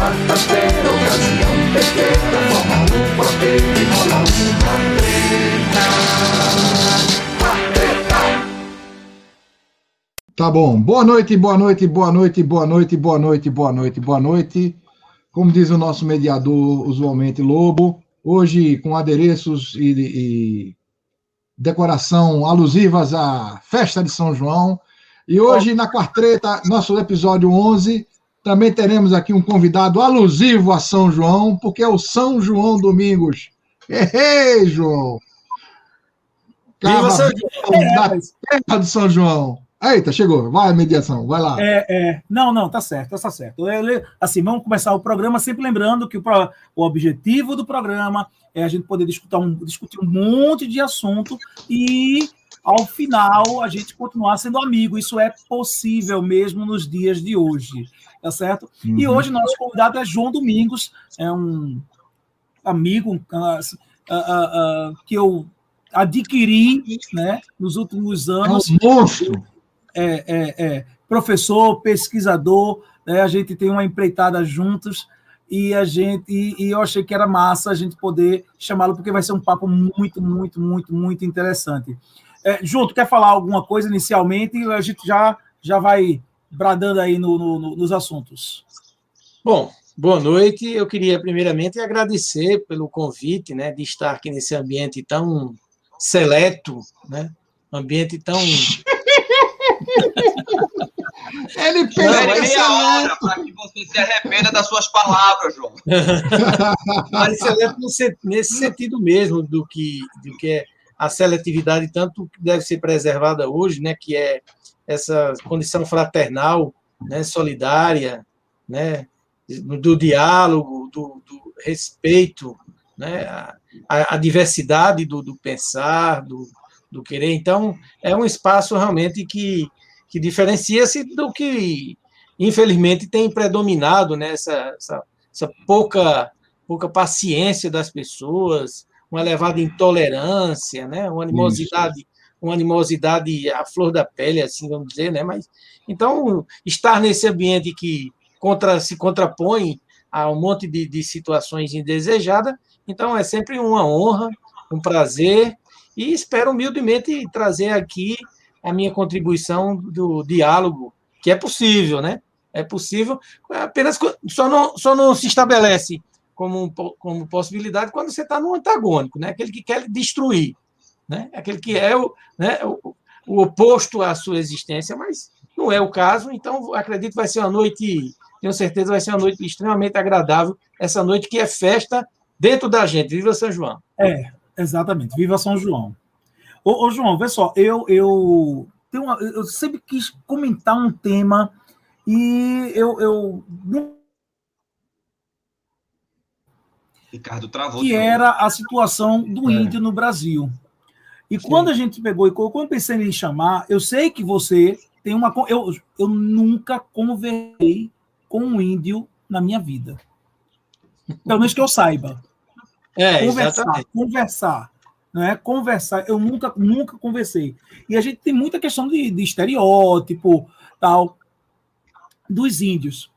quarta-feira, ocasião forma e rola uma treta. Quarteta. Tá bom. Boa noite, boa noite, boa noite, boa noite, boa noite, boa noite, boa noite. Como diz o nosso mediador, usualmente Lobo, hoje com adereços e, e decoração alusivas à festa de São João. E hoje, na quartreta, nosso episódio 11, também teremos aqui um convidado alusivo a São João, porque é o São João Domingos. Ei, João! Cabra São velho da terra do São João. Eita, chegou. Vai, mediação, vai lá. É, é, não, não, tá certo, tá certo. Eu Assim, vamos começar o programa sempre lembrando que o, pro- o objetivo do programa é a gente poder discutir um, discutir um monte de assunto e, ao final, a gente continuar sendo amigo. Isso é possível mesmo nos dias de hoje, tá certo? E Uhum. hoje nosso convidado é João Domingos, é um amigo um, ah, ah, ah, que eu adquiri né, nos últimos É um anos monstro. é, é, é, professor, pesquisador, né, a gente tem uma empreitada juntos e a gente e, e eu achei que era massa a gente poder chamá-lo porque vai ser um papo muito, muito, muito, muito interessante. É, João, tu quer falar alguma coisa inicialmente e a gente já já vai bradando aí no- no- no- nos assuntos. Bom, boa noite. Eu queria primeiramente agradecer pelo convite, né, de estar aqui nesse ambiente tão seleto, né, um ambiente tão Ele Não, pensa meia é hora para que você se arrependa das suas palavras, João. mas seleto nesse sentido mesmo do que do que é a seletividade tanto que deve ser preservada hoje, né, que é essa condição fraternal, né, solidária, né, do diálogo, do, do respeito, né, a, a- diversidade do, do pensar, do, do querer. Então, é um espaço realmente que, que diferencia-se do que, infelizmente, tem predominado né, essa, essa, essa pouca, pouca paciência das pessoas, uma elevada intolerância, né, uma animosidade, uma animosidade à flor da pele, assim vamos dizer, né? Mas então estar nesse ambiente que contra, se contrapõe a um monte de, de situações indesejadas, então é sempre uma honra, um prazer e espero humildemente trazer aqui a minha contribuição do diálogo, que é possível, né? É possível, apenas só não, só não se estabelece como, como possibilidade quando você está no antagônico, né? Aquele que quer destruir, né? Aquele que é o, né, o, o oposto à sua existência, mas não é o caso, então acredito que vai ser uma noite, tenho certeza vai ser uma noite extremamente agradável, essa noite que é festa dentro da gente. Viva São João! É, exatamente. Viva São João. Ô, ô, João, vê só, eu, eu, tenho uma- eu sempre quis comentar um tema e eu, eu Ricardo travou. que era a situação do É. índio no Brasil. E quando a gente pegou e quando eu pensei em lhe chamar, eu sei que você tem uma. Eu, eu nunca conversei com um índio na minha vida. Pelo menos que eu saiba. É, conversar, exatamente. conversar, né? Conversar. Eu nunca, nunca conversei. E a gente tem muita questão de, de estereótipo, tal, dos índios.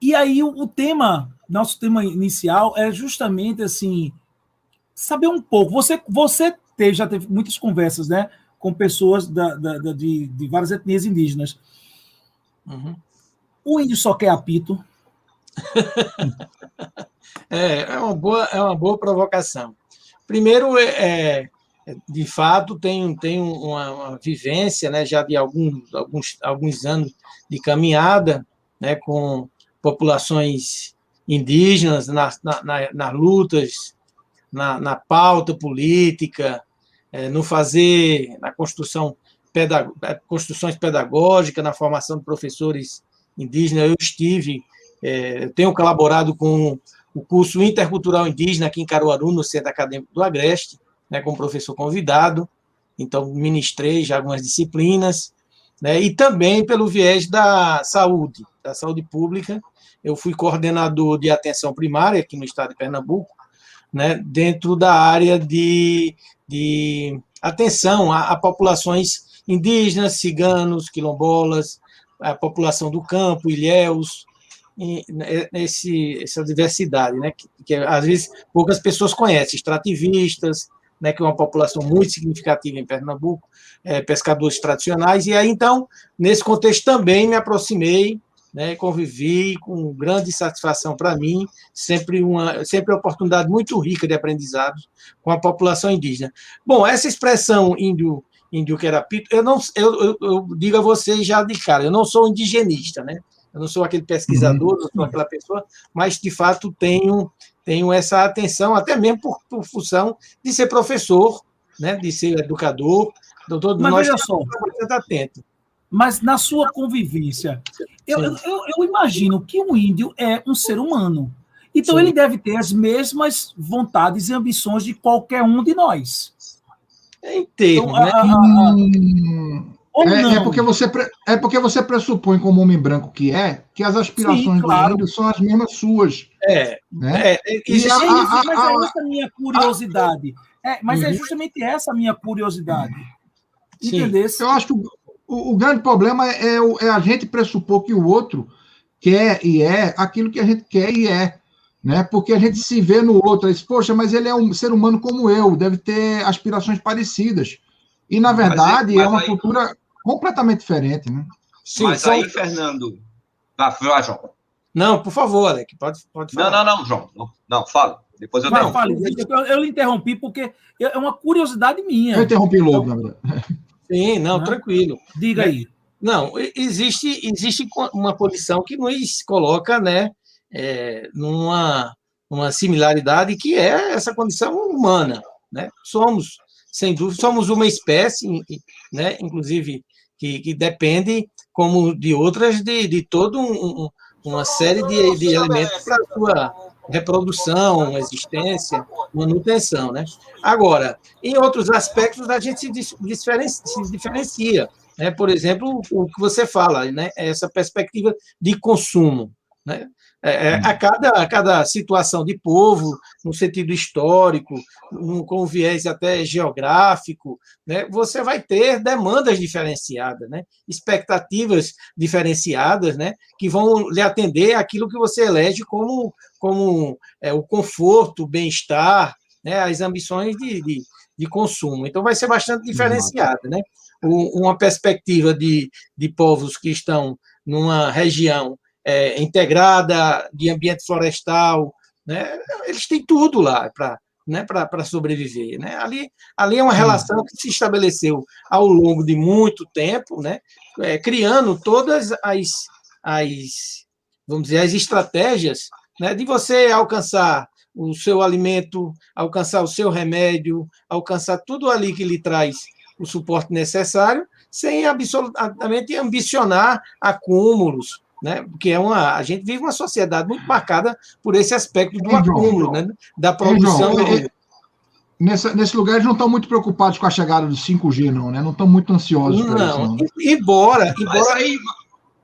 E aí o, o tema, nosso tema inicial é justamente assim, saber um pouco. Você, você teve, já teve muitas conversas, né, com pessoas da, da- da- de, de várias etnias indígenas. Uhum. O índio só quer apito. É, é uma boa, é uma boa provocação. Primeiro, é, é, de fato, tem, tem uma, uma vivência, né, já de alguns, alguns, alguns anos de caminhada, né, com populações indígenas nas, na, na- nas lutas, na, na pauta política, é, no fazer, na construção pedag- construções pedagógicas, na formação de professores indígenas. Eu estive, é, tenho colaborado com o curso Intercultural Indígena aqui em Caruaru, no Centro Acadêmico do Agreste, né, como professor convidado. Então, ministrei já algumas disciplinas, né, e também pelo viés da saúde, da saúde pública. Eu fui coordenador de atenção primária aqui no estado de Pernambuco, né, dentro da área de, de atenção a, a populações indígenas, ciganos, quilombolas, a população do campo, ilhéus, né, nesse, essa diversidade, né? Que, que, às vezes poucas pessoas conhecem, extrativistas, né? Que é uma população muito significativa em Pernambuco, é, pescadores tradicionais, e aí então, nesse contexto também me aproximei, né? Convivi com grande satisfação para mim, sempre uma, sempre uma oportunidade muito rica de aprendizado com a população indígena. Bom, essa expressão índio índio querapito, eu não eu, eu, eu, digo a vocês já de cara, eu não sou indigenista, né? Eu não sou aquele pesquisador, não sou aquela pessoa, mas de fato tenho tenho essa atenção, até mesmo por, por função de ser professor, né? De ser educador, doutor. Mas nós veja só, bastante atento. Mas na sua convivência, eu, eu, eu, imagino que o índio é um ser humano. Então Sim. ele deve ter as mesmas vontades e ambições de qualquer um de nós. É inteiro, então, né? Hum, é, é, porque você, é porque você pressupõe, como homem branco que é, que as aspirações Sim, claro. do índio são as mesmas suas. É, né? é, é a, a, mas é essa a minha curiosidade. É, mas é uhum. é justamente essa a minha curiosidade. Entendeu? Eu acho que o, o grande problema é, é, a gente pressupor que o outro quer e é aquilo que a gente quer e é né? Porque a gente se vê no outro, diz, poxa, mas ele é um ser humano como eu, deve ter aspirações parecidas. E na verdade mas, mas é uma aí... cultura completamente diferente, né? Sim, mas são... aí, Fernando, vai, vai, João. Não, por favor, Alec, pode, pode falar. Não, não, não, João, não, não fala. Depois eu não, fale. Eu, eu interrompi porque é uma curiosidade minha. Eu interrompi logo, na verdade. Sim, não, não, tranquilo. Diga aí. Não, existe, existe uma posição que nos coloca, né, é, numa uma similaridade que é essa condição humana, né? Somos, sem dúvida, somos uma espécie, né? Inclusive que, que depende, como de outras, de, de toda um, uma série de, de elementos para a sua reprodução, existência, manutenção, né? Agora, em outros aspectos a gente se diferencia, se diferencia né? Por exemplo, o que você fala, né? Essa perspectiva de consumo, né? É, é, a, cada, a cada situação de povo, no sentido histórico, um, com viés até geográfico, né, você vai ter demandas diferenciadas, né, expectativas diferenciadas, né, que vão lhe atender aquilo que você elege como, como é, o conforto, o bem-estar, né, as ambições de, de, de, consumo. Então, vai ser bastante diferenciada. Né? uma perspectiva de, de povos que estão numa região é, integrada, de ambiente florestal, né? eles têm tudo lá para né, para sobreviver. Né? Ali, ali é uma relação que se estabeleceu ao longo de muito tempo, né, é, criando todas as, as, vamos dizer, as estratégias né, de você alcançar o seu alimento, alcançar o seu remédio, alcançar tudo ali que lhe traz o suporte necessário, sem absolutamente ambicionar acúmulos, né? Porque é uma, a gente vive uma sociedade muito marcada por esse aspecto do acúmulo, né? Da produção. João, é, nessa, nesse lugar eles não estão muito preocupados com a chegada do 5G, não, né? Não estão muito ansiosos não, isso. Não, embora, embora, aí...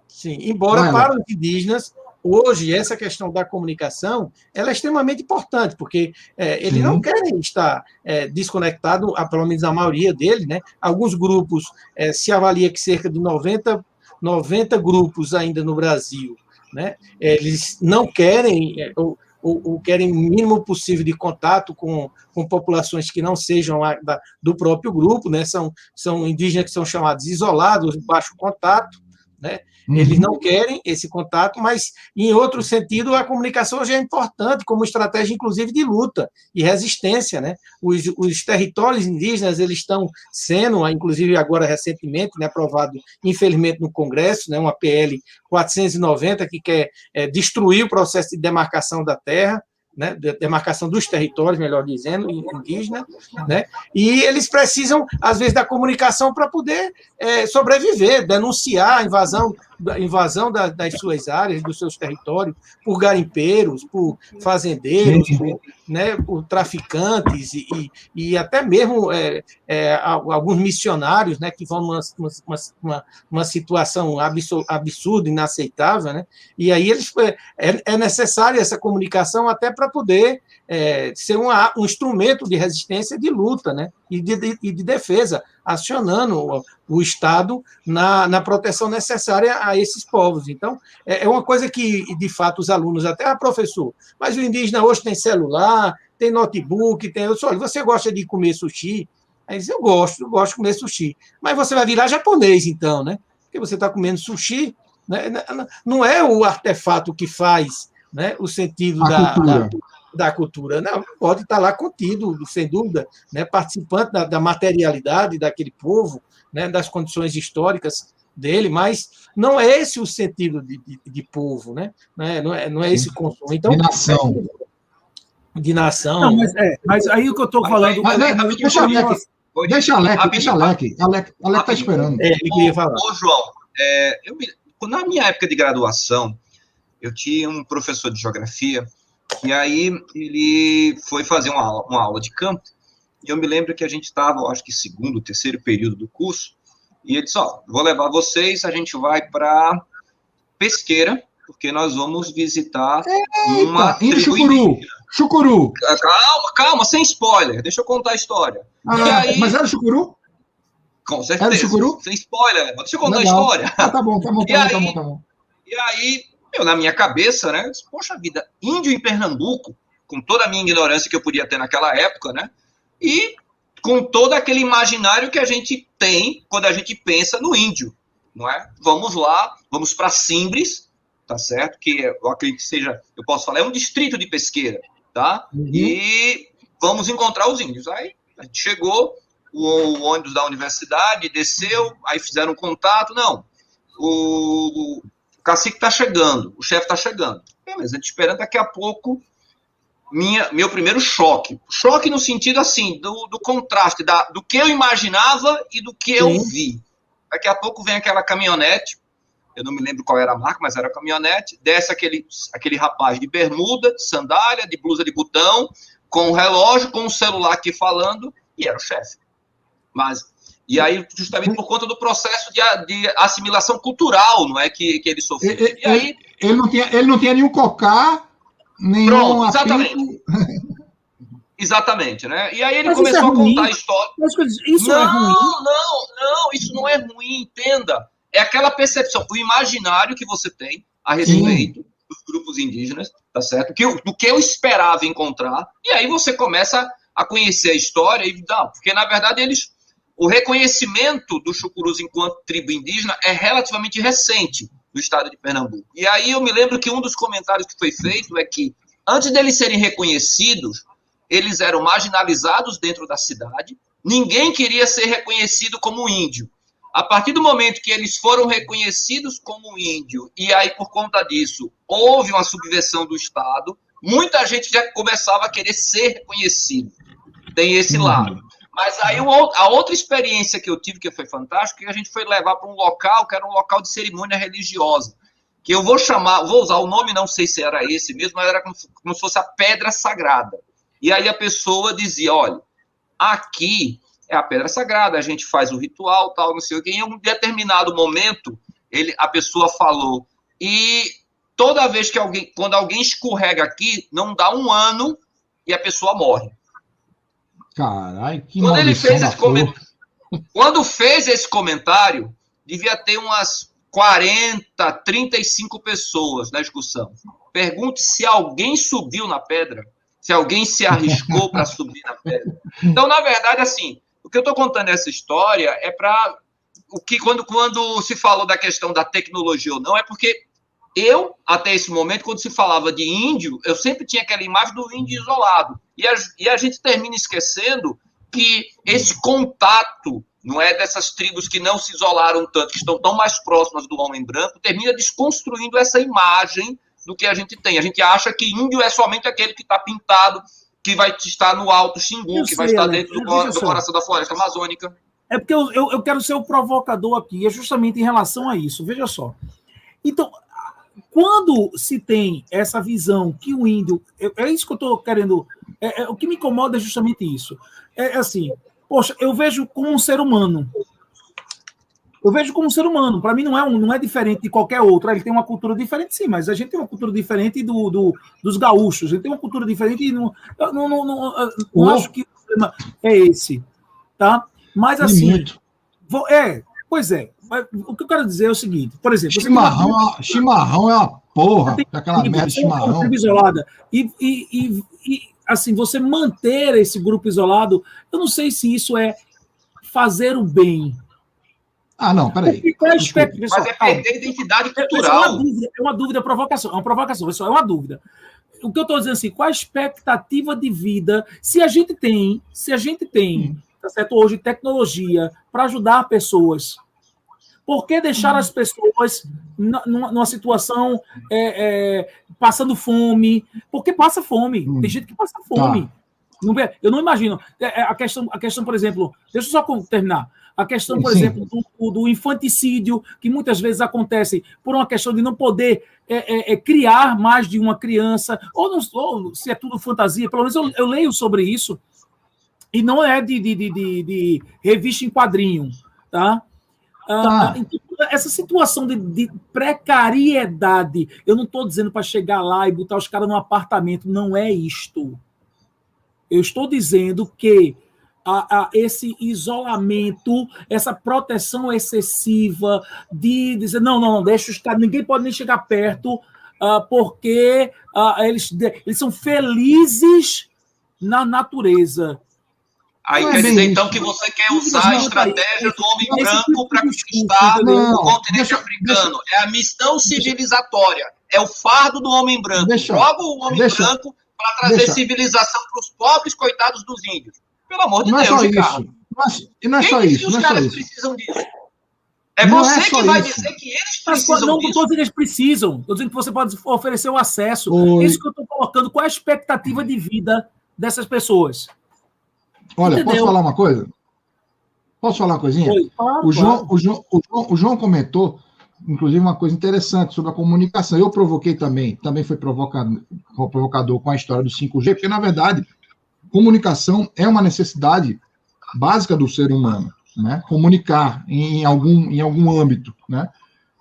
sim, embora Vai, para os indígenas hoje essa questão da comunicação ela é extremamente importante porque é, eles Sim. não querem estar é, desconectados, pelo menos a maioria deles, né? Alguns grupos é, se avalia que cerca de 90 90 grupos ainda no Brasil. Né? Eles não querem, é, ou, ou, ou, querem o mínimo possível de contato com, com populações que não sejam da, do próprio grupo, né? são, são indígenas que são chamados isolados, baixo contato, né? Uhum. Eles não querem esse contato, mas, em outro sentido, a comunicação já é importante como estratégia, inclusive, de luta e resistência. Né? Os, os territórios indígenas eles estão sendo, inclusive agora recentemente, né, aprovado, infelizmente, no Congresso, né, uma PL 490 que quer é, destruir o processo de demarcação da terra, né, demarcação dos territórios, melhor dizendo, indígena, né, e eles precisam, às vezes, da comunicação para poder é, sobreviver, denunciar a invasão invasão da, das suas áreas, dos seus territórios, por garimpeiros, por fazendeiros, por, né, por traficantes e, e, e até mesmo é, é, alguns missionários né, que vão numa, uma, uma situação absurda, inaceitável. Né, e aí eles, é, é necessária essa comunicação até para poder é, ser uma, um instrumento de resistência de luta, né? E de, e de defesa, acionando o, Estado na, na, proteção necessária a esses povos. Então, é, é, uma coisa que, de fato, os alunos, até a ah, professor, mas o indígena hoje tem celular, tem notebook, tem. Eu disse, olha, você gosta de comer sushi? Aí diz, eu gosto, eu gosto de comer sushi. Mas você vai virar japonês, então, né? Porque você está comendo sushi, né? não é o artefato que faz né, o sentido da, da, da cultura. Não, pode estar lá contido, sem dúvida, né, participante da, da materialidade daquele povo, né, das condições históricas dele, mas não é esse o sentido de, de, de povo, né? Não é, não é, não é esse consumo. Então, de nação. De nação. Não, mas, é, mas aí o que eu estou falando. Mas, mas, mas, deixa, Alec, deixa Alec, deixa Alec. Alec está esperando. É, ele queria falar. Ô, João, é, eu, na minha época de graduação, eu tinha um professor de geografia e aí ele foi fazer uma aula, uma aula de campo, e eu me lembro que a gente estava, acho que segundo, terceiro período do curso, e ele disse, ó, vou levar vocês, a gente vai para Pesqueira, porque nós vamos visitar Eita, uma tribo Chucuru, Chucuru. Calma, calma, sem spoiler, deixa eu contar a história. Ah, aí, mas era Chucuru? Com certeza. Era Chucuru? Sem spoiler, deixa eu contar Legal. a história. Ah, tá bom, tá bom, tá, bom, aí, tá bom, tá bom. E aí, eu, na minha cabeça, né? Disse, Poxa vida, índio em Pernambuco, com toda a minha ignorância que eu podia ter naquela época, né? E com todo aquele imaginário que a gente tem quando a gente pensa no índio, não é? Vamos lá, vamos para Simbres, tá certo? Que eu acredito que seja, eu posso falar, é um distrito de pesqueira, tá? Uhum. E vamos encontrar os índios. Aí a gente chegou, o, o ônibus da universidade desceu, aí fizeram um contato, não. O, cacique está chegando, o chefe está chegando. Beleza, a gente esperando daqui a pouco minha, meu primeiro choque. Choque no sentido assim, do, do contraste da, do que eu imaginava e do que Sim. eu vi. Daqui a pouco vem aquela caminhonete, eu não me lembro qual era a marca, mas era a caminhonete, desce aquele, aquele rapaz de bermuda, de sandália, de blusa de botão, com o relógio, com o celular aqui falando, e era o chefe. Mas e aí, justamente por conta do processo de, de assimilação cultural, não é, que, que ele sofreu. Ele, e aí, ele, não tinha, ele não tinha nenhum cocá, nenhum Pronto, exatamente. exatamente, né? E aí ele Mas começou é a contar a história. Mas isso não, é ruim? Não, não, isso não é ruim, entenda. É aquela percepção, o imaginário que você tem a respeito Sim. dos grupos indígenas, tá certo? Que, do que eu esperava encontrar, e aí você começa a conhecer a história e não, porque na verdade eles o reconhecimento dos chucurus enquanto tribo indígena é relativamente recente no estado de Pernambuco. E aí eu me lembro que um dos comentários que foi feito é que, antes deles serem reconhecidos, eles eram marginalizados dentro da cidade, ninguém queria ser reconhecido como índio. A partir do momento que eles foram reconhecidos como índio, e aí por conta disso houve uma subversão do Estado, muita gente já começava a querer ser reconhecido. Tem esse uhum. lado. Mas aí a outra experiência que eu tive, que foi fantástica, que a gente foi levar para um local que era um local de cerimônia religiosa. Que eu vou chamar, vou usar o nome, não sei se era esse mesmo, mas era como, como se fosse a pedra sagrada. E aí a pessoa dizia: olha, aqui é a pedra sagrada, a gente faz o ritual, tal, não sei o quê. Em um determinado momento, ele, a pessoa falou, e toda vez que alguém, quando alguém escorrega aqui, não dá um ano e a pessoa morre. Caralho, que Quando ele fez esse comentário. Quando fez esse comentário, devia ter umas 40, 35 pessoas na discussão. Pergunte se alguém subiu na pedra, se alguém se arriscou para subir na pedra. Então, na verdade, assim, o que eu estou contando essa história é para o que quando, quando se falou da questão da tecnologia ou não, é porque eu, até esse momento, quando se falava de índio, eu sempre tinha aquela imagem do índio isolado. E a, e a gente termina esquecendo que esse contato, não é dessas tribos que não se isolaram tanto, que estão tão mais próximas do homem branco, termina desconstruindo essa imagem do que a gente tem. A gente acha que índio é somente aquele que está pintado, que vai estar no alto Xingu, que vai estar dentro do, do coração da floresta amazônica. É porque eu, eu, eu quero ser o provocador aqui, é justamente em relação a isso. Veja só. Então, quando se tem essa visão que o índio. É, isso que eu estou querendo. É, é, o que me incomoda é justamente isso. É, é, assim, poxa, eu vejo como um ser humano. Eu vejo como um ser humano. Para mim não é, um, não é diferente de qualquer outro. Ele tem uma cultura diferente, sim, mas a gente tem uma cultura diferente do, do dos gaúchos. A gente tem uma cultura diferente. Não, não, não, não, não acho que o problema é esse. tá? Mas assim, vou- é, pois é. Mas O que eu quero dizer é o seguinte, por exemplo, tem Chimarrão, uma- é uma- chimarrão é uma porra, aquela tribo, merda de tem chimarrão. isolada. E, e, e, e, assim, você manter esse grupo isolado, eu não sei se isso é fazer o bem. Ah, não, peraí. Porque qual é aspecto, pessoal? Mas é perder a identidade É, cultural. É uma dúvida, é uma dúvida, provocação. É uma provocação, pessoal, é uma dúvida. O que eu estou dizendo assim, qual a expectativa de vida? Se a gente tem, se a gente tem, tá certo, hoje tecnologia para ajudar pessoas, por que deixar as pessoas numa, situação é, é, passando fome? Porque passa fome. Hum. Tem gente que passa fome. Vê- eu não imagino. É, é, a, questão, a questão, por exemplo, deixa eu só terminar. A questão, por Sim. exemplo, do, do infanticídio, que muitas vezes acontece por uma questão de não poder é, é, é, criar mais de uma criança, ou, não, ou se é tudo fantasia, pelo menos eu, eu leio sobre isso, e não é de, de, de, de- de revista em quadrinho, tá? Ah, Tá. então, essa situação de, de precariedade, eu não estou dizendo para chegar lá e botar os caras num apartamento, não é isto. Eu estou dizendo que a- a- esse isolamento, essa proteção excessiva de dizer, não, não, não, deixa os caras, ninguém pode nem chegar perto, ah, porque ah, eles, eles são felizes na natureza. Aí Não é quer bem dizer, isso. então, que você quer Não, usar a não, estratégia do homem branco tipo para discurso, conquistar Não, o continente deixa- africano. É a missão civilizatória. É o fardo do homem branco. Deixa- Joga o homem deixa- branco para trazer deixa. civilização para os pobres coitados dos índios. Pelo amor de Não é Deus, só Ricardo. isso. Não é, e não é Quem só isso, que os não é só caras isso. precisam disso? É Não você é só que vai isso. dizer que eles Mas, precisam não disso. que eles precisam, estou dizendo que você pode oferecer o acesso. Oi. Isso que eu estou colocando, qual é a expectativa de vida dessas pessoas? Olha, Entendeu? posso falar uma coisa? Posso falar uma coisinha? Oi, O João, o, João, o, João, o João comentou, inclusive, uma coisa interessante sobre a comunicação. Eu provoquei também, também foi provocado, provocador com a história do 5G, porque, na verdade, comunicação é uma necessidade básica do ser humano, né? Comunicar em algum, em algum âmbito, né?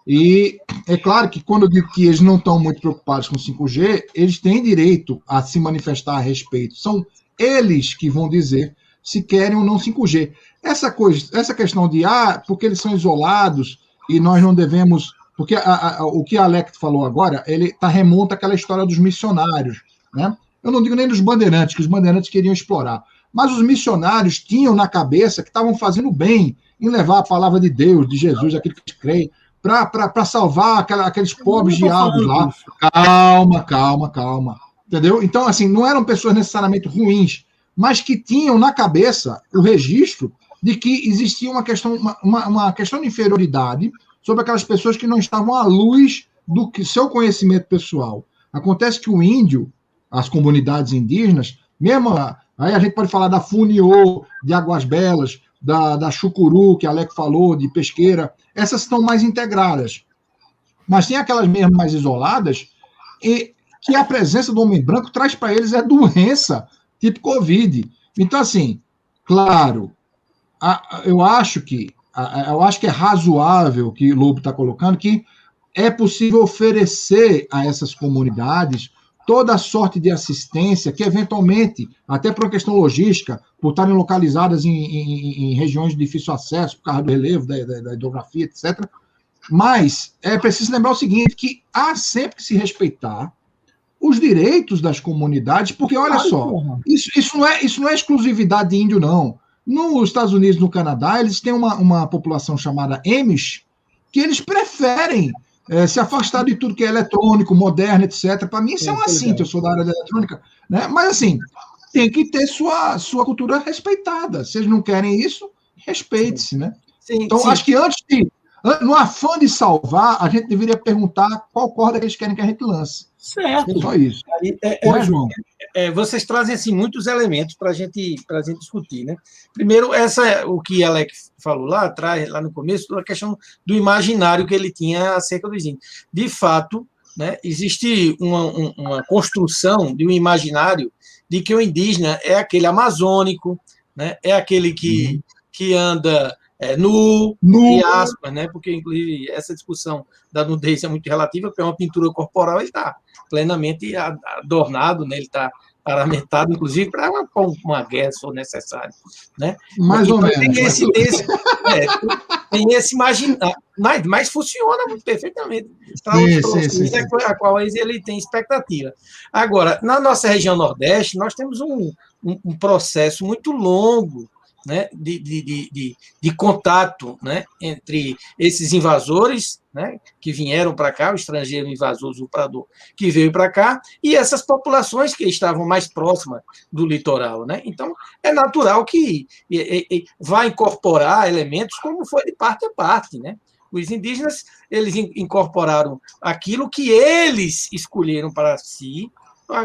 E é claro que quando eu digo que eles não estão muito preocupados com 5G, eles têm direito a se manifestar a respeito. São eles que vão dizer se querem ou não 5G. Essa coisa, essa questão de ah, porque eles são isolados e nós não devemos, porque a- a- o que a Alec falou agora, ele tá remonta àquela história dos missionários, né? Eu não digo nem dos bandeirantes, que os bandeirantes queriam explorar, mas os missionários tinham na cabeça que estavam fazendo bem em levar a palavra de Deus, de Jesus, aquele que crê, para salvar aquela- aqueles pobres diabos lá. Calma, calma, calma. Entendeu? Então, assim, não eram pessoas necessariamente ruins, mas que tinham na cabeça o registro de que existia uma questão, uma, uma, questão de inferioridade sobre aquelas pessoas que não estavam à luz do que seu conhecimento pessoal. Acontece que o índio, as comunidades indígenas, mesmo aí a gente pode falar da Funiô, de Águas Belas, da, da Chucuru, que a Alec falou, de Pesqueira, essas estão mais integradas. Mas tem aquelas mesmo mais isoladas, e que a presença do homem branco traz para eles é doença, tipo Covid. Então, assim, claro, a- a- eu acho que a- eu acho que é razoável que Lobo está colocando que é possível oferecer a essas comunidades toda a sorte de assistência que, eventualmente, até por uma questão logística, por estarem localizadas em, em- em regiões de difícil acesso, por causa do relevo, da, da- da hidrografia, etc. Mas é preciso lembrar o seguinte, que há sempre que se respeitar os direitos das comunidades, porque, olha Claro, só, porra. isso, isso, não é, isso não é exclusividade de índio, não. Nos Estados Unidos no Canadá, eles têm uma, uma população chamada Amish, que eles preferem eh, se afastar de tudo que é eletrônico, moderno, etc. Para mim, isso é, É, cinta, ligado. eu sou da área da eletrônica. Né? Mas, assim, tem que ter sua, sua cultura respeitada. Se eles não querem isso, respeite-se, né? Sim, Então, sim. acho que antes de. No afã de salvar, a gente deveria perguntar qual corda que eles querem que a gente lance. Certo. Só isso. É, é, Não é, João? é, vocês trazem assim, muitos elementos para gente, a gente discutir. Né? Primeiro, essa, o que Alex falou lá atrás, lá no começo, a questão do imaginário que ele tinha acerca dos índios. De fato, né, existe uma, um- uma construção de um imaginário de que o indígena é aquele amazônico, né, é aquele que, que anda é, nu, entre aspas, né? Porque, inclusive, essa discussão da nudez é muito relativa, porque é uma pintura corporal, ele está plenamente adornado, né? Ele está paramentado, inclusive, para uma, uma guerra, se for necessário. Né? Mais então, ou menos. Tem esse, tem esse, é, tem esse imaginar, mas, mas funciona perfeitamente para os sim, a qual ele tem expectativa. Agora, na nossa região Nordeste, nós temos um, um, um processo muito longo né, de, de, de, de, contato né, entre esses invasores né, que vieram para cá, o estrangeiro invasor usurpador que veio para cá, e essas populações que estavam mais próximas do litoral. Né? Então, é natural que e, e, vá incorporar elementos como foi de parte a parte. Né? Os indígenas eles incorporaram aquilo que eles escolheram para si,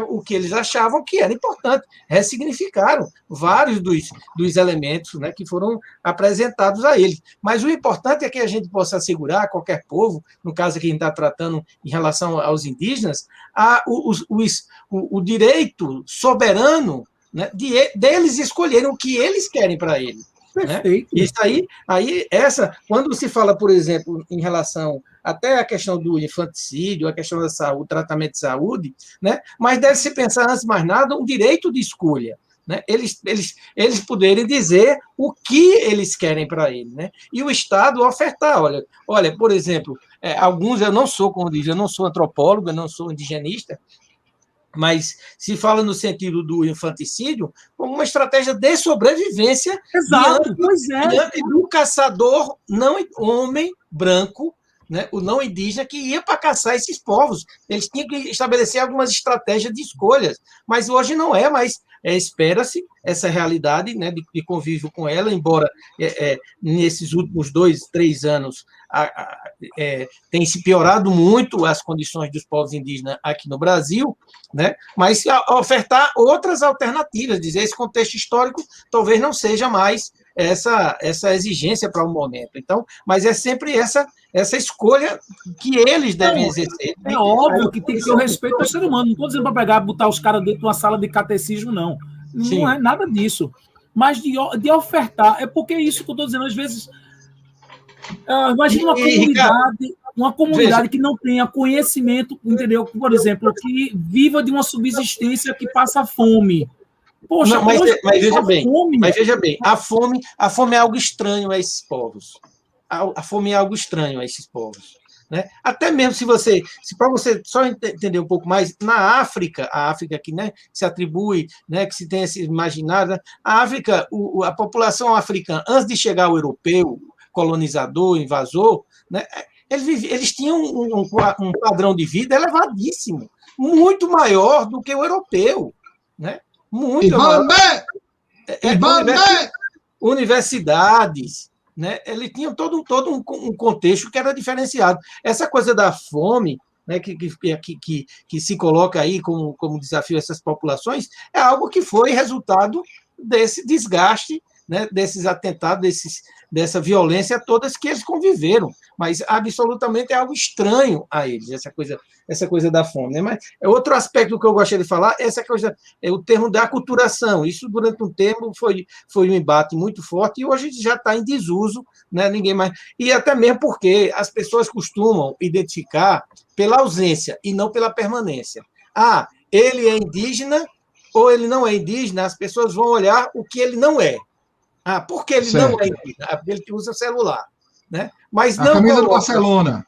o que eles achavam que era importante. Ressignificaram vários dos, dos elementos né, que foram apresentados a eles. Mas o importante é que a gente possa assegurar, qualquer povo, no caso que a gente está tratando em relação aos indígenas, a, o, o, o direito soberano né, de, deles escolherem o que eles querem para eles. Né? Isso aí, aí, essa, quando se fala, por exemplo, em relação até a questão do infanticídio, a questão da saúde, tratamento de saúde, né? mas deve-se pensar, antes de mais nada, um direito de escolha. Né? Eles, eles, eles poderem dizer o que eles querem para ele. Né? E o Estado ofertar. Olha, olha por exemplo, é, alguns, eu não sou, como diz, eu não sou antropólogo, eu não sou indigenista, mas se fala no sentido do infanticídio como uma estratégia de sobrevivência Exato, diante, é. diante do caçador não homem branco né, o não indígena que ia para caçar esses povos. Eles tinham que estabelecer algumas estratégias de escolhas, mas hoje não é mais. É, Espera-se essa realidade né, de, de, convívio com ela, embora é, é, nesses últimos dois, três anos é, tem se piorado muito as condições dos povos indígenas aqui no Brasil, né, mas a, ofertar outras alternativas, dizer esse contexto histórico talvez não seja mais essa, essa exigência para o um momento. Então, mas é sempre essa essa escolha que eles devem exercer. É óbvio que tem que ter o respeito ao ser humano. Não estou dizendo para pegar botar os caras dentro de uma sala de catecismo, não. Não Sim. é nada disso. Mas de, de ofertar, é porque é isso que eu estou dizendo. Às vezes, uh, imagina uma e, comunidade, uma comunidade que não tenha conhecimento, entendeu? Por exemplo, que viva de uma subsistência que passa fome. Poxa, não, mas, mas veja bem, fome. mas veja bem, a fome, a fome é algo estranho a esses povos a, fome é algo estranho a esses povos. Né? Até mesmo se você, se para você só entender um pouco mais, na África, a África que né, se atribui, né, que se tem esse imaginário, né? a África, o, a população africana, antes de chegar o europeu, colonizador, invasor, né, eles, eles tinham um, um, um, padrão de vida elevadíssimo, muito maior do que o europeu, né? Muito maior. É, é, universidades, né, ele tinha todo, todo um, um, contexto que era diferenciado. Essa coisa da fome, né, que, que, que, que, se coloca aí como, como desafio a essas populações, é algo que foi resultado desse desgaste, né, desses atentados, desses, dessa violência todas que eles conviveram mas absolutamente é algo estranho a eles, essa coisa, essa coisa da fome. Né? Mas é outro aspecto que eu gostaria de falar, essa coisa, é o termo da aculturação. Isso, durante um tempo, foi, foi um embate muito forte e hoje já está em desuso, né? ninguém mais. E até mesmo porque as pessoas costumam identificar pela ausência e não pela permanência. Ah, ele é indígena ou ele não é indígena, as pessoas vão olhar o que ele não é. Ah, por que ele certo. não é indígena? Ah, porque ele usa celular. Né? Mas a não camisa coloca. do Barcelona.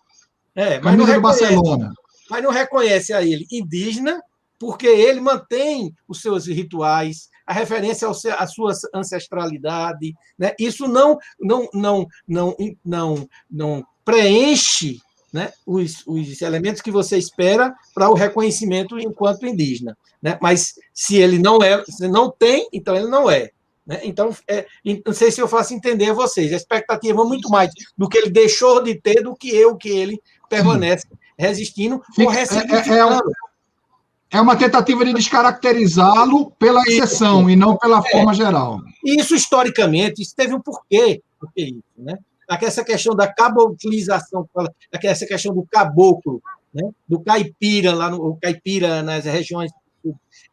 É, mas camisa não do Barcelona. Mas não reconhece a ele indígena, porque ele mantém os seus rituais, a referência à sua ancestralidade, né? Isso não não não não não não preenche né, os, os elementos que você espera para o reconhecimento enquanto indígena. Né? Mas se ele não é, se não tem, então ele não é. Né? Então, é, não sei se eu faço entender a vocês. A expectativa é muito mais do que ele deixou de ter do que eu, que ele permanece Sim. resistindo Fica, ou é, é, é, é, uma tentativa de descaracterizá-lo pela exceção e não pela é. forma geral. Isso, historicamente, isso teve um porquê. porquê isso, né? Essa questão da caboclização, essa questão do caboclo, né? do caipira, lá no caipira nas regiões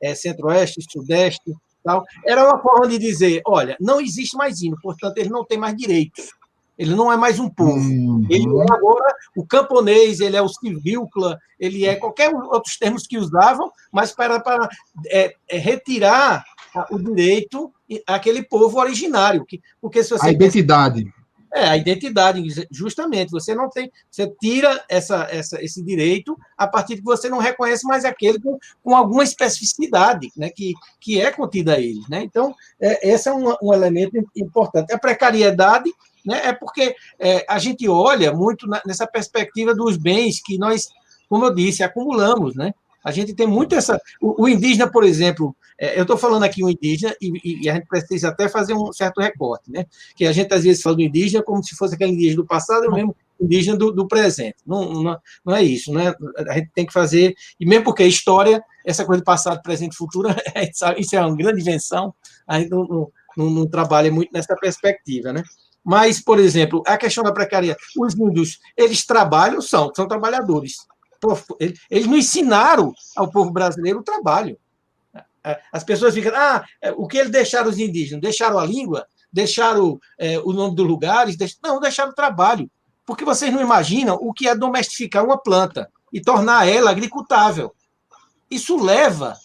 é, centro-oeste, sudeste, Tal. Era uma forma de dizer: olha, não existe mais hino, portanto, ele não tem mais direitos. Ele não é mais um povo. Uhum. Ele é agora o camponês, ele é o civícola, ele é qualquer outros termos que usavam, mas para, para é, é retirar o direito àquele povo originário. Que, porque se você A identidade. É, a identidade, justamente. Você não tem, você tira essa, essa, esse direito a partir de que você não reconhece mais aquele com, com alguma especificidade, né, que, que é contida a ele. Né? Então, é, esse é um, um elemento importante. A precariedade né, é porque é, a gente olha muito na, nessa perspectiva dos bens que nós, como eu disse, acumulamos, né? A gente tem muito essa. O, o indígena, por exemplo, é, eu estou falando aqui um indígena e, e, a gente precisa até fazer um certo recorte, né? Que a gente às vezes fala do indígena como se fosse aquele indígena do passado, é o mesmo indígena do, do presente. Não, não, não, é isso, né? A gente tem que fazer, e mesmo porque a história, essa coisa de passado, presente e futuro, isso é uma grande invenção, a gente não, não, não trabalha muito nessa perspectiva, né? Mas, por exemplo, a questão da precariedade, os índios, eles trabalham, são, são trabalhadores. Eles não ensinaram ao povo brasileiro o trabalho. As pessoas ficam, ah, o que eles deixaram os indígenas? Deixaram a língua? Deixaram é, o nome dos lugares? Não, deixaram o trabalho. Porque vocês não imaginam o que é domesticar uma planta e tornar ela agricultável. Isso leva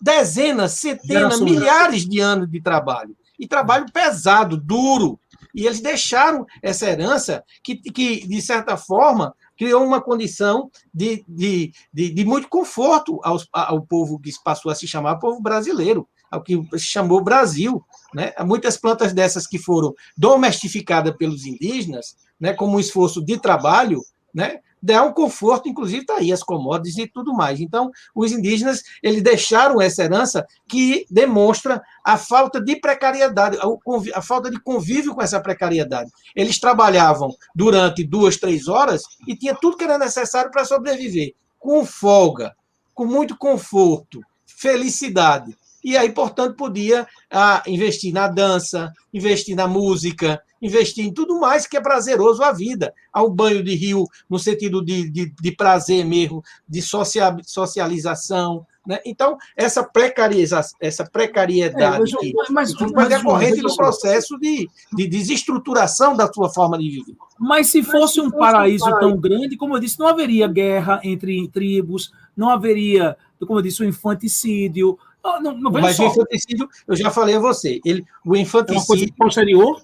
dezenas, centenas, milhares de anos de trabalho. E trabalho pesado, duro. E eles deixaram essa herança que, que de certa forma, criou uma condição de, de, de, de muito conforto ao povo que passou a se chamar povo brasileiro, ao que se chamou Brasil. Né? Muitas plantas dessas que foram domesticadas pelos indígenas, né, como um esforço de trabalho, né, dá um conforto, inclusive está aí as commodities e tudo mais. Então, os indígenas eles deixaram essa herança que demonstra a falta de precariedade, a, a falta de convívio com essa precariedade. Eles trabalhavam durante duas, três horas e tinha tudo que era necessário para sobreviver, com folga, com muito conforto, felicidade. E aí, portanto, podia ah, investir na dança, investir na música, investir em tudo mais que é prazeroso a vida. Ao banho de rio, no sentido de, de, de prazer mesmo, de socialização. Né? Então, essa, precarização, essa precariedade é, mas, que, mas, mas, é corrente do processo de, de desestruturação da sua forma de viver. Mas se fosse um paraíso tão grande, como eu disse, não haveria guerra entre tribos, não haveria, como eu disse, o infanticídio, não, não, mas só. o infanticídio, eu já falei a você, ele, o infanticídio. É uma coisa posterior?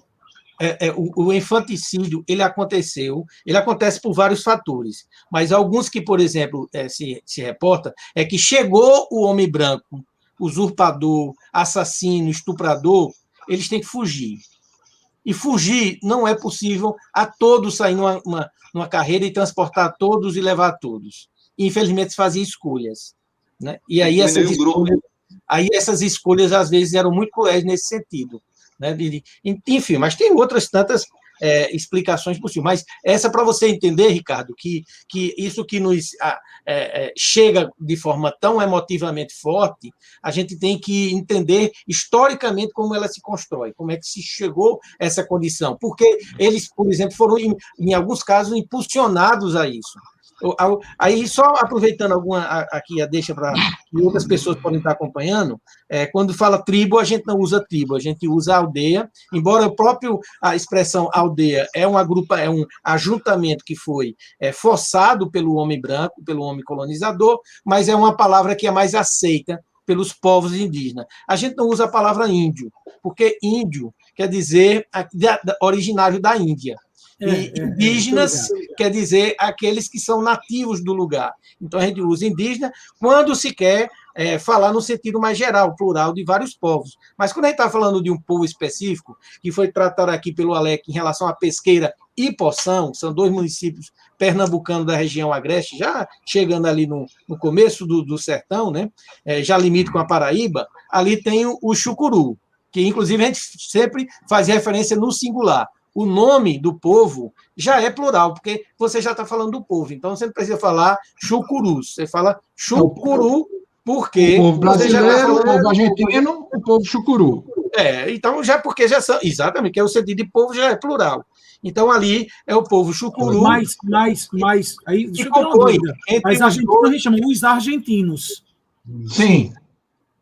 É, é, o, o, infanticídio ele aconteceu, ele acontece por vários fatores, mas alguns que, por exemplo, é, se, se reporta é que chegou o homem branco, usurpador, assassino, estuprador, eles têm que fugir. E fugir não é possível a todos sair numa, uma, numa carreira e transportar todos e levar todos. infelizmente, se fazia escolhas. Né? E aí essas escolhas, Aí essas escolhas, às vezes, eram muito cruéis nesse sentido. Né? De, enfim, mas tem outras tantas é, explicações possíveis. Mas essa para você entender, Ricardo, que, que isso que nos é, é, chega de forma tão emotivamente forte, a gente tem que entender historicamente como ela se constrói, como é que se chegou a essa condição. Porque eles, por exemplo, foram, em, em alguns casos, impulsionados a isso. Aí, só aproveitando alguma aqui a deixa para outras pessoas podem estar acompanhando, é, quando fala tribo, a gente não usa tribo, a gente usa aldeia, embora o próprio a expressão aldeia é um agrupa, é um ajuntamento que foi é, forçado pelo homem branco, pelo homem colonizador, mas é uma palavra que é mais aceita pelos povos indígenas. A gente não usa a palavra índio, porque índio quer dizer originário da Índia. E é, é, indígenas é, quer dizer aqueles que são nativos do lugar. Então a gente usa indígena quando se quer é, falar no sentido mais geral, plural, de vários povos. Mas quando a gente está falando de um povo específico, que foi tratado aqui pelo Alec em relação à pesqueira e Poção, são dois municípios pernambucanos da região agreste, já chegando ali no, no começo do, do sertão, né? É, já limite com a Paraíba, ali tem o, o chucuru, que inclusive a gente sempre faz referência no singular o nome do povo já é plural, porque você já está falando do povo. Então você não precisa falar chucurus, você fala chucuru, porque. O povo tá brasileiro, o povo argentino, o povo chucuru. É, então já porque já são. Exatamente, que é o sentido de povo já é plural. Então ali é o povo chucuru. Mais, mais, mais. Aí, deixa eu compõe, Mas argentino a gente chama os argentinos. Sim.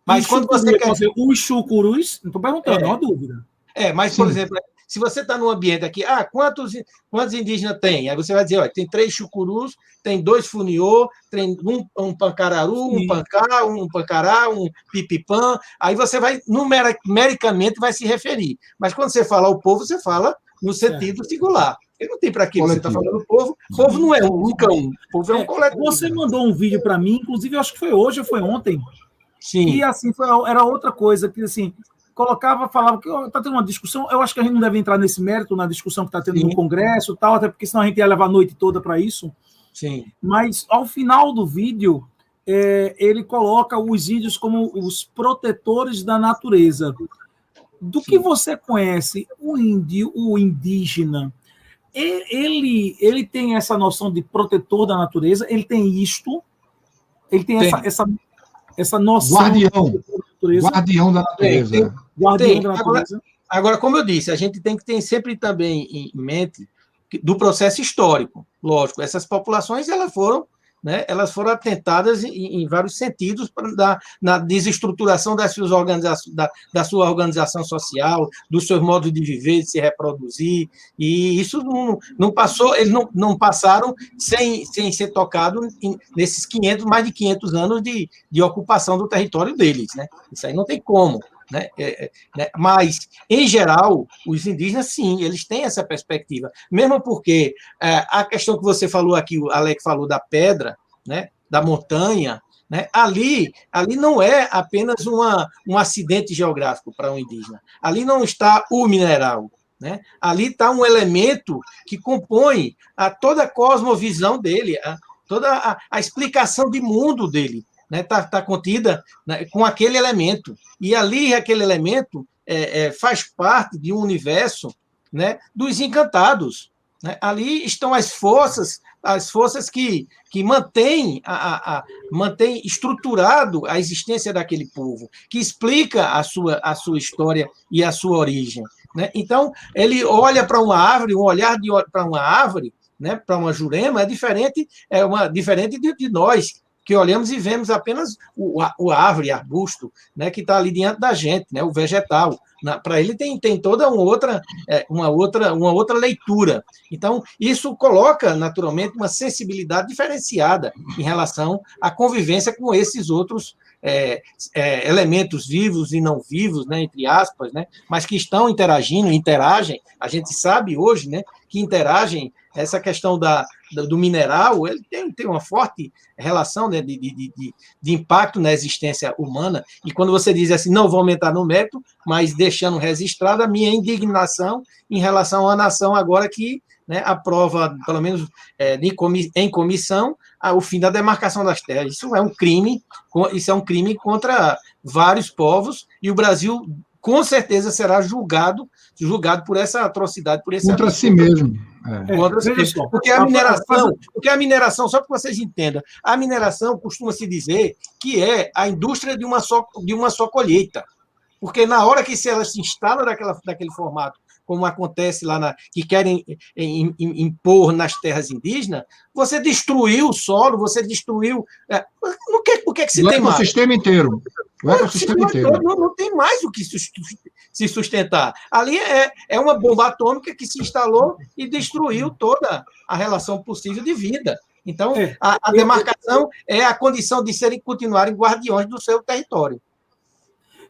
Mas quando você quer. Os chucurus, não estou perguntando, é. não há dúvida. É, mas, por Sim. exemplo, se você está num ambiente aqui, ah, quantos, quantos indígenas tem? Aí você vai dizer, olha, tem três chucurus, tem dois funiô, tem um, um pancararu, um pancá, um pancará, um pipipã. Aí você vai, numericamente, vai se referir. Mas quando você fala o povo, você fala no sentido singular. Ele não tem para que você está falando povo. O povo não é um nunca um. O povo é um é, coletivo. Você mandou um vídeo para mim, inclusive, eu acho que foi hoje ou foi ontem. Sim. E assim, foi, era outra coisa que assim, colocava, falava que está tendo uma discussão. Eu acho que a gente não deve entrar nesse mérito na discussão que está tendo Sim. no Congresso tal, até porque senão a gente ia levar a noite toda para isso. Sim. Mas ao final do vídeo, é, ele coloca os índios como os protetores da natureza. Do Sim. que você conhece, o índio, o indígena, ele, ele tem essa noção de protetor da natureza, ele tem isto, ele tem, tem. Essa, essa, essa noção. Guardião. Guardião da natureza. Tem, tem, guardião da natureza. Agora, como eu disse, a gente tem que ter sempre também em mente do processo histórico. Lógico, essas populações elas foram né, elas foram atentadas em, em vários sentidos para na desestruturação das suas organizações, da, da, sua organização social, dos seus modos de viver, de se reproduzir, e isso não, não passou, eles não, não passaram sem, sem ser tocado em, nesses 500, mais de 500 anos de, de ocupação do território deles, né? Isso aí não tem como. Né? É, é, né? Mas, em geral, os indígenas, sim, eles têm essa perspectiva. Mesmo porque é, a questão que você falou aqui, o Alec falou da pedra, né? da montanha, né? ali, ali não é apenas uma, um acidente geográfico para um indígena. Ali não está o mineral. Né? Ali está um elemento que compõe a toda a cosmovisão dele, a, toda a, a explicação de mundo dele está né, tá, tá contida né, com aquele elemento. E ali, aquele elemento é, é, faz parte de um universo né, dos encantados. Né? Ali estão as forças, as forças que, que mantêm, a, a, a, estruturado a existência daquele povo, que explica a sua, a sua história e a sua origem. Né? Então, ele olha para uma árvore, um olhar para uma árvore, né, para uma jurema, é diferente, é uma diferente de, de nós, que olhamos e vemos apenas o, o árvore, arbusto, né, que está ali diante da gente, né, o vegetal. Para ele tem, tem toda uma outra, é, uma, outra, uma outra leitura. Então, isso coloca, naturalmente, uma sensibilidade diferenciada em relação à convivência com esses outros é, é, elementos vivos e não vivos, né, entre aspas, né, mas que estão interagindo, interagem. A gente sabe hoje né, que interagem essa questão da, do mineral, ele tem, tem uma forte relação né, de, de, de, de, impacto na existência humana, e quando você diz assim, não vou aumentar no mérito, mas deixando registrado a minha indignação em relação à nação agora que né, aprova, pelo menos é, em comissão, o fim da demarcação das terras. Isso é um crime, isso é um crime contra vários povos, e o Brasil com certeza será julgado, julgado por essa atrocidade, por esse contra si mesmo. É. Contra si mesmo. Porque a mineração, porque a mineração, só para vocês entendam, a mineração costuma se dizer que é a indústria de uma só, de uma só colheita. Porque na hora que ela se instala daquela, daquele formato como acontece lá na, que querem impor nas terras indígenas, você destruiu o solo, você destruiu. É, o, que, o que é que se o tem mais? O ecossistema inteiro. O ecossistema inteiro. Não, não, tem mais o que se sustentar. Ali é, é uma bomba atômica que se instalou e destruiu toda a relação possível de vida. Então, é, a, a demarcação é a condição de serem continuarem guardiões do seu território.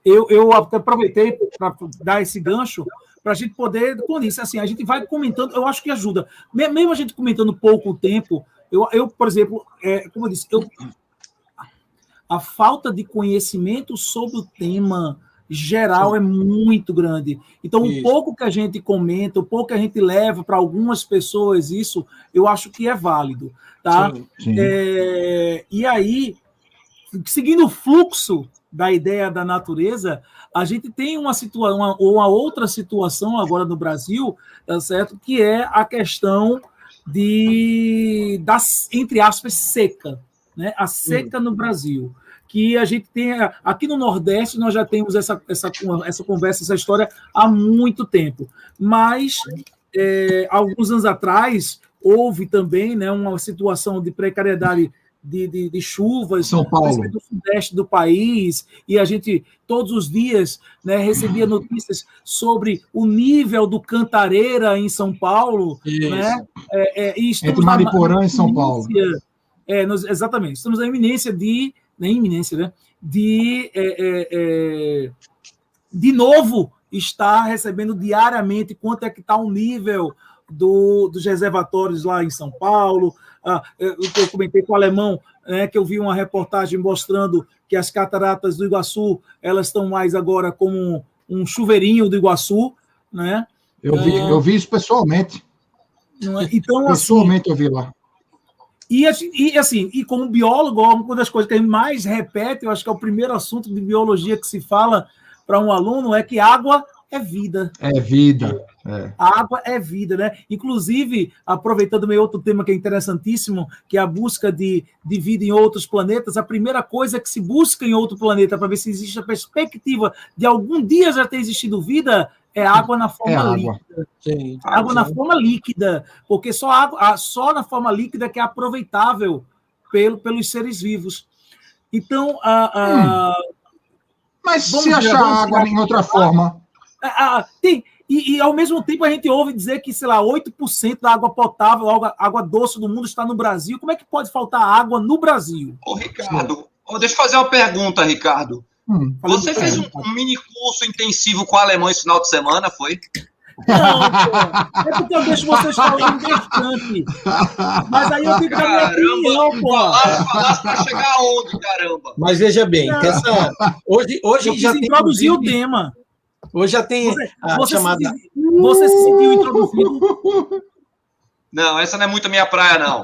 Eu, eu aproveitei para dar esse gancho para a gente poder, com isso, assim, a gente vai comentando, eu acho que ajuda. Mesmo a gente comentando pouco tempo, eu, eu por exemplo, é, como eu disse, eu, a falta de conhecimento sobre o tema geral Sim. é muito grande. Então, isso. o pouco que a gente comenta, o pouco que a gente leva para algumas pessoas, isso eu acho que é válido. Tá? Sim. Sim. É, e aí, seguindo o fluxo da ideia da natureza, a gente tem uma situação, uma, uma outra situação agora no Brasil, tá certo? Que é a questão de das entre aspas seca, né? A seca no Brasil que a gente tem aqui no Nordeste nós já temos essa, essa, essa conversa, essa história há muito tempo. Mas é, alguns anos atrás houve também né, uma situação de precariedade de, de, de chuvas São Paulo. do sudeste do país, e a gente todos os dias né, recebia notícias sobre o nível do Cantareira em São Paulo. Isso. Né? É, é, e Entre Mariporã e São Paulo. É, nós- exatamente, estamos na iminência de. Na iminência, né? De. é, é, é, de novo, estar recebendo diariamente quanto é que está o nível do, dos reservatórios lá em São Paulo. Ah, eu, eu comentei com o alemão, né, que eu vi uma reportagem mostrando que as cataratas do Iguaçu elas estão mais agora como um chuveirinho do Iguaçu, né? Eu vi, eu vi isso pessoalmente. É? Então, assim, Pessoalmente eu vi lá. E, assim- e, assim, e como biólogo, uma das coisas que a gente mais repete, eu acho que é o primeiro assunto de biologia que se fala para um aluno, é que água é vida. É vida. É. A água é vida, né? Inclusive, aproveitando meio outro tema que é interessantíssimo, que é a busca de, de vida em outros planetas, a primeira coisa que se busca em outro planeta para ver se existe a perspectiva de algum dia já ter existido vida é água na forma É água. líquida. Sim. Água na forma líquida, porque só, água, a- só na forma líquida que é aproveitável pelo, pelos seres vivos. Então, a, a- Mas Vamos se ver, achar água em outra forma, a- a- tem, e, e, ao mesmo tempo a gente ouve dizer que, sei lá, 8% da água potável, água, água doce do mundo está no Brasil. Como é que pode faltar água no Brasil? Ô, Ricardo, deixa eu fazer uma pergunta, Ricardo. hum, Você fez um, um mini curso intensivo com o alemão esse final de semana, foi? Não, pô. É porque eu deixo vocês falando bastante. Mas aí eu tenho que dar minha opinião, pô. Falasse, falasse pra chegar aonde, caramba? Mas veja bem, essa, hoje, hoje Eu já tem. introduzir o tema. Hoje já tem Você, a você, chamada. se, você se sentiu introduzido? Não, essa não é muito a minha praia, não.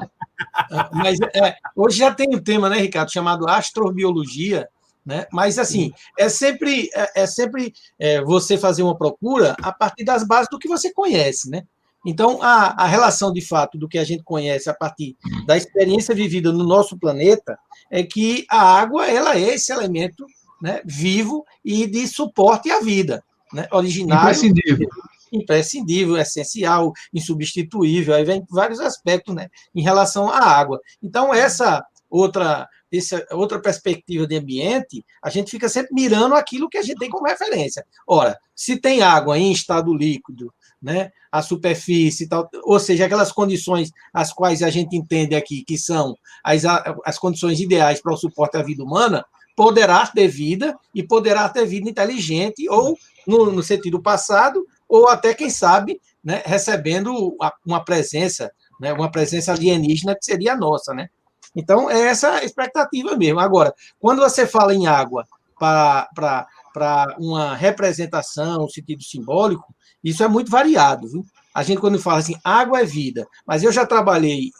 Mas é, hoje já tem um tema, né, Ricardo, chamado astrobiologia, né? Mas assim, é sempre, é, é sempre é, você fazer uma procura a partir das bases do que você conhece, né? Então, a, a relação de fato do que a gente conhece a partir da experiência vivida no nosso planeta é que a água ela é esse elemento né, vivo e de suporte à vida, né? Originário imprescindível. imprescindível, essencial, insubstituível, aí vem vários aspectos, né, em relação à água. Então, essa outra, essa outra perspectiva de ambiente, a gente fica sempre mirando aquilo que a gente tem como referência. Ora, se tem água em estado líquido, né, a superfície tal, ou seja, aquelas condições as quais a gente entende aqui que são as, as condições ideais para o suporte à vida humana, poderá ter vida e poderá ter vida inteligente ou no, no sentido passado ou até, quem sabe, né, recebendo uma presença, né, uma presença alienígena que seria a nossa, né? Então, é essa a expectativa mesmo. Agora, quando você fala em água para uma representação, um sentido simbólico, isso é muito variado. Viu? A gente, quando fala assim, água é vida, mas eu já trabalhei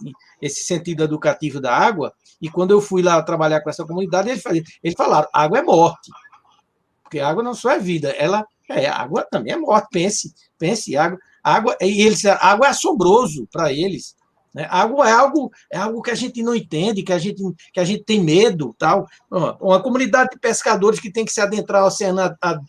esse sentido educativo da água, e quando eu fui lá trabalhar com essa comunidade, eles, falaram, eles falaram água é morte. Porque água não só é vida, ela é, água também é morte. Pense, pense, água, água, e eles, água é assombroso para eles. Né? Água é algo, é algo que a gente não entende, que a gente, que a gente tem medo, tal. Uma comunidade de pescadores que tem que se adentrar o oceano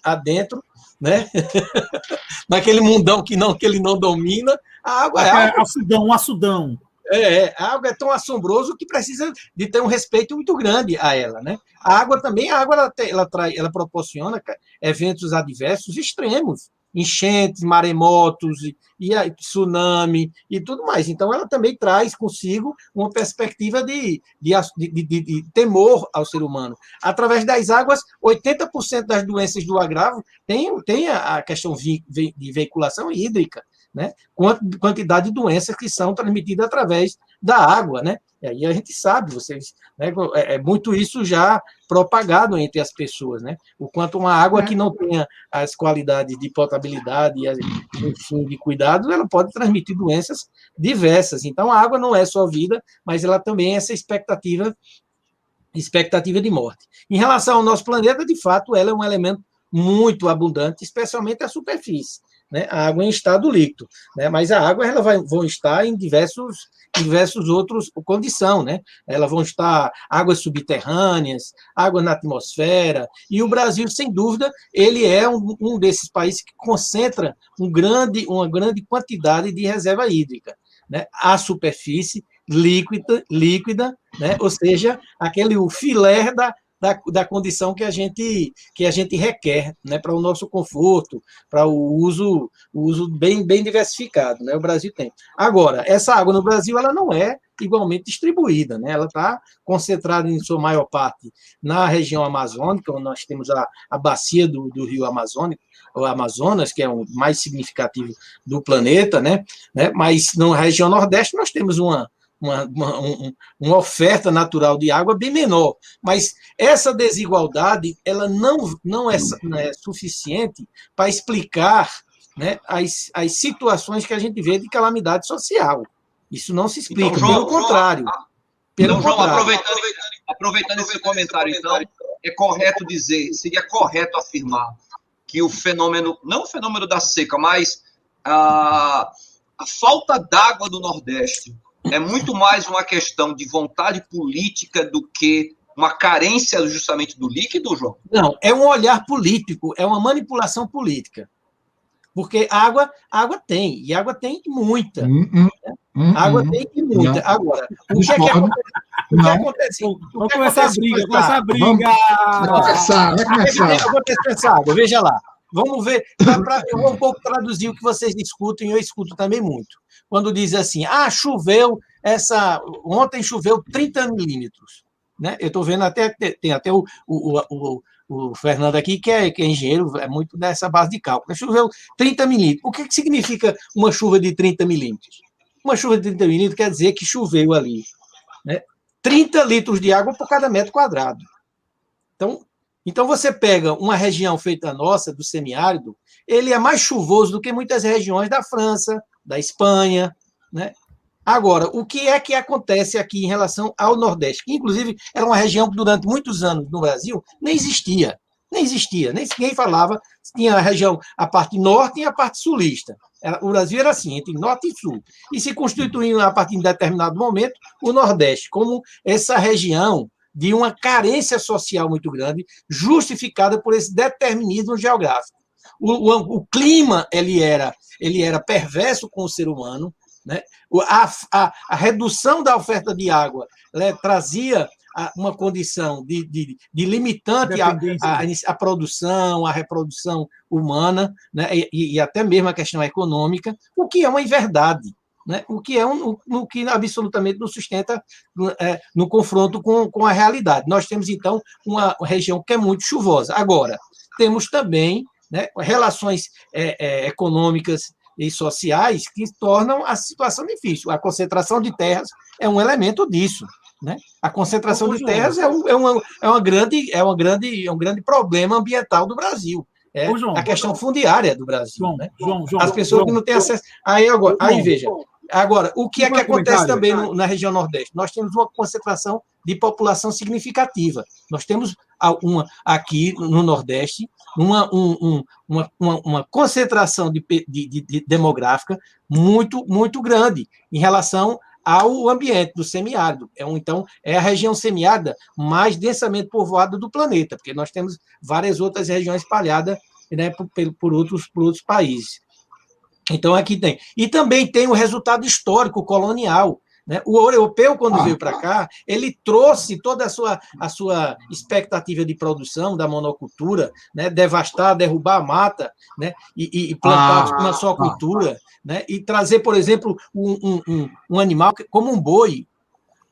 adentro, né? Naquele mundão que não que ele não domina, a água é, é açudão, um açudão. É, é, a água é tão assombroso que precisa de ter um respeito muito grande a ela, né? A água também, a água ela, ela, trai, ela proporciona eventos adversos extremos, enchentes, maremotos e, e tsunami e tudo mais. Então, ela também traz consigo uma perspectiva de, de, de, de, temor ao ser humano. Através das águas, 80% das doenças do agravo tem, tem a, a questão vi, de veiculação hídrica né? quantidade de doenças que são transmitidas através da água, né? E aí a gente sabe, vocês, né, é muito isso já propagado entre as pessoas, né? O quanto uma água que não tenha as qualidades de potabilidade e enfim, de cuidado, ela pode transmitir doenças diversas. Então a água não é só vida, mas ela também é essa expectativa expectativa de morte. Em relação ao nosso planeta, de fato, ela é um elemento muito abundante, especialmente a superfície né, a água em estado líquido, né, mas a água ela vai vão estar em diversos diversos outros condição, né? Elas vão estar águas subterrâneas, água na atmosfera, e o Brasil, sem dúvida, ele é um, um desses países que concentra um grande, uma grande quantidade de reserva hídrica, né? A superfície líquida, líquida né? ou seja, aquele o filé da, da, da condição que a gente que a gente requer, né, para o nosso conforto, para o uso o uso bem bem diversificado, né? O Brasil tem. Agora, essa água no Brasil ela não é igualmente distribuída, né? Ela está concentrada em sua maior parte na região amazônica, onde nós temos a, a bacia do, do rio Amazônico, o Amazonas, que é o mais significativo do planeta, né? né? Mas na região nordeste nós temos uma uma, uma, um, uma, oferta natural de água bem menor. Mas essa desigualdade ela não, não, é, não é suficiente para explicar né, as, as situações que a gente vê de calamidade social. Isso não se explica, então, João, pelo contrário. João, pelo então, João, contrário. aproveitando, aproveitando esse comentário, então, é correto dizer, seria correto afirmar que o fenômeno, não o fenômeno da seca, mas a, a falta d'água do Nordeste é muito mais uma questão de vontade política do que uma carência justamente do líquido, João? Não, é um olhar político, é uma manipulação política. Porque água, água tem, e água tem muita. Hum, hum, hum, água hum. tem e muita. Não. Agora, o que, é que acontece? O que acontece? Vamos começar a briga, começar a briga. Vai começar, vai começar. Essa água, veja lá. Vamos ver, pra, eu vou um pouco traduzir o que vocês discutem, eu escuto também muito quando diz assim: ah, choveu essa. Ontem choveu 30 milímetros. Né? Eu estou vendo até, tem até o, o, o, o, Fernando aqui, que é, que é engenheiro, é muito dessa base de cálculo. Choveu 30 milímetros. O que, que significa uma chuva de 30 milímetros? Uma chuva de 30 milímetros quer dizer que choveu ali. Né? 30 litros de água por cada metro quadrado. Então, então você pega uma região feita nossa, do semiárido, ele é mais chuvoso do que muitas regiões da França, da Espanha, né? Agora, o que é que acontece aqui em relação ao Nordeste? Que, inclusive, era uma região que, durante muitos anos no Brasil, nem existia. Nem existia, nem ninguém falava. Tinha a região, a parte norte e a parte sulista. o Brasil era assim, entre norte e sul. E se constituiu, a partir de determinado momento, o Nordeste, como essa região de uma carência social muito grande, justificada por esse determinismo geográfico. O, o, o clima ele era ele era perverso com o ser humano, né? a, a, a redução da oferta de água né, trazia uma condição de, de, de limitante à, à, produção, à reprodução humana, né? E, e, até mesmo a questão econômica, o que é uma inverdade. Né? O que é um, o que absolutamente não sustenta é, no confronto com, com a realidade. Nós temos, então, uma região que é muito chuvosa. Agora, temos também né, relações é, é, econômicas e sociais que tornam a situação difícil. A concentração de terras é um elemento disso. Né? A concentração de terras é, um, é, uma, é, uma grande, é, uma grande, é um grande problema ambiental do Brasil. É Ô, João, a questão fundiária do Brasil. João, né? João, As pessoas que não têm acesso. Aí, agora, aí veja. Agora, o que é que acontece também no, na região Nordeste? Nós temos uma concentração de população significativa. Nós temos uma, aqui no Nordeste uma, um, uma, uma, uma, concentração de, de, de, demográfica muito, muito grande em relação ao ambiente do semiárido. É um, então, é a região semiárida mais densamente povoada do planeta, porque nós temos várias outras regiões espalhadas né, por, por, outros, por outros países. Então, aqui tem. E também tem o resultado histórico colonial. Né? O europeu, quando ah. veio para cá, ele trouxe toda a sua, a sua expectativa de produção da monocultura, né? devastar, derrubar a mata né? e, e plantar ah. uma só cultura, né? e trazer, por exemplo, um, um, um animal como um boi,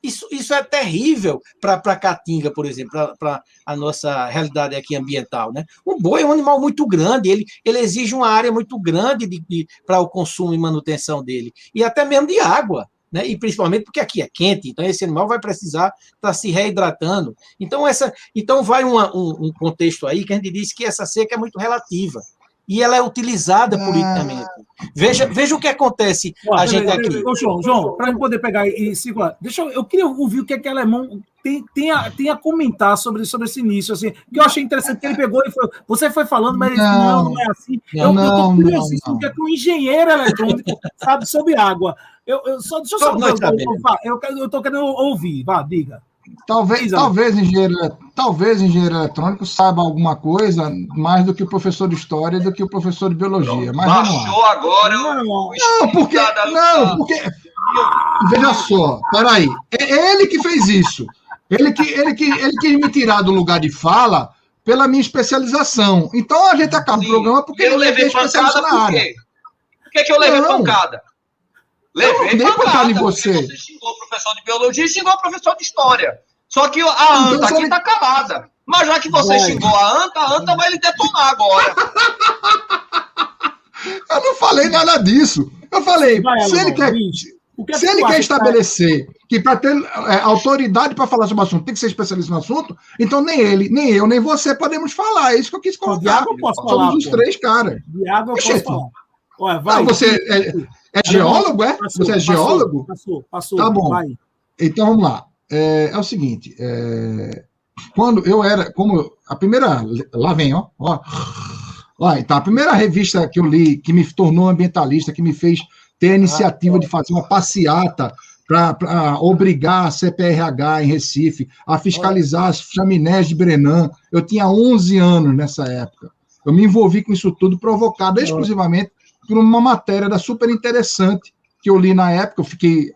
isso, isso é terrível para a caatinga, por exemplo, para a nossa realidade aqui ambiental. Né? O boi é um animal muito grande, ele, ele exige uma área muito grande de, de para o consumo e manutenção dele, e até mesmo de água. Né? E principalmente porque aqui é quente, então esse animal vai precisar estar tá se reidratando. Então, essa, então vai uma, um, um contexto aí que a gente diz que essa seca é muito relativa e ela é utilizada ah. politicamente. Veja, veja o que acontece a gente aqui. Ô, João, João, para eu poder pegar e circular, deixa eu, eu queria ouvir o que é que Alemão tem, tem, a, tem a comentar sobre, sobre esse início, assim, que eu achei interessante que ele pegou e foi, você foi falando, mas não, não, não é assim. Eu, não, eu tô curiosíssimo que é que um engenheiro eletrônico sabe sobre água. Eu, eu só deixa eu só, eu, eu, eu, eu tô querendo ouvir, vá, diga. Talvez, talvez, engenheiro, talvez engenheiro eletrônico saiba alguma coisa mais do que o professor de história do que o professor de biologia. Mas Baixou agora não, não, porque, não, porque Veja só, peraí. É ele que fez isso. Ele que, ele, que, ele quis me tirar do lugar de fala pela minha especialização. Então a gente acaba Sim. o programa porque eu levei pancada na área. Quê? Por que, que eu levei não. pancada? Levei eu pancada em você. Você xingou o professor de biologia e xingou o professor de história. Só que a anta então, aqui tá calada. Mas já que você vai. xingou a anta, a anta vai lhe detonar agora. eu não falei nada disso. Eu falei, vai, se ele quer. É se ele quer estabelecer que para ter é, autoridade para falar sobre o assunto tem que ser especialista no assunto, então nem ele, nem eu, nem você podemos falar. É isso que eu quis colocar. eu posso falar. Somos os três caras. Diago eu posso falar. Ué, vai. Não, você é, é geólogo, é? Passou, você é geólogo? Passou, passou. Tá bom. Vai. Então vamos lá. É, é o seguinte. É, quando eu era, como a primeira, lá vem, ó, ó, ó, então a primeira revista que eu li que me tornou ambientalista, que me fez ter a iniciativa de fazer uma passeata para obrigar a CPRH em Recife a fiscalizar as chaminés de Brenan. Eu tinha 11 anos nessa época. Eu me envolvi com isso tudo provocado exclusivamente por uma matéria da super interessante que eu li na época. Eu fiquei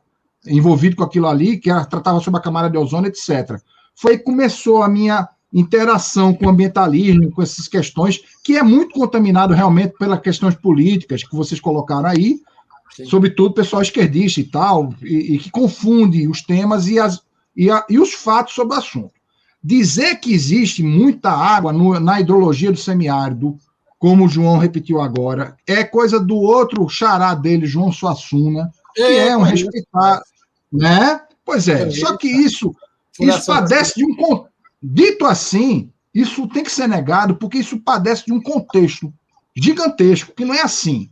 envolvido com aquilo ali, que tratava sobre a camada de ozônio, etc. Foi que começou a minha interação com o ambientalismo, com essas questões, que é muito contaminado realmente pelas questões políticas que vocês colocaram aí, Sim. sobretudo pessoal esquerdista e tal, e, e que confunde os temas e, as, e, a, e, os fatos sobre o assunto. Dizer que existe muita água no, na hidrologia do semiárido, como o João repetiu agora, é coisa do outro xará dele, João Suassuna, que é, é um respeitar, né? Pois é, só que isso, isso padece de um dito assim, isso tem que ser negado porque isso padece de um contexto gigantesco que não é assim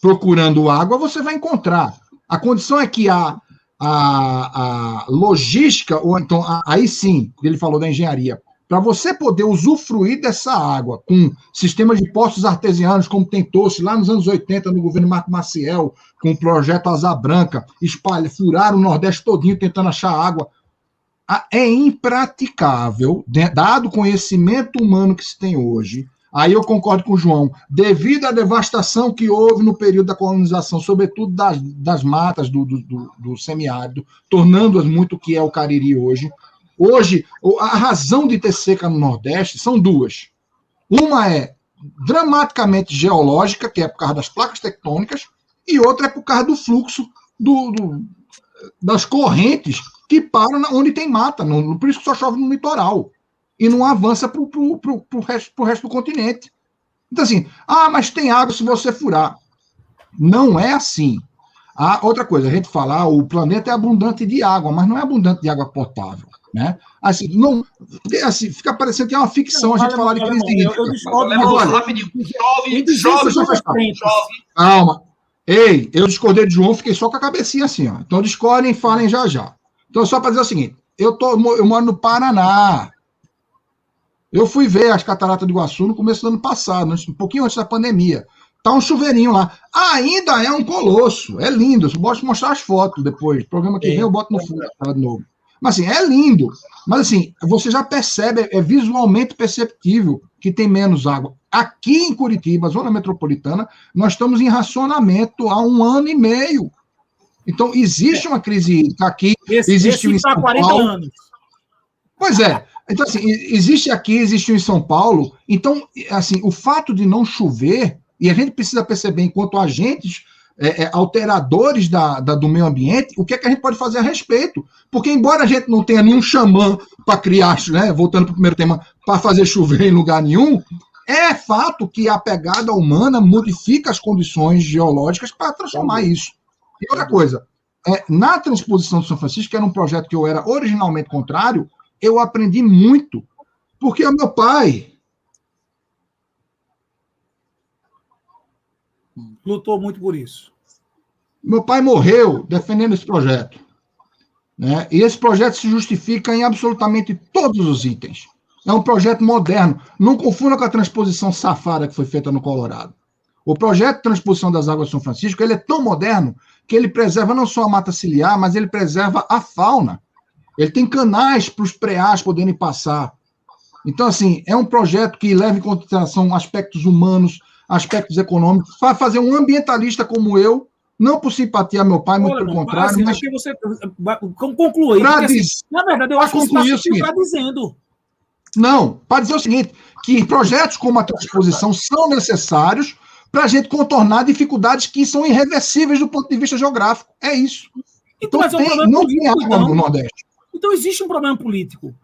procurando água, você vai encontrar. A condição é que a, a, a logística, ou então, a, aí sim, ele falou da engenharia, para você poder usufruir dessa água com sistemas de poços artesianos, como tentou-se lá nos anos 80 no governo Marco Maciel, com o projeto Asa Branca, espalha, furar o Nordeste todinho tentando achar água. É impraticável, dado o conhecimento humano que se tem hoje, Aí eu concordo com o João. Devido à devastação que houve no período da colonização, sobretudo das, das matas do, do, do, do semiárido, tornando-as muito o que é o Cariri hoje. Hoje, a razão de ter seca no Nordeste são duas. Uma é dramaticamente geológica, que é por causa das placas tectônicas, e outra é por causa do fluxo do, do das correntes que param onde tem mata. No, por isso que só chove no litoral e não avança para o resto, resto do continente. Então, assim, ah, mas tem água se você furar. Não é assim. Ah, outra coisa, a gente fala, ah, o planeta é abundante de água, mas não é abundante de água potável. Né? Assim, não, assim, fica parecendo que é uma ficção não, a gente falar de crise hídrica. Eu, eu discordo, chove, chove. Calma. Ei, eu discordei de João, fiquei só com a cabecinha assim, ó. Então discordem falem já já. Então, só para dizer o seguinte: eu, tô, eu moro no Paraná. Eu fui ver as cataratas do Iguaçu no começo do ano passado, um pouquinho antes da pandemia. Tá um chuveirinho lá. Ainda é um colosso. É lindo. Eu de mostrar as fotos depois. O programa que é. vem eu boto no fundo de novo. Mas assim, é lindo. Mas assim, você já percebe, é visualmente perceptível que tem menos água. Aqui em Curitiba, zona metropolitana, nós estamos em racionamento há um ano e meio. Então, existe uma crise hídrica aqui. Esse, existe esse em tá São 40 Paulo. anos. Pois é. Então, assim, existe aqui, existe em São Paulo. Então, assim, o fato de não chover, e a gente precisa perceber, enquanto agentes é, é, alteradores da, da, do meio ambiente, o que é que a gente pode fazer a respeito? Porque, embora a gente não tenha nenhum xamã para criar, né, voltando para o primeiro tema, para fazer chover em lugar nenhum, é fato que a pegada humana modifica as condições geológicas para transformar isso. E outra coisa, é, na transposição de São Francisco, que era um projeto que eu era originalmente contrário, eu aprendi muito, porque o meu pai. Lutou muito por isso. Meu pai morreu defendendo esse projeto. Né? E esse projeto se justifica em absolutamente todos os itens. É um projeto moderno. Não confunda com a transposição safada que foi feita no Colorado. O projeto de transposição das águas de São Francisco ele é tão moderno que ele preserva não só a mata ciliar, mas ele preserva a fauna. Ele tem canais para os preás poderem passar. Então, assim, é um projeto que leva em consideração aspectos humanos, aspectos econômicos, para fazer um ambientalista como eu Não por simpatia ao meu pai, muito pelo contrário, assim, mas você conclui. Pra porque, assim, na verdade, eu acho que concluir seguinte. está dizendo. Não, para dizer o seguinte, que projetos como a transposição são necessários para a gente contornar dificuldades que são irreversíveis do ponto de vista geográfico. É isso. Então, Então mas é um tem- não tem água no então. Nordeste. Então existe um problema político.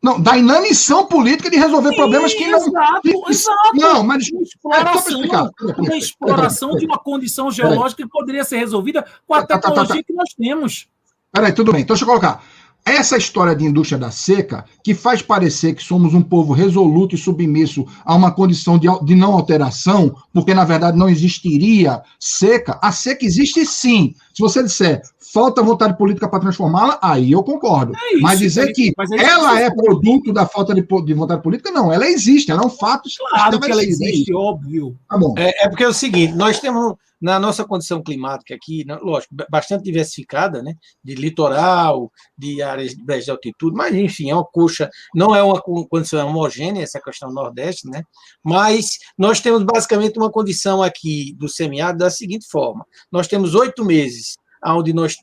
Não, da inanição política de resolver problemas que não. Exato, que- exato. Não, mas. É, exploração, explicar. uma exploração de uma condição geológica que poderia ser resolvida com a Tá, tá, tá, tá. tecnologia que nós temos. Peraí, tudo bem. Então, deixa eu colocar. Essa história de indústria da seca, que faz parecer que somos um povo resoluto e submisso a uma condição de, de não alteração, porque na verdade não existiria seca, a seca existe sim. Se você disser falta vontade política para transformá-la, aí eu concordo. É isso, mas dizer é- que mas é ela é produto da falta de, de vontade política, não. Ela existe, ela é um fato Claro que ela é existe, óbvio. Tá bom. É, é porque é o seguinte, nós temos na nossa condição climática aqui, lógico, ba- bastante diversificada, né, de litoral, de áreas de altitude, mas enfim, é uma coxa, não é uma co- condição homogênea essa questão nordeste, né, mas nós temos basicamente uma condição aqui do semiárido da seguinte forma: nós temos oito meses onde nós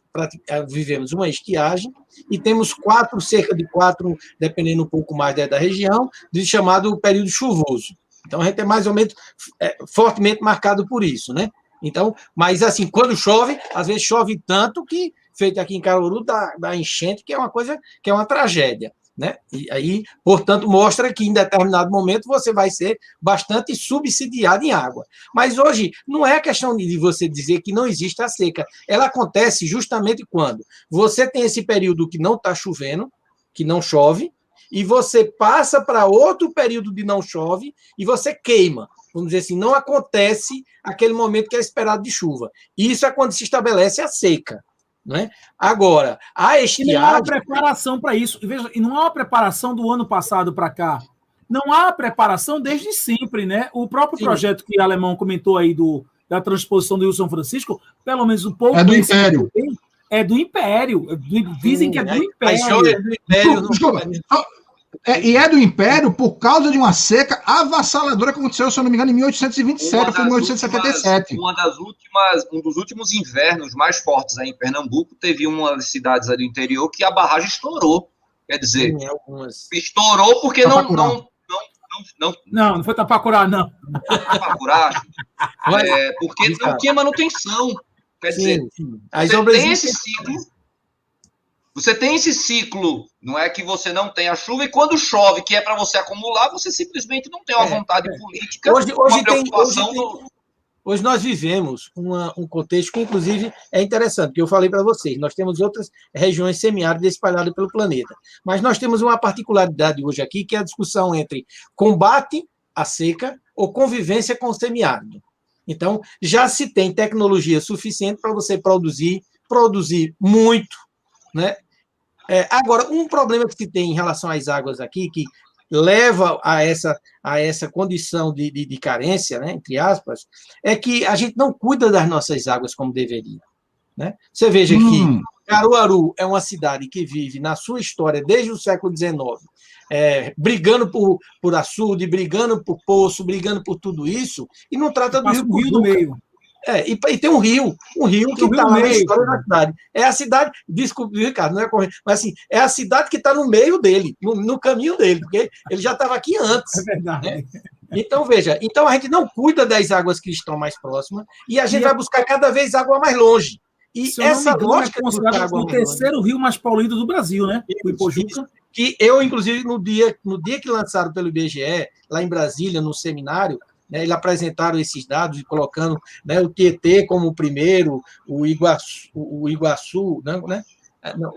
eh, vivemos uma estiagem e temos quatro, cerca de quatro, dependendo um pouco mais da, da região, de chamado período chuvoso. Então a gente é mais ou menos é, fortemente marcado por isso, né? Então, mas assim, quando chove, às vezes chove tanto que, feito aqui em Caruru, dá, dá enchente, que é uma coisa, que é uma tragédia, né? E aí, portanto, mostra que em determinado momento você vai ser bastante subsidiado em água. Mas hoje não é questão de você dizer que não existe a seca. Ela acontece justamente quando você tem esse período que não está chovendo, que não chove, e você passa para outro período de não chove e você queima. Vamos dizer assim, não acontece aquele momento que é esperado de chuva. Isso é quando se estabelece a seca. Né? Agora, a E não há uma estiagem. preparação para isso. E veja, e não há uma preparação do ano passado para cá. Não há preparação desde sempre, né? O próprio Sim. projeto que o alemão comentou aí do, da transposição do Rio São Francisco, pelo menos um pouco. É do Império. tenho, É do Império. É Dizem que é do Império. joias do Império não- Desculpa. É, e é do Império por causa de uma seca avassaladora que aconteceu, se eu não me engano, em 1827, foi em das 1877. últimas- uma das últimas, um dos últimos invernos mais fortes aí em Pernambuco, teve uma das cidades ali do interior que a barragem estourou. Quer dizer, algumas. estourou porque não, Tapacurá. não, não, não, não, Não, não foi Tapacurá, não. Tapacurá, é, porque não tinha manutenção. Quer dizer, Sim, sim. As você tem esse ciclo. Você tem esse ciclo, não é que você não tem a chuva, e quando chove, que é para você acumular, você simplesmente não tem uma É, vontade política, Hoje, hoje, tem, hoje, tem- do- hoje nós vivemos uma- um contexto que, inclusive, é interessante, que eu falei para vocês. Nós temos outras regiões semiáridas espalhadas pelo planeta. Mas nós temos uma particularidade hoje aqui, que é a discussão entre combate à seca ou convivência com o semiárido. Então, já se tem tecnologia suficiente para você produzir, produzir muito, né? É, agora, um problema que se tem em relação às águas aqui, que leva a essa, a essa condição de, de, de carência, né, entre aspas, é que a gente não cuida das nossas águas como deveria. Né? Você veja que Hum, Caruaru é uma cidade que vive na sua história desde o século XIX, é, brigando por, por açude, brigando por poço, brigando por tudo isso, e não trata do Rio o rio no Cujuca. meio. É, e, e tem um rio, um rio que está na história da cidade. É a cidade, desculpe, Ricardo, não é correto, mas assim, é a cidade que está no meio dele, no, no caminho dele, porque ele já estava aqui antes. É verdade. Então, veja, então a gente não cuida das águas que estão mais próximas e a gente E vai buscar cada vez água mais longe. E Se essa engano, é lógica buscar considerado o terceiro rio mais poluído do Brasil, né? O Ipojuca. que eu, inclusive, no dia, no dia que lançaram pelo IBGE, lá em Brasília, no seminário, né, eles apresentaram esses dados, colocando né, o Tietê como o primeiro, o Iguaçu, o Iguaçu né, né, é, não,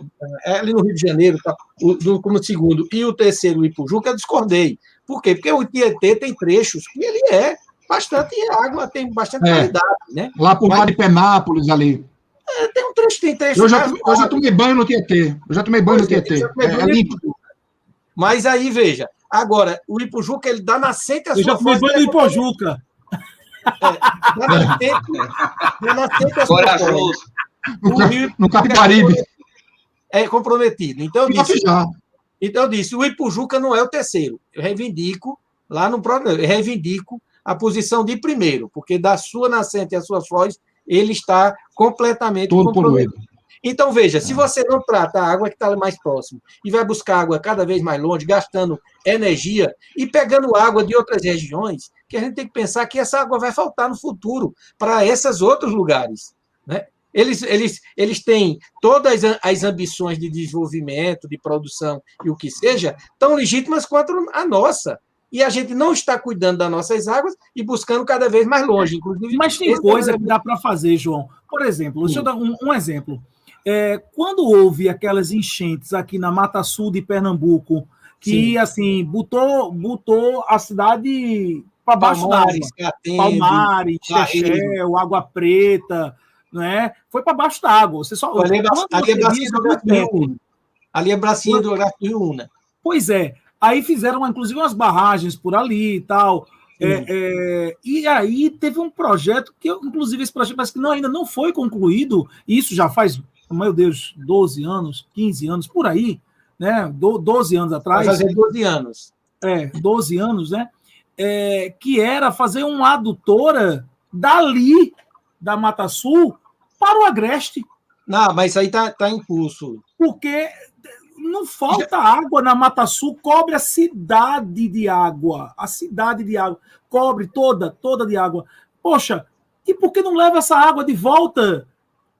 é ali no Rio de Janeiro, tá, o, do- como segundo, e o terceiro, o Ipujuca, eu discordei. Por quê? Porque o Tietê tem trechos que ele é bastante água, tem bastante É. qualidade, né? lá por Mas- lado de Penápolis ali. É, Tem um trecho, tem trecho. Eu já, eu já tomei banho no Tietê. Eu já tomei banho no Pois é, Tietê. É, banho é no limpo. Mas aí, veja, agora, o Ipujuca, ele dá nascente a Eu sua já tomei foz, banho no Ipojuca. dá nascente, dá nascente a sua corajoso. Rio no Capibaribe. é comprometido. Então, eu disse, já. então, eu disse, o Ipujuca não é o terceiro. Eu reivindico, lá no próprio, eu reivindico a posição de primeiro, porque da sua nascente às suas foz, ele está completamente Todo poluído. Então, veja, se você não trata a água que está mais próximo e vai buscar água cada vez mais longe, gastando energia e pegando água de outras regiões, que a gente tem que pensar que essa água vai faltar no futuro para esses outros lugares. Né? Eles, eles, eles têm todas as ambições de desenvolvimento, de produção e o que seja, tão legítimas quanto a nossa e a gente não está cuidando das nossas águas e buscando cada vez mais longe. Inclusive, Mas tem coisa que dá para fazer, João. Por exemplo, deixa eu dar um, um exemplo. É, quando houve aquelas enchentes aqui na Mata Sul de Pernambuco, que Sim. assim botou, botou a cidade para baixo d'água. Palmares, Chechel, Água Preta, né? Foi para baixo d'água. Você só ali, ali é bracinho do Rio Ali é bracinho do Rio Pois é. Aí fizeram, inclusive, umas barragens por ali e tal. É, é, e aí teve um projeto que, inclusive, esse projeto parece que não, ainda não foi concluído, isso já faz, meu Deus, 12 anos, 15 anos, por aí, né? 12 anos atrás. Vai fazer 12 anos. É, 12 anos, né? É, que era fazer uma adutora dali, da Mata Sul, para o Agreste. Não, mas isso aí tá, tá em curso. Porque não falta água na Mata Sul, cobre a cidade de água. A cidade de água. Cobre toda, toda de água. Poxa, e por que não leva essa água de volta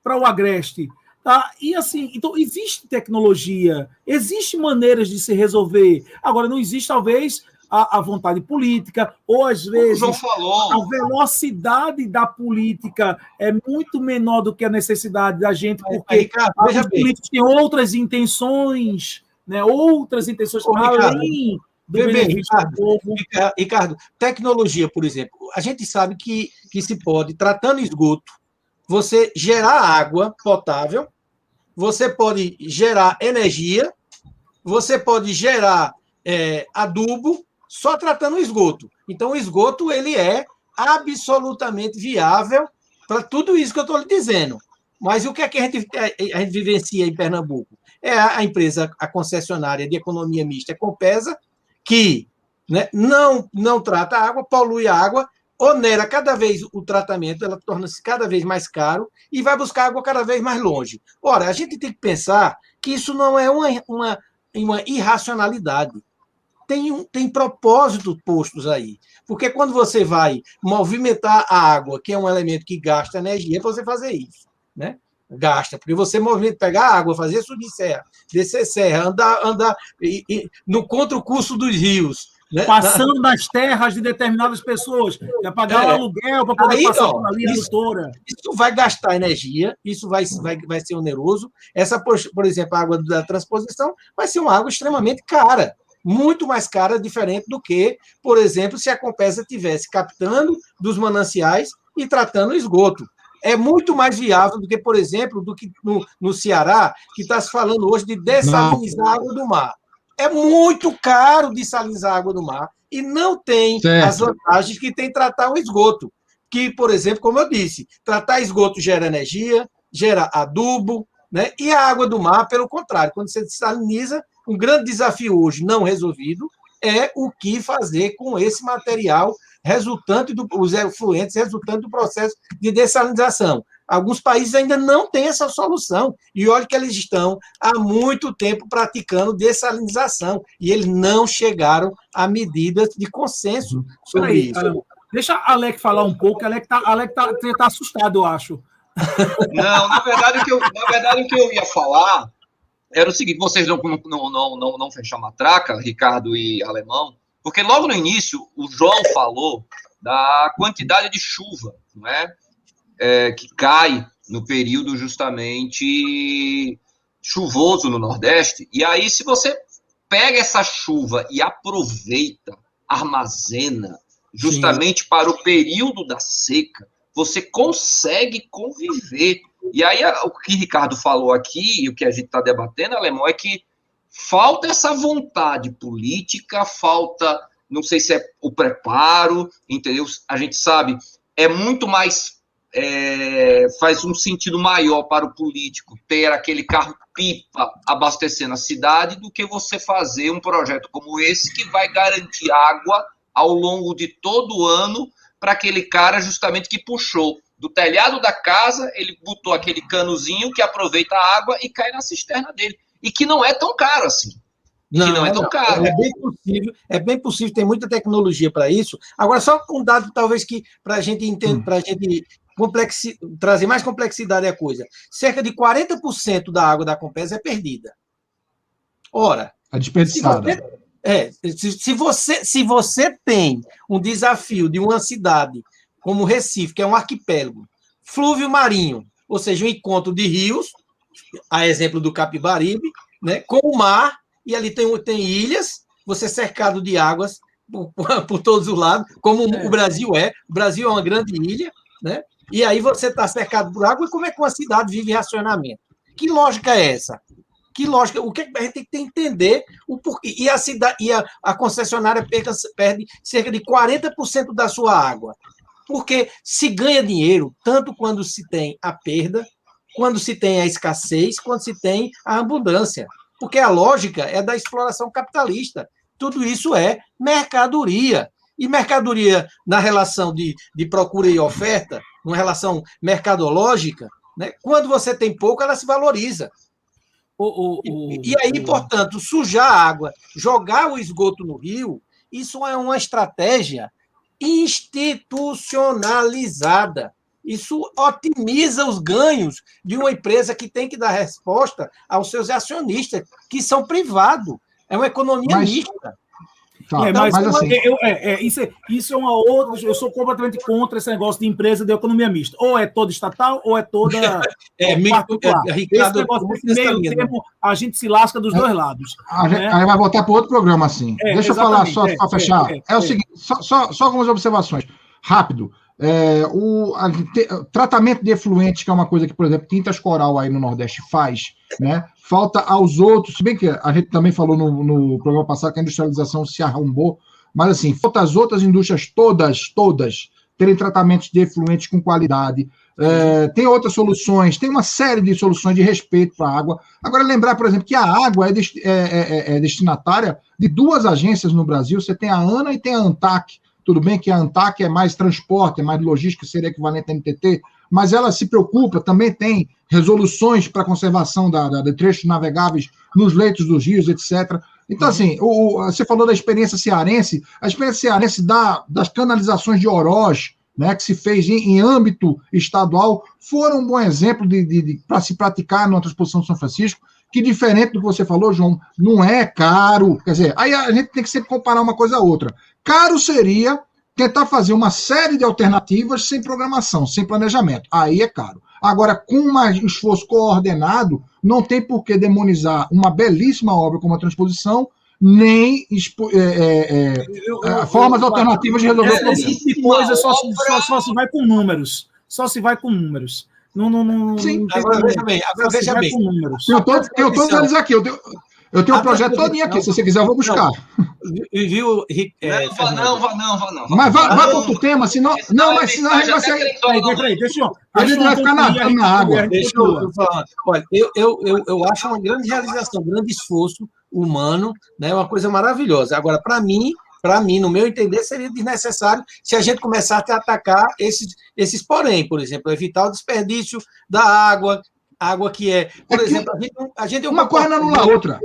para o Agreste? Tá? E assim, então existe tecnologia, existe maneiras de se resolver. Agora, não existe, talvez, a, a, vontade política, ou às vezes a velocidade da política é muito menor do que a necessidade da gente, porque aí, cara, os políticos têm outras intenções, né, outras intenções Ô, além do Bebê, Ricardo, povo. Ricardo, tecnologia, por exemplo, a gente sabe que, que se pode, tratando esgoto, você gerar água potável, você pode gerar energia, você pode gerar é, adubo, só tratando o esgoto. Então, o esgoto ele é absolutamente viável para tudo isso que eu estou lhe dizendo. Mas o que é que a gente, a gente vivencia em Pernambuco? É a, empresa, a concessionária de economia mista Compesa, que né, não, não trata a água, polui a água, onera cada vez o tratamento, ela torna-se cada vez mais caro e vai buscar água cada vez mais longe. Ora, a gente tem que pensar que isso não é uma, uma, uma irracionalidade tem, um, tem propósito postos aí. Porque quando você vai movimentar a água, que é um elemento que gasta energia, é você fazer isso. Né? Gasta, porque você movimenta, pegar água, fazer subir serra, descer serra, andar, andar e, e, no contra o curso dos rios. Né? Passando nas terras de determinadas pessoas, para pagar é. o aluguel, para poder aí, passar ó, ali isso, isso vai gastar energia, isso vai, vai, vai ser oneroso. Essa, por, por exemplo, a água da transposição vai ser uma água extremamente cara muito mais cara, diferente do que, por exemplo, se a Compesa tivesse captando dos mananciais e tratando o esgoto. É muito mais viável do que, por exemplo, do que no, no Ceará, que está se falando hoje de dessalinizar a água do mar. É muito caro dessalinizar a água do mar e não tem certo. as vantagens que tem tratar o esgoto. Que, por exemplo, como eu disse, tratar esgoto gera energia, gera adubo, né? e a água do mar, pelo contrário, quando você dessaliniza, um grande desafio hoje não resolvido é o que fazer com esse material resultante do, os efluentes resultante do processo de dessalinização. Alguns países ainda não têm essa solução. E olha que eles estão há muito tempo praticando dessalinização. E eles não chegaram a medidas de consenso sobre Aí, isso. deixa a Alec falar um pouco. A Alec está tá, tá assustado, eu acho. Não, na verdade, o que eu, na verdade, o que eu ia falar era o seguinte: vocês não, não, não, não, não fecham a matraca, Ricardo e Alemão, porque logo no início o João falou da quantidade de chuva não é? É que cai no período justamente chuvoso no Nordeste. E aí, se você pega essa chuva e aproveita, armazena, justamente Sim. para o período da seca, você consegue conviver e aí, o que o Ricardo falou aqui, e o que a gente está debatendo, Alemão, é que falta essa vontade política, falta, não sei se é o preparo, entendeu? A gente sabe, é muito mais. É, faz um sentido maior para o político ter aquele carro pipa abastecendo a cidade do que você fazer um projeto como esse que vai garantir água ao longo de todo o ano para aquele cara justamente que puxou do telhado da casa, ele botou aquele canozinho que aproveita a água e cai na cisterna dele. E que não é tão caro assim. Não, que não é tão não. caro. É bem possível, é bem possível, tem muita tecnologia para isso. Agora, só um dado, talvez, que para a gente entender, Hum. para a gente complexi- trazer mais complexidade à coisa. Cerca de 40% da água da Compesa é perdida. Ora, A se desperdiçada. você, é, se, se você, se você tem um desafio de uma cidade como Recife, que é um arquipélago, flúvio marinho, ou seja, um encontro de rios, a exemplo do Capibaribe, né, com o mar, e ali tem, tem ilhas, você é cercado de águas por, por- por todos os lados, como É. o Brasil é. O Brasil é uma grande ilha, né? E aí você está cercado por água, e como é que uma cidade vive racionamento? Que lógica é essa? Que lógica? O que é a gente tem que entender o porquê? E a cidade e a, a concessionária perca- perde cerca de 40% da sua água. Porque se ganha dinheiro tanto quando se tem a perda, quando se tem a escassez, quando se tem a abundância. Porque a lógica é da exploração capitalista. Tudo isso é mercadoria. E mercadoria na relação de, de procura e oferta, uma relação mercadológica, né? quando você tem pouco, ela se valoriza. O, o, o, E aí, o- portanto, sujar a água, jogar o esgoto no rio, isso é uma estratégia institucionalizada. Isso otimiza os ganhos de uma empresa que tem que dar resposta aos seus acionistas, que são privados. É uma economia Mas- mista. Tá, É, mas, mas assim, eu- é, é, isso, é, isso é uma outra. Eu sou completamente contra esse negócio de empresa de economia mista. Ou é toda estatal, ou é toda É, mi- particular. é, Ricardo, esse negócio, esse nessa meio termo, a gente se lasca dos dois lados. a gente- né? aí vai voltar para outro programa, assim. É, Deixa eu falar só é, para fechar. é, É, é, o é. seguinte, só, só, só algumas observações. Rápido. É, o a- te- tratamento de efluentes, que é uma coisa que, por exemplo, Tintas Coral aí no Nordeste faz, né? Falta aos outros, se bem que a gente também falou no, no programa passado que a industrialização se arrombou, mas assim, falta as outras indústrias todas, todas, terem tratamentos de efluentes com qualidade. É, tem outras soluções, tem uma série de soluções de respeito para a água. Agora, lembrar, por exemplo, que a água é, desti- é- é- é destinatária de duas agências no Brasil. Você tem a ANA e tem a ANTAC. Tudo bem que a ANTAC é mais transporte, é mais logística, seria equivalente à NTT, mas ela se preocupa, também tem resoluções para conservação da, da- de trechos navegáveis nos leitos dos rios, etc. Então, assim, o, o- você falou da experiência cearense, a experiência cearense da, das canalizações de Oroz, né, que se fez em, em âmbito estadual, foram um bom exemplo de, para se praticar na transposição de São Francisco, que diferente do que você falou, João, não é caro. Quer dizer, aí a gente tem que sempre comparar uma coisa a outra. Caro seria tentar fazer uma série de alternativas sem programação, sem planejamento. Aí é caro. Agora, com um esforço coordenado, não tem por que demonizar uma belíssima obra como a transposição, nem é, é, é, Eu- é, eu- formas eu- alternativas de resolver o Esse problema. tipo de coisa só, só, só se vai com números. Só se vai com números. Não, não, não, Sim. Agora, veja bem, agora Só se veja vai bem. tenho todos eles aqui. Eu tenho, eu tenho um A projeto todinho aqui. Se você quiser, eu vou buscar. E Viu, é, Não, vá não, vá não, vá não. Mas vai, vai Não, para outro tema, senão. Não, mas senão a gente vai ser. Peraí, peraí, deixa eu. A gente vai ficar nadando na água. Deixa eu falar. Olha, eu, eu, eu, eu acho uma grande realização, um grande esforço humano, né? Uma coisa maravilhosa. Agora, para mim, para mim, no meu entender, seria desnecessário se a gente começasse a atacar esses, esses porém, por exemplo, evitar o desperdício da água, água que é, por É que exemplo, a gente, a gente tem Uma coisa não anula a outra.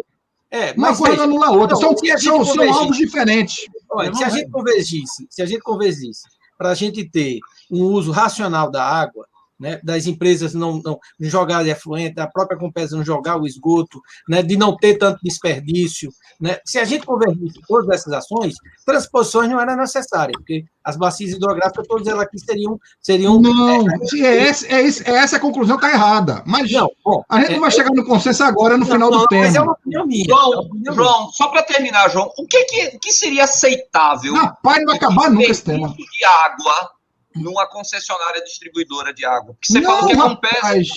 É, Uma mas coisa anula a outra. Não, São, são, são alvos diferentes. Olha, se a gente convergisse, se a gente convergisse para a gente ter um uso racional da água, né, das empresas não, não jogar efluente, da própria Compesa não jogar o esgoto, né, de não ter tanto desperdício, né, se a gente convergisse todas essas ações, transposições não eram necessárias, porque as bacias hidrográficas, todas elas aqui seriam... seriam Não, é, esse- é, esse- é essa a conclusão está errada. Mas não, bom, a gente não vai chegar no consenso agora, no final não, do Mas é uma opinião minha. é uma João, opinião minha. João, só para terminar, João, o que, que, que seria aceitável Rapaz, não vai acabar nunca esse tema. de água numa concessionária distribuidora de água? Porque você Não, falou que a Compesa rapaz.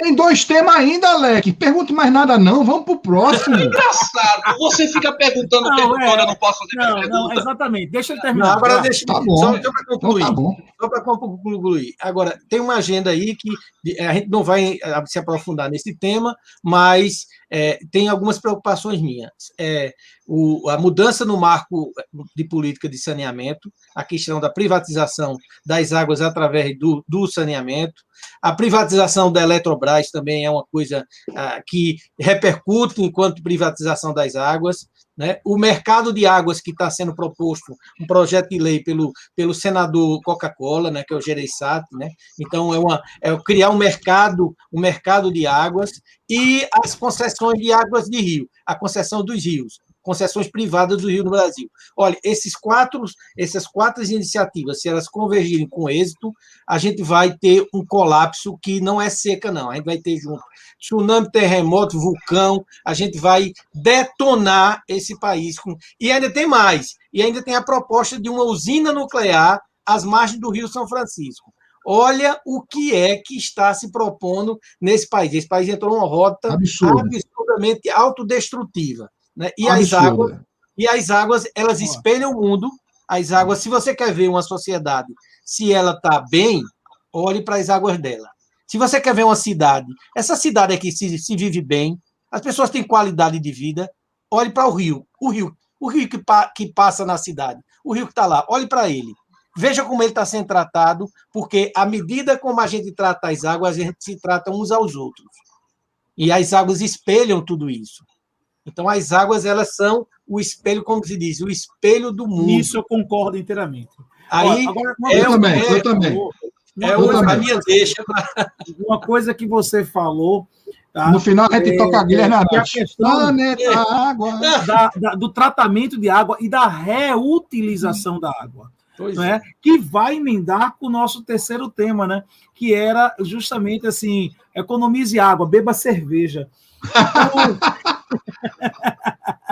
Tem dois temas ainda, Alec. Pergunte mais nada, não. Vamos pro próximo. engraçado. Você fica perguntando o Não, tempo é. eu não posso fazer minha Não, não, pergunta. exatamente. Deixa ele Não, terminar. agora vai. deixa Tá bom. só, só para Então concluir. tá bom. Só para concluir. Agora, tem uma agenda aí que de- a gente não vai eh, se aprofundar nesse tema, mas é, tem algumas preocupações minhas. É, o, a mudança no marco de política de saneamento, a questão da privatização das águas através do, do saneamento, a privatização da Eletrobras também é uma coisa ah, que repercute enquanto privatização das águas. Né? O mercado de águas que está sendo proposto, um projeto de lei pelo, pelo senador Coca-Cola, né, que é o Gereissati, né? então é, uma, é criar um mercado, um mercado de águas e as concessões de águas de rio, a concessão dos rios concessões privadas do Rio no Brasil. Olha, esses quatro, essas quatro iniciativas, se elas convergirem com êxito, a gente vai ter um colapso que não é seca, não. A gente vai ter junto tsunami, terremoto, vulcão, a gente vai detonar esse país. E ainda tem mais, e ainda tem a proposta de uma usina nuclear às margens do Rio São Francisco. Olha o que é que está se propondo nesse país. Esse país entrou numa rota Absurdo. absurdamente autodestrutiva. Né? E, as águas, e as águas, elas espelham o mundo. As águas, se você quer ver uma sociedade, se ela está bem, olhe para as águas dela. Se você quer ver uma cidade, essa cidade aqui se, se vive bem, as pessoas têm qualidade de vida, olhe para o rio. O rio, o rio que, pa, que passa na cidade, o rio que está lá, olhe para ele. Veja como ele está sendo tratado, porque à medida como a gente trata as águas, a gente se trata uns aos outros. E as águas espelham tudo isso. Então, as águas, elas são o espelho, como se diz, o espelho do mundo. Isso eu concordo inteiramente. Aí, agora, é, eu também, é, eu também. É eu também. a minha deixa. Uma coisa que você falou. Tá? No final, a gente é, toca a Guilherme é, a questão Planeta, água. Da, da, do tratamento de água e da reutilização da água. né? Que vai emendar com o nosso terceiro tema, né? Que era justamente assim: economize água, beba cerveja.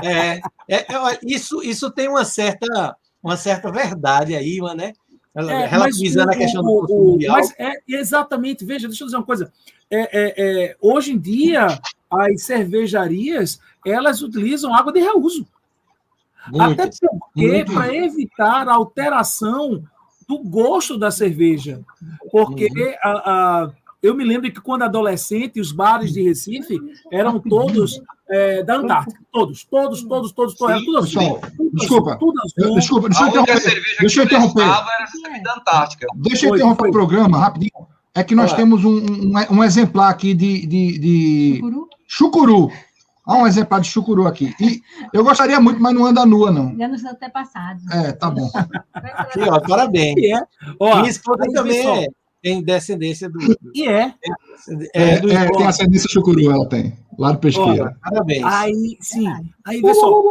É, é, é, isso, isso tem uma certa, uma certa verdade aí, né? É, Relativizando a questão do consumo mundial. Mas é exatamente, veja, deixa eu dizer uma coisa. É, é, é, hoje em dia, as cervejarias elas utilizam água de reuso. Muito, Até porque, para evitar a alteração do gosto da cerveja. Porque uhum. a, a eu me lembro que quando adolescente, os bares de Recife eram todos é, da Antártica. Todos, todos, todos, todos, todos. tudo azul. desculpa, tudo azul. desculpa, deixa eu interromper. Deixa eu interromper. Era da Antártica. Deixa eu interromper o programa rapidinho. É que nós Olha. temos um, um, um, exemplar aqui de, de, de... Chucuru. chucuru. Há um exemplar de chucuru aqui. E eu gostaria muito, mas não anda nua, não. Já nos antepassados. É, tá bom. Aqui, ó, parabéns. É. Ó, Minha esposa também tem descendência do. E é. É, é, do é tem ascendência chucuru, ela tem, lá do Pesqueira. parabéns. Aí, sim. Aí, pessoal.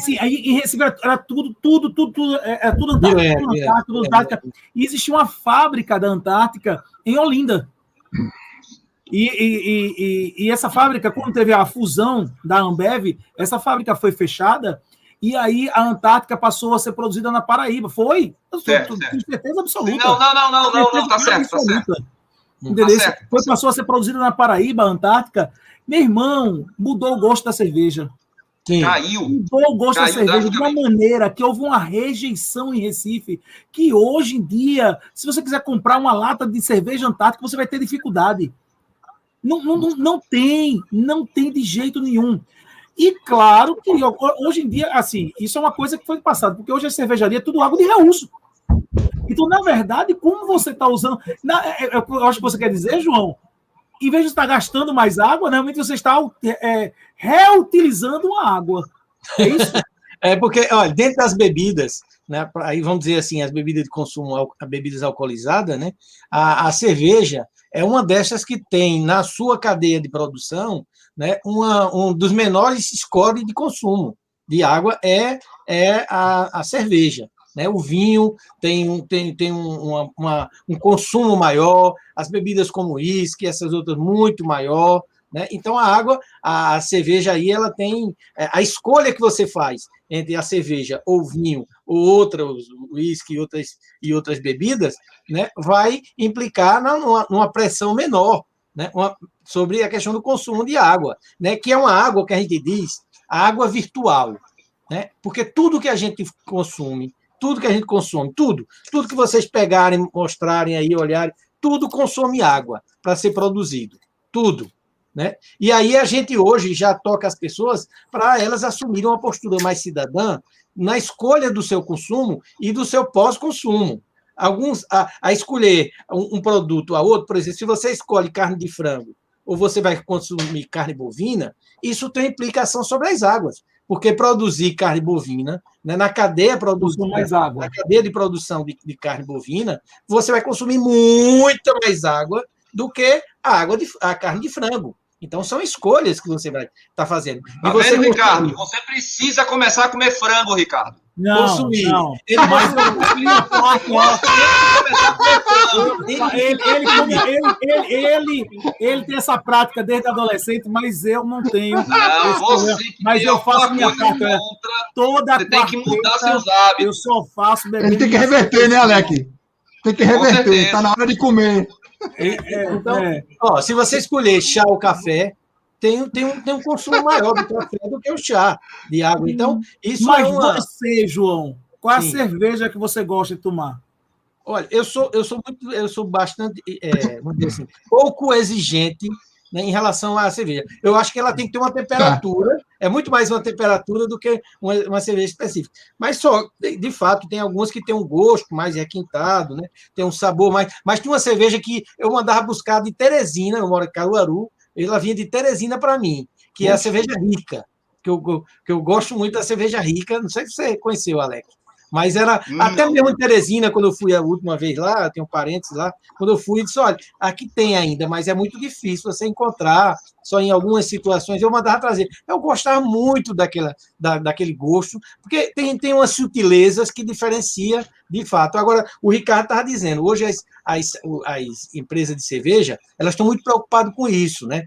Sim, aí em Recife era tudo, tudo, tudo, tudo, era é, é tudo Antártica, é, tudo Antártica, tudo Antártica. E existia uma fábrica da Antártica em Olinda. E, e, e, e, essa fábrica, quando teve a fusão da Ambev, essa fábrica foi fechada e aí a Antártica passou a ser produzida na Paraíba. Foi? Certo, tenho certeza absoluta. Não, não, não, não, não, não, tá certo, tá certo. Entendeu? Tá certo, Foi, passou a ser produzida na Paraíba, a Antártica. Meu irmão, mudou o gosto da cerveja. Sim. Caiu. Mudou o gosto Caiu da cerveja de uma maneira que houve uma rejeição em Recife, que hoje em dia, se você quiser comprar uma lata de cerveja antártica, você vai ter dificuldade. Não, não, não, não tem, não tem de jeito nenhum. E claro que hoje em dia, assim, isso é uma coisa que foi passado, porque hoje a cervejaria é tudo água de reuso. Então, na verdade, como você está usando. Na, é, é, eu acho que você quer dizer, João, em vez de estar gastando mais água, realmente você está é, reutilizando a água. É isso? é porque, olha, dentro das bebidas, né, aí vamos dizer assim, as bebidas de consumo, as bebidas alcoolizadas, né, a, a cerveja é uma dessas que tem na sua cadeia de produção né, uma, um dos menores scores de consumo de água é, é a, a cerveja. Né? O vinho tem, tem, tem uma, uma, um consumo maior, as bebidas como uísque, essas outras muito maior. Né? Então, a água, a cerveja aí, ela tem. É, a escolha que você faz entre a cerveja ou vinho ou outros, uísque e outras, e outras bebidas, né, vai implicar numa, numa pressão menor né, uma, sobre a questão do consumo de água, né, que é uma água que a gente diz água virtual, né, porque tudo que a gente consome, tudo que a gente consome, tudo, tudo que vocês pegarem, mostrarem aí, olharem, tudo consome água para ser produzido, tudo. Né? E aí a gente hoje já toca as pessoas para elas assumirem uma postura mais cidadã na escolha do seu consumo e do seu pós-consumo. Alguns a, a escolher um, um, produto a outro, por exemplo, se você escolhe carne de frango ou você vai consumir carne bovina, isso tem implicação sobre as águas, porque produzir carne bovina né, na cadeia produção mais água. na cadeia de produção de, de carne bovina, você vai consumir muita mais água do que a água de a carne de frango. Então são escolhas que você vai estar tá fazendo. Tá você vendo, Ricardo? Você precisa começar a comer frango, Ricardo. Não, consumir. Não. Ele, mas ele, ele, ele, ele, tem essa prática desde adolescente, mas eu não tenho. Não, mas eu faço minha prática toda Você tem que mudar seus hábitos. Eu só faço bebê. Ele tem que reverter, né, Alec? Tem que reverter. Está na hora de comer. É, é, então, é. Ó, se você escolher chá ou café, tem, tem, um, tem um consumo maior do café do que o chá de água. Então, isso Mas é uma... você, João, qual Sim. a cerveja que você gosta de tomar? Olha, eu sou, eu sou muito, eu sou bastante, é, vamos dizer assim, pouco exigente né, em relação à cerveja. Eu acho que ela tem que ter uma temperatura, tá. é muito mais uma temperatura do que uma, uma, cerveja específica. Mas só, de, de, fato, tem algumas que tem um gosto mais requintado, né? Tem um sabor mais. Mas tem uma cerveja que eu mandava buscar de Teresina, eu moro em Caruaru, ela vinha de Teresina para mim, que é a cerveja rica. Que eu, que eu gosto muito da cerveja rica. Não sei se você conheceu, Alex. Mas era hum. até mesmo em Teresina, quando eu fui a última vez lá, tenho parentes lá, quando eu fui, disse: olha, aqui tem ainda, mas é muito difícil você encontrar, só em algumas situações. Eu mandava trazer. Eu gostava muito daquela, da, daquele gosto, porque tem, tem umas sutilezas que diferencia de fato. Agora, o Ricardo estava dizendo, hoje as, as, as empresas de cerveja, elas estão muito preocupadas com isso, né?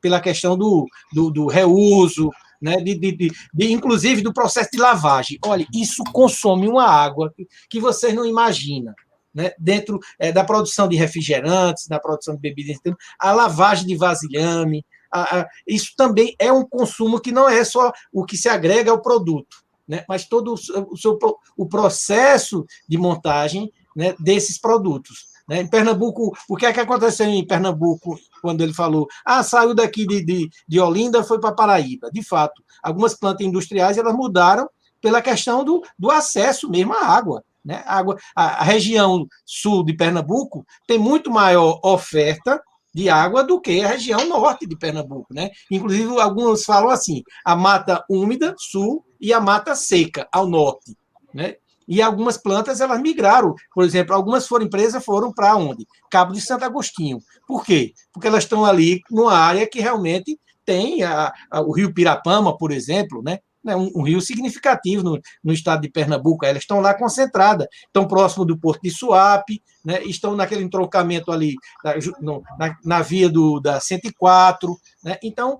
Pela questão do, do, do reuso, né, de, de, de, de, inclusive do processo de lavagem. Olha, isso consome uma água que, que vocês não imaginam. Né, dentro é, da produção de refrigerantes, da produção de bebidas, a lavagem de vasilhame, a, a, isso também é um consumo que não é só o que se agrega ao produto, né, mas todo o, seu, o processo de montagem né, desses produtos. Né? Em Pernambuco, o que é que aconteceu em Pernambuco quando ele falou, ah, saiu daqui de, de, de Olinda, foi para Paraíba? De fato, algumas plantas industriais elas mudaram pela questão do, do acesso mesmo à água. Né? A, água a, a região sul de Pernambuco tem muito maior oferta de água do que a região norte de Pernambuco, né? Inclusive, alguns falam assim: a mata úmida, sul, e a mata seca, ao norte, né? E algumas plantas elas migraram. Por exemplo, algumas foram empresas foram para onde? Cabo de Santo Agostinho. Por quê? Porque elas estão ali numa área que realmente tem a, a, o Rio Pirapama, por exemplo, né? Né, um, um rio significativo no, no, estado de Pernambuco. Elas estão lá concentradas, estão próximo do Porto de Suape, né, estão naquele entroncamento ali no, na, na, via do, da 104. Né, então,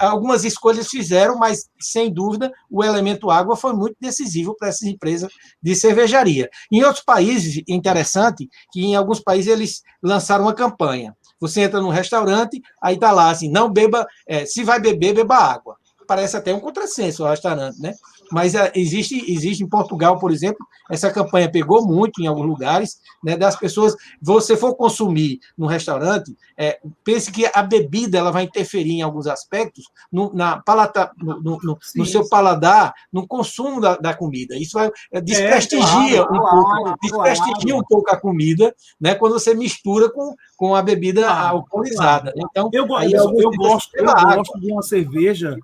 algumas escolhas fizeram, mas, sem dúvida, o elemento água foi muito decisivo para essas empresas de cervejaria. Em outros países, interessante que em alguns países eles lançaram uma campanha. Você entra num restaurante, aí está lá assim, não beba, é, se vai beber, beba água parece até um contrassenso o restaurante, né? Mas uh, existe, existe em Portugal, por exemplo, essa campanha pegou muito em alguns lugares, né? Das pessoas, você for consumir no restaurante, é, pense que a bebida ela vai interferir em alguns aspectos no, na palata, no, no, no, no seu paladar, no consumo da, da comida. Isso vai, é, desprestigia é, claro, um claro, pouco, desprestigia claro. um pouco a comida, né? Quando você mistura com, com a bebida alcoolizada. Então, eu, eu, eu, eu gosto, eu gosto de uma cerveja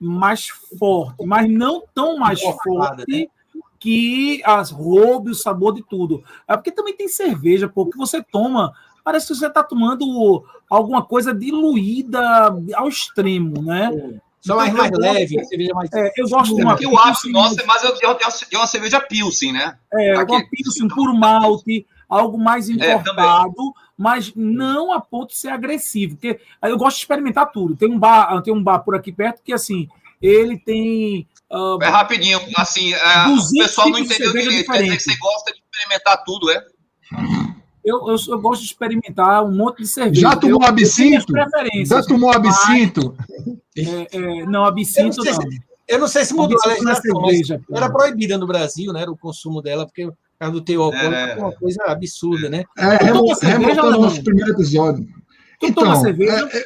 mais forte, mas não tão mais forte né? que as roube o sabor de tudo. É porque também tem cerveja, pô, que você toma, parece que você está tomando alguma coisa diluída ao extremo, né? Só mais, então, mais leve, cerveja mais. É, eu gosto de uma. Eu acho, nossa, mas eu, eu, eu, uma cerveja Pilsen, né? É, Aqui, uma Pilsen por malte, algo mais é, encorpado. É, mas não a ponto de ser agressivo. Porque eu gosto de experimentar tudo. Tem um bar, tem um bar por aqui perto que assim ele tem. Uh, é rapidinho, assim, é, o pessoal não entendeu direito. Quer dizer que você gosta de experimentar tudo, é? Eu, eu, eu, gosto de experimentar um monte de cerveja. Já tomou absinto? Já tomou absinto? É, é, não, absinto não. eu não sei se mudou a legislação, cerveja, era proibida no Brasil, né? O consumo dela, porque causa do teu alcoólico é. é uma coisa absurda, né? É, remontando o nosso primeiro episódio. Tu então, toma cerveja? É, é,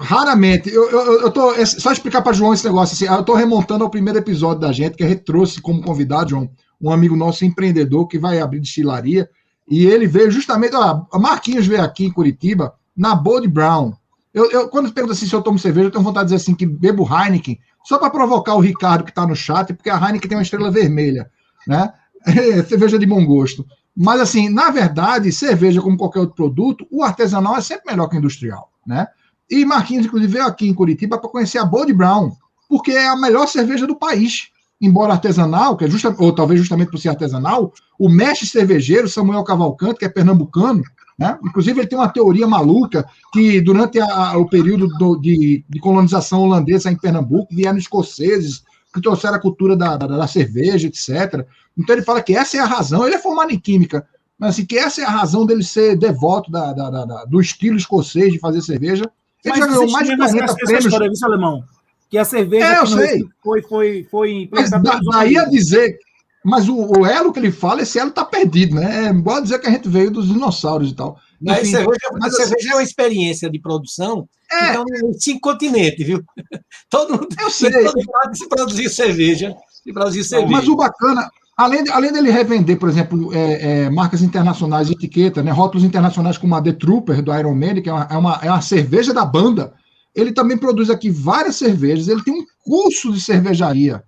raramente. Eu, eu, eu tô. é Só explicar para João esse negócio. Assim, eu tô remontando ao primeiro episódio da gente, que a gente trouxe como convidado, João, um amigo nosso empreendedor que vai abrir destilaria. E ele veio justamente. Ó, a Marquinhos veio aqui em Curitiba, na Bold Brown. Eu, eu, quando pergunta assim se eu tomo cerveja, eu tenho vontade de dizer assim que bebo Heineken, só para provocar o Ricardo que está no chat, porque a Heineken tem uma estrela vermelha, né? É, cerveja de bom gosto. Mas, assim, na verdade, cerveja, como qualquer outro produto, o artesanal é sempre melhor que o industrial, né? E Marquinhos, inclusive, veio aqui em Curitiba para conhecer a Bold Brown, porque é a melhor cerveja do país. Embora artesanal, que é justa, ou talvez justamente por ser artesanal, o mestre cervejeiro Samuel Cavalcante, que é pernambucano, né? Inclusive, ele tem uma teoria maluca que, durante a- o período do- de, de colonização holandesa em Pernambuco, vieram escoceses que trouxeram a cultura da, da- da cerveja, etc. Então, ele fala que essa é a razão. Ele é formado em química, mas assim, que essa é a razão dele ser devoto da- da- da- da- do estilo escocês de fazer cerveja. Ele já ganhou mais de tinham essa- 40 essa prêmios. história, viu, Alemão? Que a cerveja É, eu sei. Foi, foi, foi Mas da, daí a dizer. Mas o, o elo que ele fala, esse elo tá perdido, né? É igual dizer que a gente veio dos dinossauros e tal. Mas Enfim, cerveja, mas cerveja é uma experiência de produção É. estão em cinco continentes, viu? Todo mundo Eu sei. todo lado se produzir cerveja. Se produzir cerveja. Mas o bacana, além, de- além dele revender, por exemplo, é, é, marcas internacionais, etiqueta, né, rótulos internacionais como a The Trooper do Iron Man, que é uma, é, uma, é uma cerveja da banda, ele também produz aqui várias cervejas, ele tem um curso de cervejaria.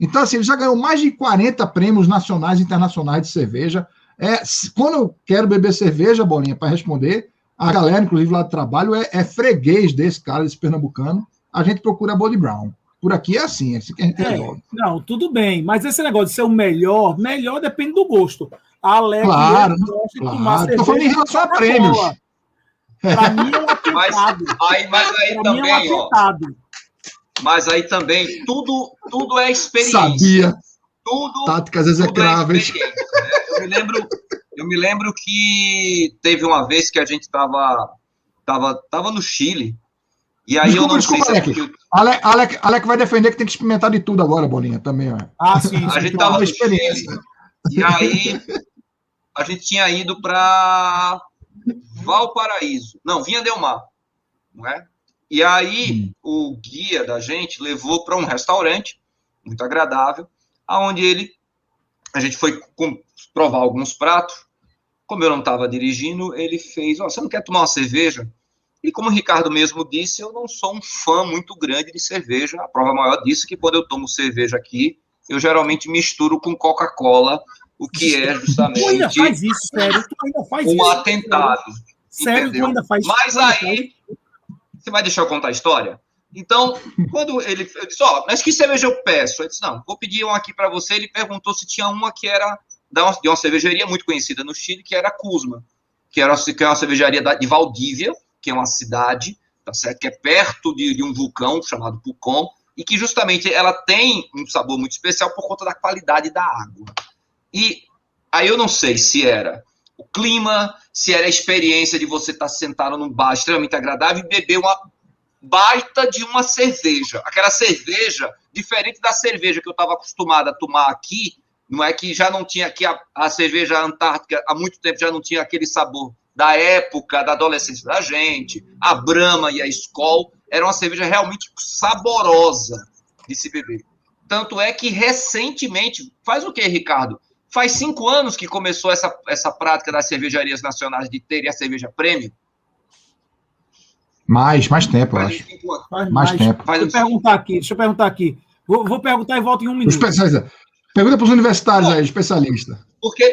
Então, assim, ele já ganhou mais de 40 prêmios nacionais e internacionais de cerveja. É, quando eu quero beber cerveja, Bolinha, para responder, a galera, inclusive lá do trabalho, é, é freguês desse cara, desse pernambucano. A gente procura a Body Brown. Por aqui é assim, é assim que a gente É, resolve. não, tudo bem, mas esse negócio de ser o melhor, melhor depende do gosto. A Alec Claro, eu gosto de tomar claro. Tô falando em relação a prêmios. Pra mim é um Mas atentado. aí, mas aí Pra mim é um também, ó. atentado. Mas aí também, tudo, tudo é experiência. Sabia. Tudo, Táticas tudo é execráveis. experiência, né? Eu me lembro, eu me lembro que teve uma vez que a gente estava tava, tava no Chile. E aí Desculpa, eu não desculpa, sei se é Alec. Alec, Alec, Alec vai defender que tem que experimentar de tudo agora, Bolinha, também. Ó. Ah, sim, a sim, gente tava no experiência. Chile. E aí a gente tinha ido para Valparaíso. Não, Vinha Del Mar. Não é? E aí o guia da gente levou para um restaurante muito agradável, aonde ele a gente foi com- provar alguns pratos. Como eu não estava dirigindo, ele fez: "Ó, você não quer tomar uma cerveja?" E como o Ricardo mesmo disse, eu não sou um fã muito grande de cerveja. A prova maior disso é que quando eu tomo cerveja aqui, eu geralmente misturo com Coca-Cola, o que é Tu ainda justamente faz isso, sério. Tu ainda faz um isso. atentado. Sério, tu entendeu? ainda faz isso. Mas Tu ainda aí, você vai deixar eu contar a história? Então, quando ele eu disse, ó, mas que cerveja eu peço? Ele disse, não, vou pedir uma aqui para você. Ele perguntou se tinha uma que era de uma cervejaria muito conhecida no Chile, que era a Kuzma, que era que é uma cervejaria de Valdívia, que é uma cidade, tá certo? Que é perto de, de um vulcão chamado Pucón, e que justamente ela tem um sabor muito especial por conta da qualidade da água. E aí eu não sei se era o clima, se era a experiência de você estar sentado num bar extremamente agradável e beber uma baita de uma cerveja. Aquela cerveja, diferente da cerveja que eu estava acostumado a tomar aqui, não é que já não tinha aqui a, a cerveja antártica, há muito tempo já não tinha aquele sabor da época, da adolescência da gente, a Brahma e a Skol, era uma cerveja realmente saborosa de se beber. Tanto é que recentemente, faz o que, Ricardo? Faz cinco anos que começou essa, essa prática das cervejarias nacionais de terem a cerveja prêmio. Mais, mais tempo, eu acho. Mais mais. tempo. Faz Deixa eu perguntar aqui, deixa eu perguntar aqui. Vou, vou perguntar e volto em um Os minuto. especialistas. Pergunta para os universitários aí, especialista. Porque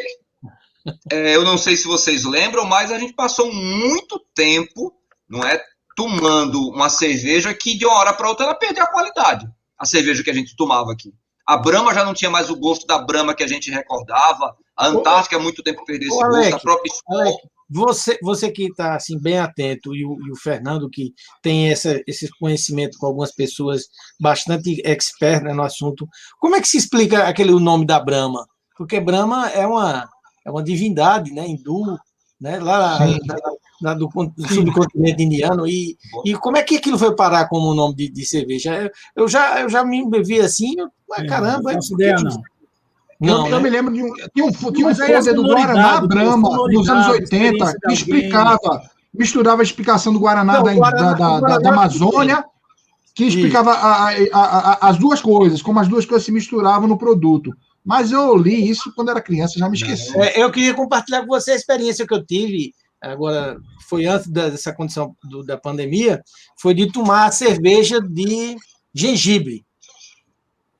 é, eu não sei se vocês lembram, mas a gente passou muito tempo, não é, tomando uma cerveja que de uma hora para outra ela perdeu a qualidade. A cerveja que a gente tomava aqui. A Brahma já não tinha mais o gosto da Brahma que a gente recordava. A Antártica há muito tempo perdeu esse Ô, gosto. Alec, A própria Skol. Você, você que está assim, bem atento, e o, e o Fernando, que tem essa, esse conhecimento com algumas pessoas bastante expert né, no assunto, como é que se explica aquele o nome da Brahma? Porque Brahma é uma, é uma divindade né, hindu, né, lá da- da- do, do subcontinente indiano, e, e como é que aquilo foi parar como nome de, de cerveja? Eu, eu já, eu já me vi assim, eu, ah, É, caramba. Não faço ideia, não. Não, eu, eu né? me lembro de um. Tinha um, tinha um folder do Guaraná Brahma, nos anos sonoridade, a 80, experiência de que explicava misturava a explicação do Guaraná, Não, da, Guaraná- da- da- Guaraná- da Amazônia, que explicava a- a- a- a- as duas coisas, como as duas coisas se misturavam no produto. Mas eu li isso quando era criança, já me esqueci. É, eu queria compartilhar com você a experiência que eu tive, agora, foi antes da- dessa condição do- da pandemia, foi de tomar cerveja de gengibre.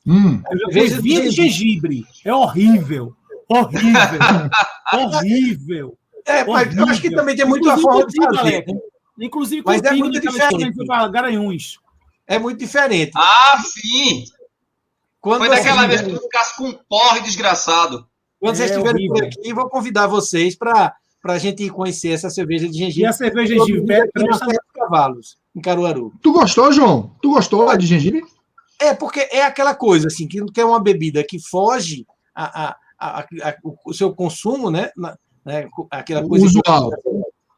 Hum, Cerveja Vinho de gengibre. É horrível. Horrível. horrível. É, mas eu acho que também tem muito a Inclusive forma de fazer. Né? Inclusive Mas é muito diferente. Garanhuns. É muito diferente. Ah, sim! Quando Foi vocês daquela vez que tu ficasse com um porre desgraçado. quando vocês É estiverem por aqui, vou convidar vocês para a gente ir conhecer essa cerveja de E gengibre. a cerveja de gengibre dos Cavalos, em Caruaru. Tu gostou, João? Tu gostou de gengibre? É, porque é aquela coisa, assim, que não é uma bebida que foge a, a- a- a- o- o seu consumo, né? Na- né, Aquela coisa. que- Usual.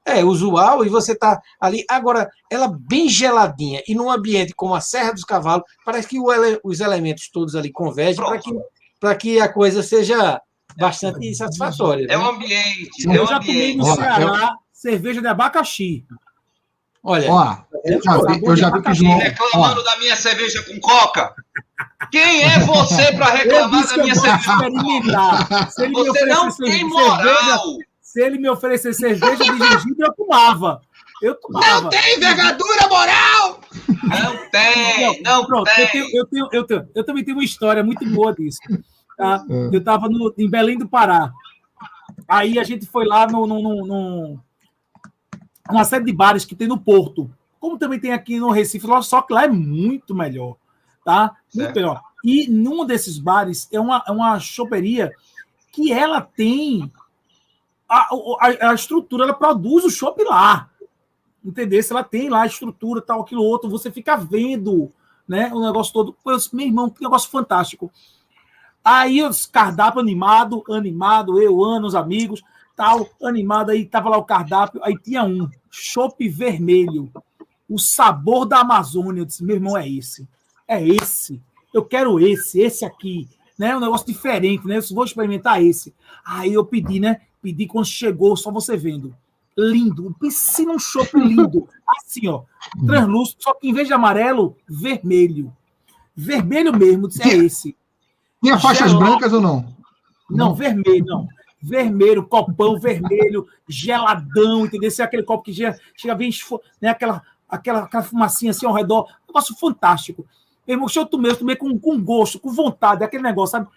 É, usual, e você tá ali. Agora, ela bem geladinha, e num ambiente como a Serra dos Cavalos, parece que o ele- os elementos todos ali convergem para que, pra que a coisa seja bastante satisfatória. É né? o ambiente, Eu é o já tomei no ambiente. Olha, Ceará cerveja de abacaxi. Olha, Ó, eu já vi, eu já vi que o João. Ó, Reclamando da minha cerveja com coca? Quem é você para Eu reclamar da eu minha cerveja? experimentar. Se ele me Você não tem cerveja, moral. se ele me oferecer cerveja de gengibre, eu tomava. Eu tomava. tem envergadura moral! Não tem, não Pronto, eu, tem. tenho, eu, tenho, eu, tenho, eu também tenho uma história muito boa disso. Tá? É. Eu estava em Belém do Pará. Aí a gente foi lá no, no, no, no- uma série de bares que tem no Porto. Como também tem aqui no Recife, só que lá é muito melhor. Tá? Muito melhor. E num desses bares é uma, é uma choperia que ela tem a, a, a estrutura, ela produz o chopp lá. Entendeu? Se ela tem lá a estrutura, tal, aquilo outro, você fica vendo né, o negócio todo. Meu irmão, que negócio fantástico. Aí os cardápio animado, animado, eu, Ana, os amigos, tal, animado, aí tava lá o cardápio, aí tinha um, chopp vermelho, o sabor da Amazônia. Eu disse, meu irmão, é esse. É esse. Eu quero esse, esse aqui. Né? Um negócio diferente, né? Eu vou experimentar esse. Aí eu pedi, né? Pedi quando chegou, só você vendo. Lindo. Pense num chopp lindo. Assim, ó. Translúcido, só que em vez de amarelo, vermelho. Vermelho mesmo, disse, é esse. Tinha faixas brancas ou não? Não, vermelho, não. Vermelho, copão vermelho, geladão, entendeu? Esse é aquele copo que chega, chega bem, né? aquela, aquela, aquela fumacinha assim ao redor. Negócio fantástico. Meu irmão, se eu tomei, eu tomei com, com gosto, com vontade, aquele negócio, sabe?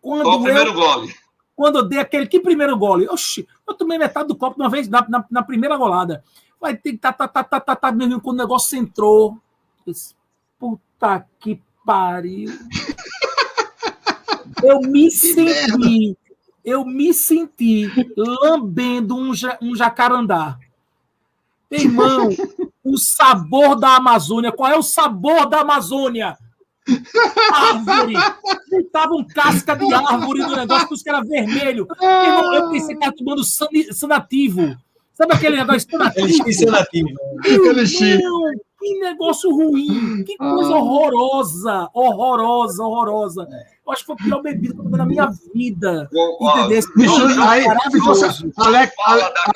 Quando Qual o eu, primeiro gole? quando eu dei aquele que primeiro gole, oxi, eu tomei metade do copo de uma vez na, na, na primeira golada. Vai ter que tá, tá, tá, tá, tá, tá, meu irmão, quando o negócio entrou. disse, Puta que pariu. Eu me senti, eu me senti lambendo um, ja- um jacarandá. Irmão, o sabor da Amazônia. Qual é o sabor da Amazônia? Árvore. Botavam casca de árvore no negócio, que os caras vermelho. Irmão, eu pensei que estava tomando sani- sanativo. Sabe aquele negócio sanativo? eles esqueceram nativo. Aquele chi. Meu, que negócio ruim, que coisa horrorosa, horrorosa, horrorosa. Eu acho que foi a pior bebida que eu tomei na minha vida. Entendeu? Aí, isso, Alec,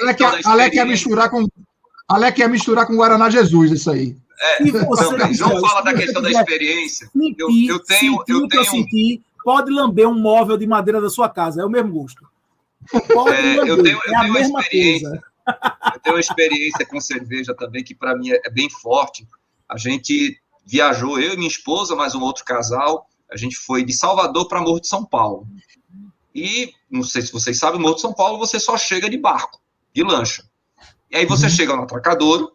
Alec, da Alec ia misturar com. Alec ia misturar com Guaraná Jesus, isso aí. Você Também. João fala da você questão da experiência. sentir, Eu, eu tenho, sentir eu o que eu tenho, senti, pode lamber um móvel de madeira da sua casa, é o mesmo gosto. Pode É, eu lamber, tenho- eu é a tenho uma mesma experiência. coisa. eu tenho uma experiência com cerveja também que para mim é, é bem forte. A gente viajou, eu e minha esposa, mais um outro casal. A gente foi de Salvador para Morro de São Paulo. E não sei se vocês sabem, Morro de São Paulo você só chega de barco, de lancha. E aí você chega no atracadouro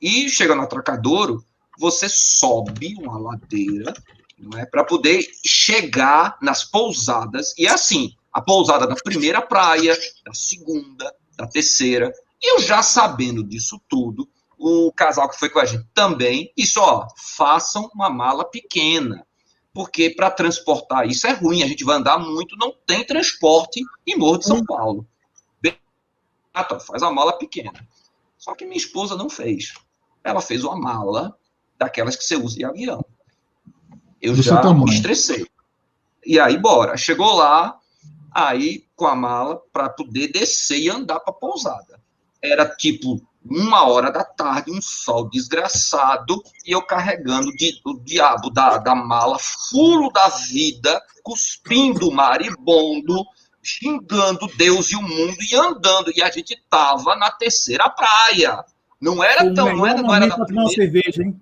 e chega no atracadouro, você sobe uma ladeira, não é, para poder chegar nas pousadas. E é assim, a pousada da primeira praia, da segunda, da terceira. E eu já sabendo disso tudo, o casal que foi com a gente também, isso, ó, façam uma mala pequena. Porque para transportar isso é ruim, a gente vai andar muito, não tem transporte em Morro de São Paulo. Bem, ah, tá, faz uma mala pequena. Só que minha esposa não fez. Ela fez uma mala daquelas que você usa em avião. Eu Do já me estressei. E aí, bora. Chegou lá, aí com a mala para poder descer e andar para pousada. Era tipo uma hora da tarde, um sol desgraçado, e eu carregando de, o diabo da, da mala, fulo da vida, cuspindo maribondo, xingando Deus e o mundo e andando. E a gente tava na terceira praia. Não era O tão. Não era, não era da primeira, cerveja, hein?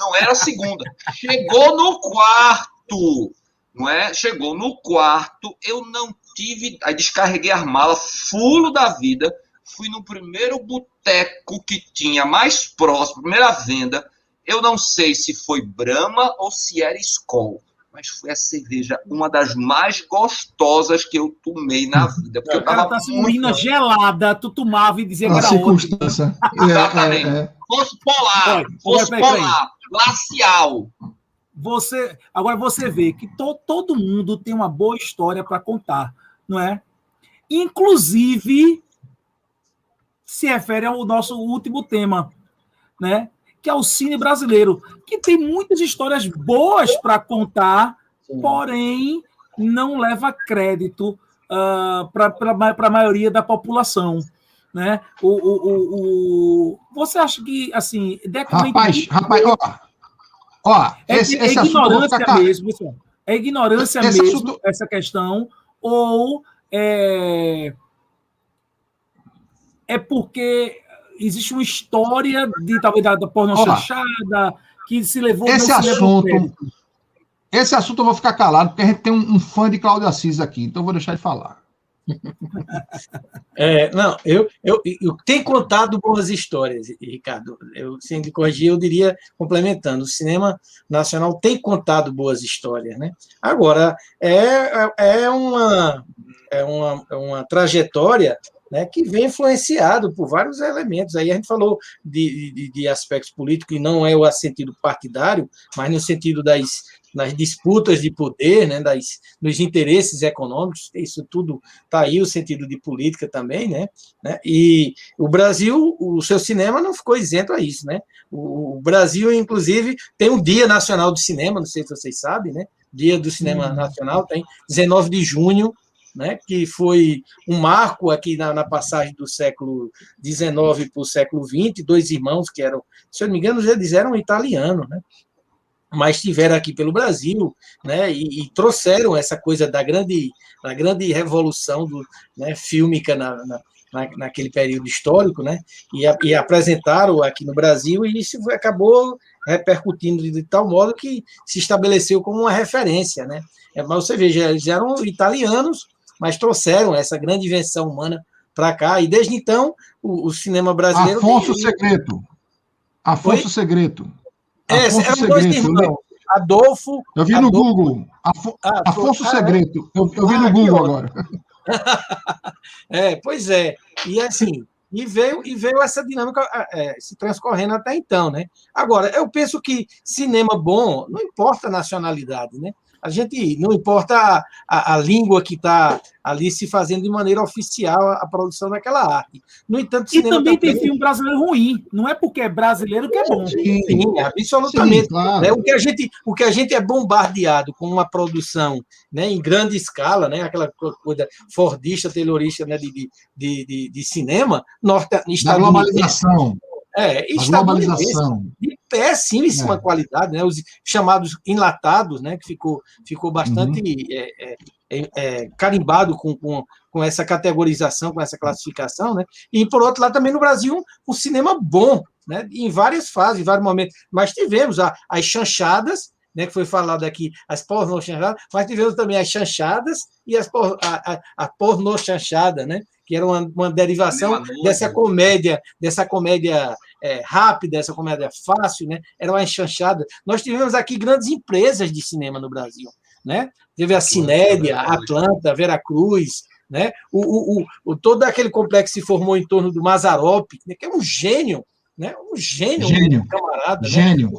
não era a segunda. Chegou no quarto, não é? Chegou no quarto, eu não tive. Aí descarreguei as malas, fulo da vida. Fui no primeiro boteco que tinha mais próximo, primeira venda. Eu não sei se foi Brahma ou se era Skol, mas foi a cerveja, uma das mais gostosas que eu tomei na vida. Porque eu tava tá se muito. gelada, tu tomava e dizia que A era outra. circunstância. Exatamente. É, é, é. Fosse polar, fosse polar, glacial. Você, agora você vê que to, todo mundo tem uma boa história para contar, não é? Inclusive se refere ao nosso último tema, né? Que é o cine brasileiro, que tem muitas histórias boas para contar, porém não leva crédito para a maioria da população. Né? O, o, o, o- você acha que, assim, decorrente Rapaz, rapaz, ó. Ó, é, esse, é esse ignorância ficar ca- mesmo, pessoal. É ignorância Esse mesmo assunto- essa questão, ou é, é porque existe uma história de talvez da, da porno chanchada que se levou esse levou assunto-. Esse assunto eu vou ficar calado, porque a gente tem um, um fã de Cláudio Assis aqui, então eu vou deixar ele falar. É, não, eu, eu, eu tenho contado boas histórias, Ricardo. Eu, sem de corrigir, eu diria, complementando, o cinema nacional tem contado boas histórias, né? Agora, é, é- é, uma, é uma, é uma trajetória né, que vem influenciado por vários elementos. Aí a gente falou de, de, de aspectos políticos, e não é o sentido partidário, mas no sentido das, das disputas de poder, né, das, dos interesses econômicos, isso tudo está aí o sentido de política também, né? né? E o Brasil, o seu cinema não ficou isento a isso, né? O, o Brasil, inclusive, tem um Dia Nacional do Cinema, não sei se vocês sabem, né? Dia do Cinema Nacional, tem 19 de junho, né? Que foi um marco aqui na, na passagem do século XIX para o século XX, dois irmãos que eram, se eu não me engano, eles eram italianos, né? mas estiveram aqui pelo Brasil, né, e, e trouxeram essa coisa da grande, da grande revolução do, né, fílmica na, na, na- naquele período histórico, né, e, a- e apresentaram aqui no Brasil, e isso acabou repercutindo de, de tal modo que se estabeleceu como uma referência, né, É, mas você veja, eles eram italianos, mas trouxeram essa grande invenção humana para cá, e desde então o, o cinema brasileiro... Afonso tem- Segreto. Afonso Oi? Segreto. É, Afonso eram dois irmãos, Adolfo... eu vi no Adolfo- Google. Afo- Ah, Afonso ah, é? Segreto. Eu, eu vi Ah, no Google agora. É, pois é. E assim, e veio, e veio essa dinâmica é, se transcorrendo até então, né? Agora, eu penso que cinema bom não importa a nacionalidade, né? A gente não importa a, a, a língua que está ali se fazendo de maneira oficial a, a produção daquela arte. No entanto, E também tem filme brasileiro ruim. Não é porque é brasileiro que é bom. Sim, Sim, absolutamente. sim, claro. né? O, que a gente, o que a gente é bombardeado com uma produção né, em grande escala, né, aquela co- coisa fordista, taylorista né, de, de, de, de- cinema, norte, Da globalização. É, estadunidense, globalização. de péssima É. qualidade, né, os chamados enlatados, né, que ficou, ficou bastante Uhum. é, é, é, é, carimbado com, com, com essa categorização, com essa classificação, né, e por outro lado também no Brasil um cinema bom, né, em várias fases, em vários momentos, mas tivemos a- as chanchadas, né, que foi falado aqui, as porno chanchadas, mas tivemos também as chanchadas e as por, a, a, a né, que era uma, uma derivação dessa comédia, dessa comédia é, rápida, essa comédia fácil, né? Era uma chanchada. Nós tivemos aqui grandes empresas de cinema no Brasil, né? Teve a Cinédia, a Atlanta, a Veracruz, né? O, o, o, o- todo aquele complexo se formou em torno do Mazarop, né? que é um gênio, né? Um gênio, Gênio. um camarada, né? Gênio.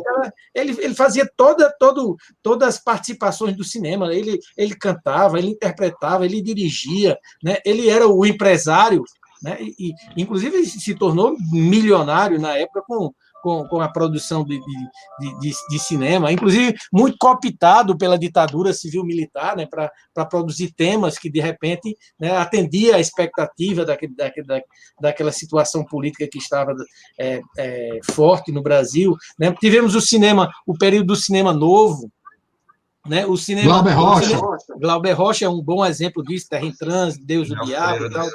ele, ele fazia toda, todo, todas as participações do cinema. Ele, ele cantava, ele interpretava, ele dirigia, né? ele era o empresário, né? e, e, inclusive se tornou milionário na época com, com, com a produção de, de, de, de, cinema, inclusive muito cooptado pela ditadura civil-militar, né, para produzir temas que, de repente, né, atendia a expectativa daquele, daquele, da, daquela situação política que estava é, é, forte no Brasil. Né? Tivemos o cinema, o período do cinema novo, né? O cinema. Glauber Rocha. Cinema, Glauber Rocha é um bom exemplo disso, Terra em Trânsito, Deus o Diabo e tal.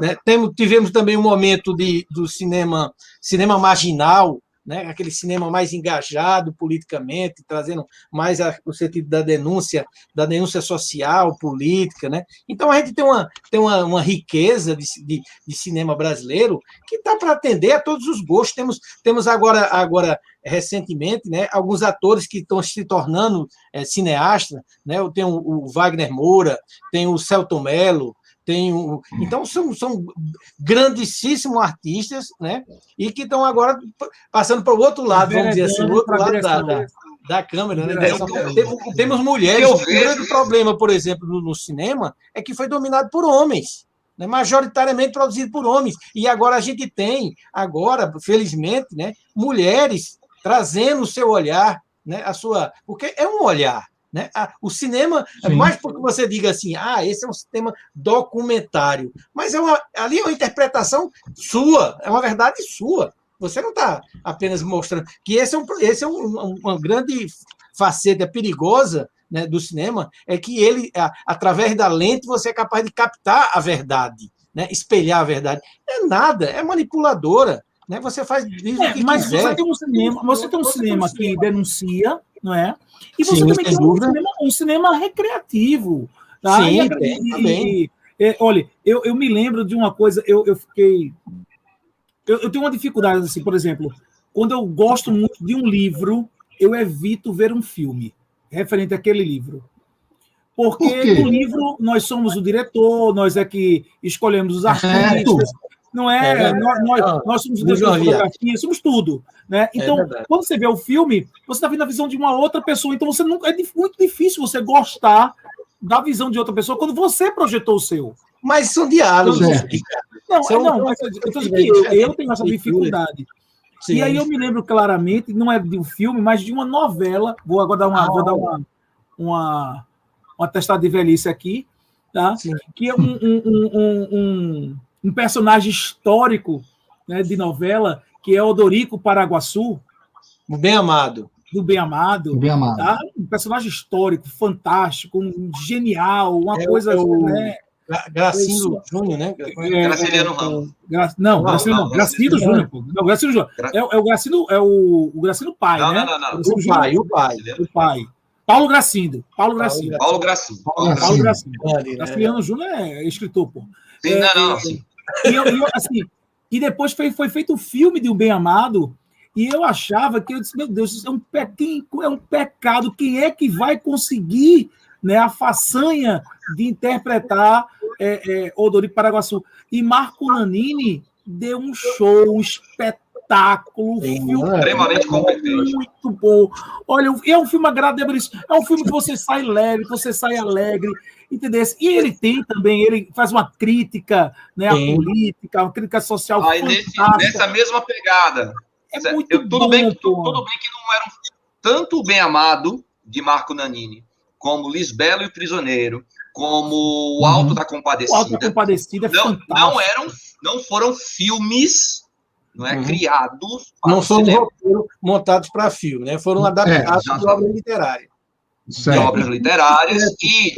Né? Temos, tivemos também um momento de, do cinema, cinema marginal, né, aquele cinema mais engajado politicamente, trazendo mais a, o sentido da denúncia, da denúncia social, política, né? Então a gente tem uma, tem uma, uma riqueza de, de, de cinema brasileiro que dá para atender a todos os gostos. Temos, temos agora, agora recentemente, né, alguns atores que estão se tornando é, cineastas, né? Eu tenho o Wagner Moura, tem o Celton Mello, tem um, então são, são grandíssimos artistas, né? E que estão agora passando para o outro lado, vamos dizer assim, o outro lado da, da, da câmera, né? Temos, temos mulheres. O grande problema, por exemplo, no, no, cinema é que foi dominado por homens. Né, majoritariamente produzido por homens. E agora a gente tem, agora, felizmente, né, mulheres trazendo o seu olhar, né, a sua. Porque é um olhar. Né? O cinema, Sim. mais porque você diga assim, ah, esse é um sistema documentário, mas é uma, ali é uma interpretação sua, é uma verdade sua. Você não está apenas mostrando que esse é, um, esse é um, uma grande faceta perigosa né, do cinema, é que ele, a, através da lente, você é capaz de captar a verdade, né, espelhar a verdade. É nada, é manipuladora. Né? Você faz isso é, mas quiser. Você tem um cinema, você tem um cinema que denuncia, não é? E você Sim, também tem um cinema, um cinema, recreativo. Tá? Sim, e, também. E, é, olha, eu, eu me lembro de uma coisa, eu, eu fiquei. Eu, eu tenho uma dificuldade, assim, por exemplo, quando eu gosto muito de um livro, eu evito ver um filme referente àquele livro. Porque Por no livro nós somos o diretor, nós é que escolhemos os artistas, não é, é nós, nós, nós, somos de fotografia, somos tudo. Né? É então, é quando você vê o filme, você está vendo a visão de uma outra pessoa. Então, você não, é muito difícil você gostar da visão de outra pessoa quando você projetou o seu. Mas são diálogos. É. Não, são, não, mas eu, eu, eu tenho essa dificuldade. Sim. E aí eu me lembro claramente, não é de um filme, mas de uma novela. Vou agora dar uma, ah, vou dar uma, uma, uma testada de velhice aqui, tá? Sim. Que é um, um, um, um um personagem histórico né, de novela, que é Odorico Paraguaçu. O Bem Amado. Do Bem Amado. Bem Amado. Tá? Um personagem histórico, fantástico, um genial, uma é, coisa. É o... né, Gracindo Júnior, né? É, Graciliano Ramos. Gra... Não, não, Gracino, não, Gracino Júnior, pô. Não, Gracino Júnior. É, é, o Gracino, é o, o Gracino pai, não, né? Não, não, não. O pai, o pai. O pai. Paulo Gracindo. Paulo Gracindo. Paulo Gracindo. Paulo Gracindo. Paulo Gracindo. Graciliano Júnior é escritor, pô. Sim, é, não, não, sim. E, eu, eu, assim, e depois foi, foi feito o um filme de Um Bem Amado, e eu achava que eu disse, meu Deus, isso é um, pe... é um pecado. Quem é que vai conseguir né, a façanha de interpretar é, é, Odorico Paraguaçu? E Marco Nanini deu um show, um espetáculo, um filme extremamente competente. Muito bom. Olha, é um filme agradável. É um filme que você sai leve, você sai alegre. Entendeu? E ele tem também, ele faz uma crítica né, à política, uma crítica social. Aí, nesse, nessa mesma pegada. É muito eu, tudo, bom, bem, que, tudo bem que não era um, tanto o Bem Amado, de Marco Nanini, como Lisbelo e o Prisioneiro, como o uhum. Alto da Compadecida. O Alto da Compadecida é não, não, eram, não foram filmes não é, uhum. criados. Não foram montados para filme, né? foram é, adaptados é, de obra literária certo. de obras literárias e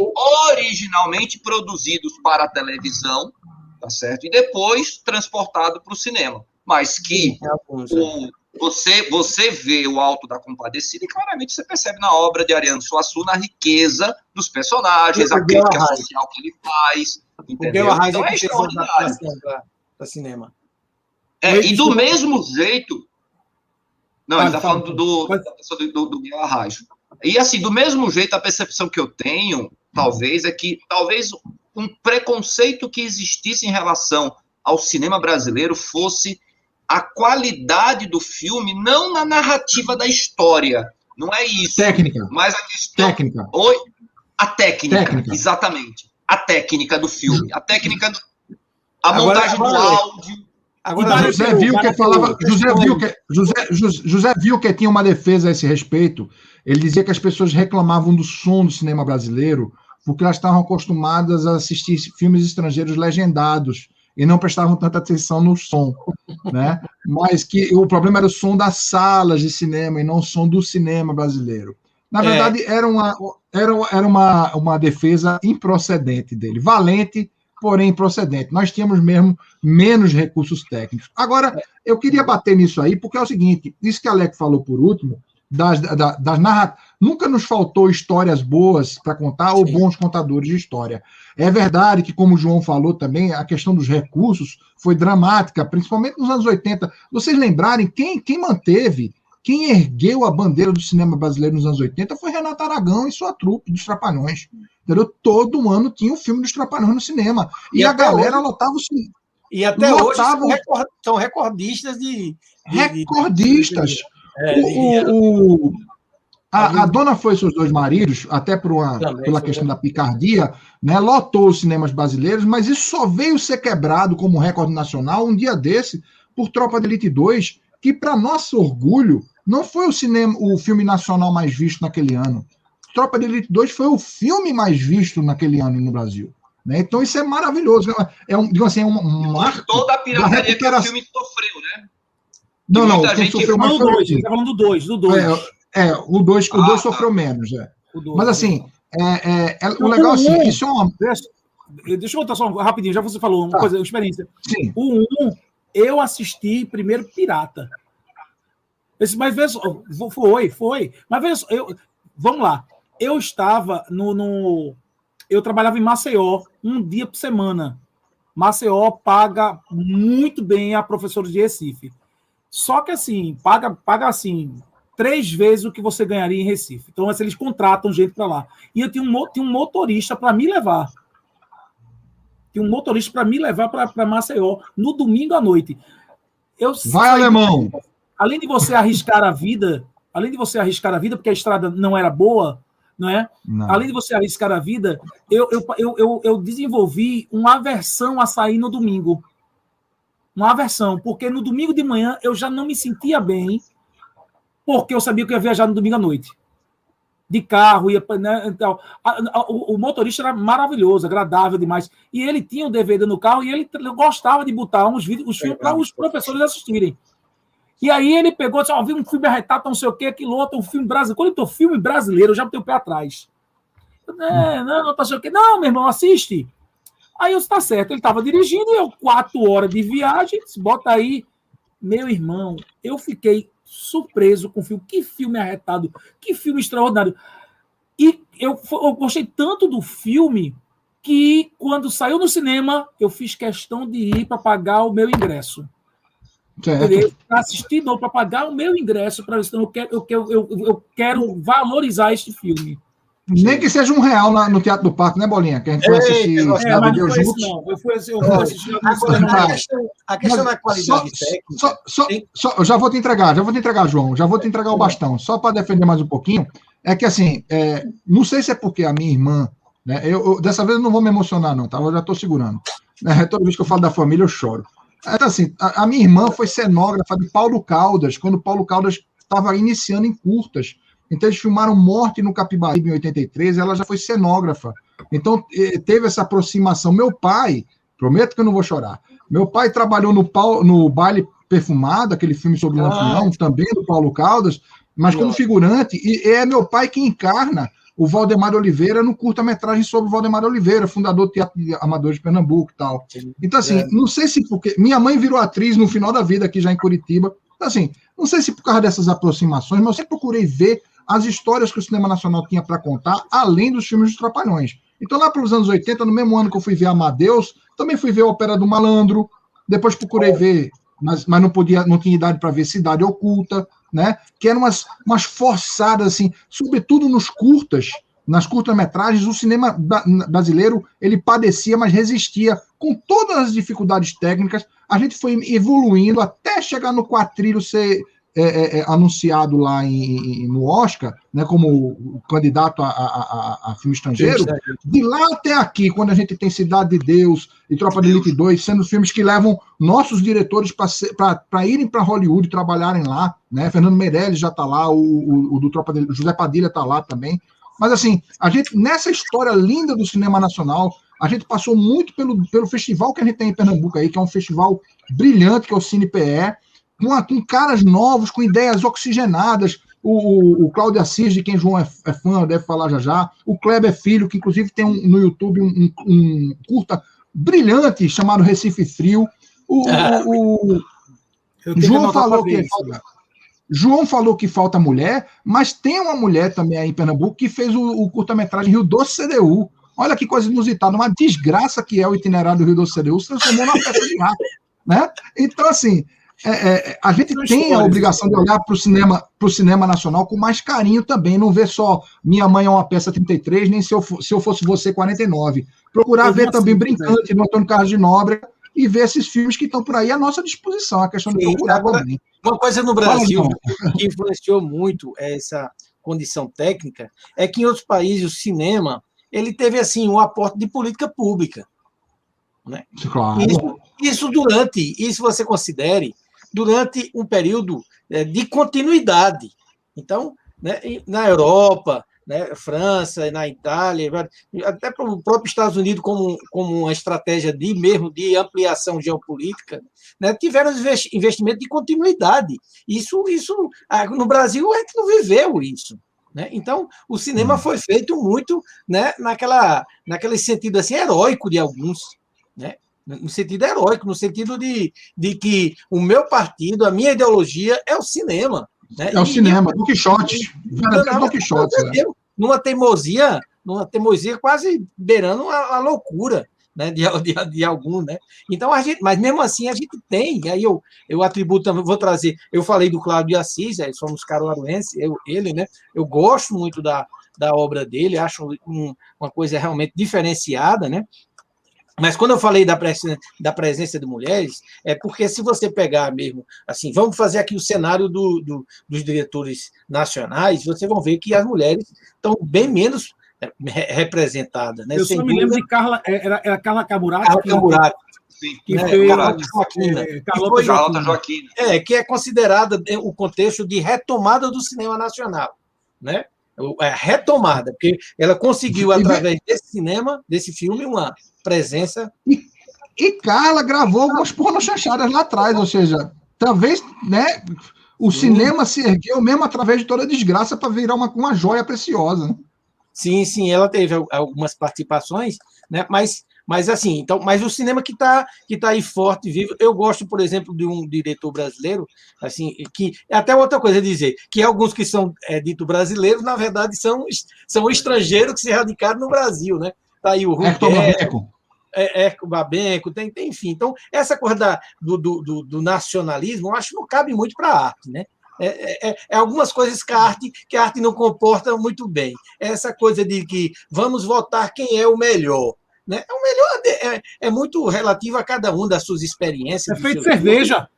originalmente produzidos para a televisão, tá certo? E depois transportado para o cinema. Mas que o, você, você vê o Alto da Compadecida e claramente você percebe na obra de Ariano Suassuna na riqueza dos personagens, a crítica social que ele faz. Entendeu? Então é extraordinário. Para cinema. É, e do mesmo jeito. Não, ele está falando do, do, do, do Arrajo. E assim, do mesmo jeito, a percepção que eu tenho, talvez, é que talvez um preconceito que existisse em relação ao cinema brasileiro fosse a qualidade do filme, não na narrativa da história. Não é isso. Técnica. Mas a questão. Técnica. Oi? A técnica, técnica. exatamente. A técnica do filme. A técnica. Do... A Agora, montagem do áudio. Agora, José viu que falava. José viu que, José, José viu que tinha uma defesa a esse respeito. Ele dizia que as pessoas reclamavam do som do cinema brasileiro porque elas estavam acostumadas a assistir filmes estrangeiros legendados e não prestavam tanta atenção no som, né? Mas que o problema era o som das salas de cinema e não o som do cinema brasileiro. Na verdade, é. era, uma, era, era uma, uma defesa improcedente dele, valente, porém improcedente. Nós tínhamos mesmo menos recursos técnicos. Agora, eu queria bater nisso aí, porque é o seguinte: isso que a Alec falou por último, das, das, das narrativas. Nunca nos faltou histórias boas para contar ou bons contadores de história. É verdade que, como o João falou também, a questão dos recursos foi dramática, principalmente nos anos 80. Vocês lembrarem, quem, quem manteve, quem ergueu a bandeira do cinema brasileiro nos anos 80 foi Renato Aragão e sua trupe dos Trapalhões. Entendeu? Todo ano tinha um filme dos Trapalhões no cinema. E, e a galera hoje, lotava o cinema. E até lotava, hoje são recordistas de. de recordistas. De, é, o, o, a, a, dona foi seus dois maridos, até por uma, pela questão da picardia, né, lotou os cinemas brasileiros, mas isso só veio ser quebrado como recorde nacional um dia desse por Tropa de Elite 2, que, para nosso orgulho, não foi o cinema, o filme nacional mais visto naquele ano. Tropa de Elite 2 foi o filme mais visto naquele ano no Brasil. Né? Então isso é maravilhoso. É um, assim, é um, um marco toda a pirataria que o filme sofreu, né? Não, não, quem gente... sofreu mais foi o 2. Está falando do 2, do 2. É, é, o 2 o dois ah, sofreu tá. menos. É. Dois, Mas assim, é, é, é o legal assim, que isso é uma... Deixa eu contar só rapidinho, já você falou uma tá. coisa, uma experiência. Sim. O 1, um, eu assisti primeiro Pirata. Esse, mas veja, foi, foi. Mas veja, eu, vamos lá. Eu estava no, no, Eu trabalhava em Maceió um dia por semana. Maceió paga muito bem a professora de Recife. Só que assim, paga, paga assim, três vezes o que você ganharia em Recife. Então, assim, eles contratam gente para lá. E eu tinha um, tinha um motorista para me levar. Tinha um motorista para me levar para Maceió no domingo à noite. Eu Vai, alemão! além de você arriscar a vida, além de você arriscar a vida, porque a estrada não era boa, não é? Não. Além de você arriscar a vida, eu, eu, eu, eu, eu desenvolvi uma aversão a sair no domingo uma aversão, porque no domingo de manhã eu já não me sentia bem, porque eu sabia que eu ia viajar no domingo à noite. De carro, ia, né, então, a, a, o, o, motorista era maravilhoso, agradável demais. E ele tinha o DVD no carro e ele gostava de botar uns vídeos, os filmes para os professores assistirem. E aí ele pegou, disse, ó, vi um filme arretado, não sei o quê, aquilo outro, um filme brasileiro. Quando eu tô filme brasileiro, eu já botei o pé atrás. É, não, não, tá sei o quê. Não, meu irmão, assiste. Aí eu está certo, ele estava dirigindo, eu, quatro horas de viagem, bota aí, meu irmão, eu fiquei surpreso com o filme. Que filme arretado, que filme extraordinário. E eu, eu gostei tanto do filme que, quando saiu no cinema, eu fiz questão de ir para pagar o meu ingresso. Para assistir, não, para pagar o meu ingresso, para eu quero, eu, eu, eu, eu quero valorizar este filme. Nem que seja um real na, no Teatro do Parque, né, Bolinha? Que a gente foi assistir é, Cidade de Deus juntos. Não, eu fui, eu fui assistir a questão, a questão da qualidade só, técnica. Só, só, só, eu já vou te entregar, já vou te entregar, João, já vou te entregar o bastão. Só para defender mais um pouquinho, é que assim, é, não sei se é porque a minha irmã, né? Eu, eu, dessa vez eu não vou me emocionar, não, tá? Eu já estou segurando. É, toda vez que eu falo da família, eu choro. Então, assim, a, a minha irmã foi cenógrafa de Paulo Caldas, quando Paulo Caldas estava iniciando em curtas. Então, eles filmaram Morte no Capibaribe em 83, ela já foi cenógrafa. Então, eh, teve essa aproximação. Meu pai, prometo que eu não vou chorar, meu pai trabalhou no, no Baile Perfumado, aquele filme sobre o Lampião, ah. também do Paulo Caldas, mas como figurante, e é meu pai que encarna o Valdemar Oliveira no curta-metragem sobre o Valdemar Oliveira, fundador do Teatro de Amadores de Pernambuco e tal. Então, assim, é. não sei se porque. Minha mãe virou atriz no final da vida aqui já em Curitiba. Então, assim, não sei se por causa dessas aproximações, mas eu sempre procurei ver as histórias que o cinema nacional tinha para contar, além dos filmes dos Trapalhões. Então, lá para os anos 80, no mesmo ano que eu fui ver Amadeus, também fui ver a Ópera do Malandro, depois procurei ver, mas, mas não podia, não tinha idade para ver Cidade Oculta, né? Que eram umas, umas forçadas, assim, sobretudo nos curtas, nas curtas-metragens, o cinema brasileiro ele padecia, mas resistia. Com todas as dificuldades técnicas, a gente foi evoluindo até chegar no quatrilho ser é, é, é, anunciado lá em, no Oscar, né, como candidato a, a, a, a, filme estrangeiro, de lá até aqui, quando a gente tem Cidade de Deus e Tropa de Elite 2, sendo filmes que levam nossos diretores para irem para Hollywood trabalharem lá, né? Fernando Meirelles já está lá, o, o, o, do Tropa de José Padilha está lá também. Mas assim, a gente nessa história linda do cinema nacional, a gente passou muito pelo, pelo festival que a gente tem em Pernambuco aí, que é um festival brilhante, que é o Cine PE com, com caras novos, com ideias oxigenadas. O, o, o Cláudio Assis, de quem João é, é, fã, deve falar já já. O Kleber Filho, que inclusive tem um, no YouTube um, um, curta brilhante chamado Recife Frio. O, é. o João falou que falta, João falou que falta mulher, mas tem uma mulher também aí em Pernambuco que fez o, o curta-metragem Rio Doce CDU. Olha que coisa inusitada, uma desgraça que é o itinerário do Rio Doce CDU, se transformou numa peça de arte. Né? Então, assim, é, é, a gente tem a obrigação de olhar para o cinema, cinema nacional com mais carinho também, não ver só Minha Mãe é uma peça 33, nem se eu, se eu fosse você 49. Procurar eu ver também Brincante, do Antônio Carlos de Nóbrega, e ver esses filmes que estão por aí à nossa disposição, a questão de procurar agora, também. Uma coisa no Brasil Fala, que influenciou muito essa condição técnica é que em outros países o cinema ele teve assim um aporte de política pública. Né? Claro. Isso, isso durante, isso você considere durante um período é, de continuidade. Então, né, na Europa, né, França, na Itália, até para o próprio Estados Unidos como, como uma estratégia de mesmo de ampliação geopolítica, né, tiveram investimento de continuidade. Isso, isso no Brasil a gente não viveu isso. Né? Então, o cinema hum. foi feito muito né, naquela, naquele sentido assim, heróico de alguns. Né? No sentido heróico, no sentido de, de que o meu partido, a minha ideologia é o cinema. Né? É o e, cinema, do Quixote. Do Quixote. É. Numa teimosia, numa teimosia quase beirando a, a loucura. Né, de, de, de, algum, né? Então a gente, mas mesmo assim a gente tem, aí eu, eu atributo também, vou trazer, eu falei do Cláudio de Assis, aí somos caruaruenses, eu, ele, né? Eu gosto muito da, da obra dele, acho um, uma coisa realmente diferenciada, né? Mas quando eu falei da presença, da presença de mulheres, é porque se você pegar mesmo, assim, vamos fazer aqui o cenário do, do, dos diretores nacionais, vocês vão ver que as mulheres estão bem menos é, representadas. Né? Eu Sem só me lembro de Carla, é, era, era Carla Camurati. Carla Camurati. Sim, que é, fez Carlota Joaquina. É, Carlota Joaquina. Joaquina. É, que é considerada o contexto de retomada do cinema nacional. Né? É, retomada, porque ela conseguiu, através desse cinema, desse filme, uma presença. E, e Carla gravou algumas pornochanchadas lá atrás, ou seja, talvez, né? O cinema se ergueu mesmo através de toda a desgraça para virar uma, uma joia preciosa. Né? Sim, sim, ela teve algumas participações, né? Mas mas assim, então, mas o cinema que está que tá aí forte, vivo. Eu gosto, por exemplo, de um diretor brasileiro, assim, que é até outra coisa a dizer, que alguns que são é, dito brasileiros, na verdade, são, são estrangeiros que se radicaram no Brasil, né? Tá aí o Roberto, é, é, o Babenco, tem, tem, enfim. Então, essa coisa da, do, do, do, nacionalismo, eu acho que não cabe muito para a arte, né? É, é, é, é, algumas coisas que a, arte, que a arte não comporta muito bem. Essa coisa de que vamos votar quem é o melhor. Né? É o melhor, é, é muito relativo a cada um das suas experiências. É feito cerveja.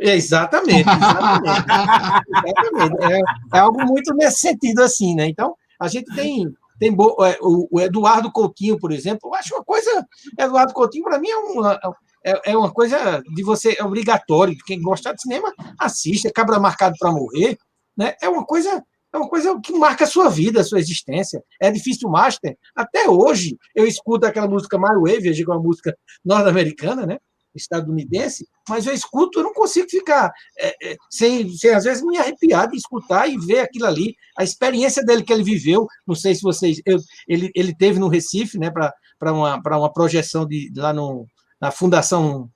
É, exatamente, exatamente. exatamente. É, é, algo muito nesse sentido assim, né? Então, a gente tem, tem bo... É, o, Eduardo Coutinho, por exemplo, eu acho uma coisa. Eduardo Coutinho, para mim, é uma, é, é uma coisa de você, é obrigatório. Quem gosta de cinema, assiste, é cabra marcado para morrer. Né? É uma coisa é uma coisa que marca a sua vida, a sua existência. É difícil master. Até hoje, eu escuto aquela música My Wave, eu digo uma música norte-americana, né? estadunidense, mas eu escuto, eu não consigo ficar é, é, sem, sem, às vezes, me arrepiar de escutar e ver aquilo ali, a experiência dele que ele viveu. Não sei se vocês. Eu, ele, ele teve no Recife, né, para uma, uma projeção de, lá no, na Fundação.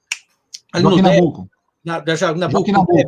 Ali no Nabuco na, da Nabuco, né?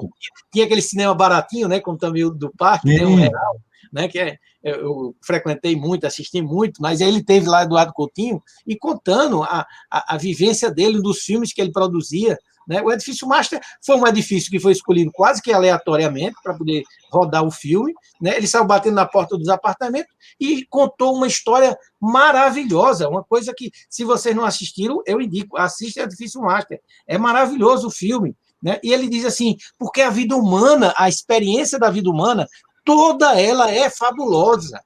tinha aquele cinema baratinho, né, como também o do parque, né, um real, né, que é, eu frequentei muito, assisti muito, mas ele teve lá Eduardo Coutinho e contando a, a, a vivência dele dos filmes que ele produzia, né? O edifício Master foi um edifício que foi escolhido quase que aleatoriamente para poder rodar o filme. Né? Ele saiu batendo na porta dos apartamentos e contou uma história maravilhosa, uma coisa que, se vocês não assistiram, eu indico, assista Edifício Master. É maravilhoso o filme Né? E ele diz assim, porque a vida humana, a experiência da vida humana, toda ela é fabulosa,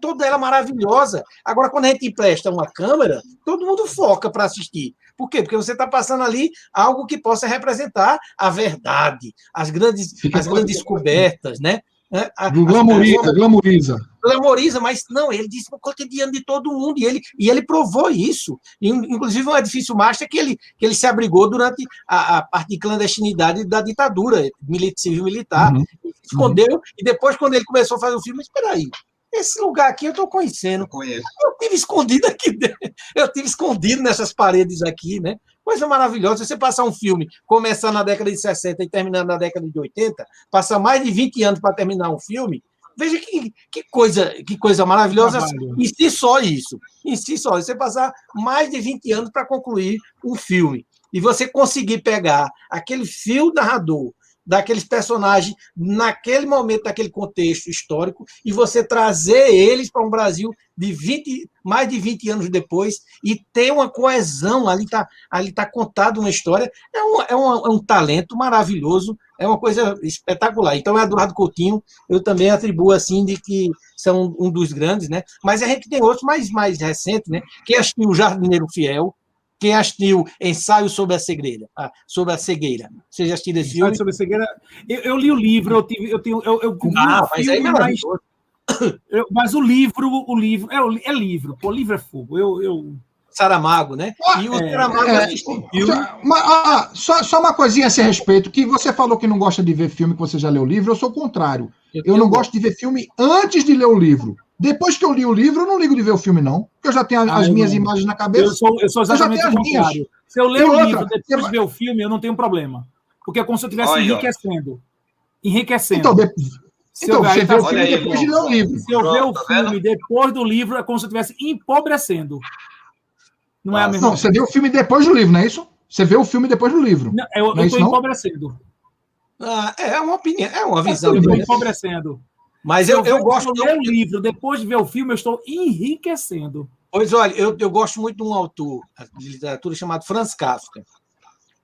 toda ela maravilhosa. Agora, quando a gente empresta uma câmera, todo mundo foca para assistir. Por quê? Porque você está passando ali algo que possa representar a verdade, as grandes, as grandes descobertas, né? É, glamoriza, glamoriza. Glamoriza, mas não, ele disse o cotidiano de todo mundo, e ele, e ele provou isso. Inclusive, um edifício master que ele, que ele se abrigou durante a, a parte de clandestinidade da ditadura civil-militar. Uhum. Escondeu, uhum. e depois, quando ele começou a fazer o filme, espera aí, esse lugar aqui eu estou conhecendo. Conheço. Eu tive escondido aqui, eu tive escondido nessas paredes aqui, né? Coisa maravilhosa. Você passar um filme, começar na década de 60 e terminar na década de 80, passar mais de 20 anos para terminar um filme, veja que, que, coisa, que coisa maravilhosa. Trabalho. Em si só isso. Em si só. Você passar mais de 20 anos para concluir um filme. E você conseguir pegar aquele fio narrador daqueles personagens naquele momento, naquele contexto histórico, e você trazer eles para um Brasil de 20, mais de 20 anos depois e ter uma coesão, ali está ali tá contado uma história, é um, é, um, é um talento maravilhoso, é uma coisa espetacular. Então, é Eduardo Coutinho, eu também atribuo assim de que são um dos grandes, né? Mas a gente tem outros mais, mais recentes, né? Que é o Jardineiro Fiel, quem assistiu Ensaio sobre a Cegueira? Ah, sobre a cegueira. Você já assistiu esse filme? sobre a cegueira. Eu, eu, li o livro, eu tive, eu tenho, eu, eu ah, mas filme, aí é mas, eu, mas o livro, o livro é, é livro. O livro é fogo. Eu, eu... Saramago, né? Ah, e o é, Saramago é, assistiu. Ah, só, só uma coisinha a esse respeito, que você falou que não gosta de ver filme que você já leu o livro, eu sou o contrário. Eu, eu não gosto de ver filme antes de ler o livro. Depois que eu li o livro, eu não ligo de ver o filme, não. Porque eu já tenho ah, as minhas não. imagens na cabeça. Eu sou, eu sou exatamente o contrário. Se eu ler o outra, livro depois de ver o filme, eu não tenho problema. Porque é como se eu estivesse enriquecendo. Enriquecendo. Então, de... então você vê o filme aí, depois de ler o livro. Se eu ver o tá filme depois do livro, é como se eu estivesse empobrecendo. Não é a mesma Não, você vê o filme depois do livro, não é isso? Você vê o filme depois do livro. Não, eu estou é empobrecendo. Ah, é uma opinião, é uma visão. Eu estou empobrecendo. Mas eu, eu, eu gosto de ler o livro, depois de ver o filme, eu estou enriquecendo. Pois olha, eu, eu gosto muito de um autor de literatura chamado Franz Kafka.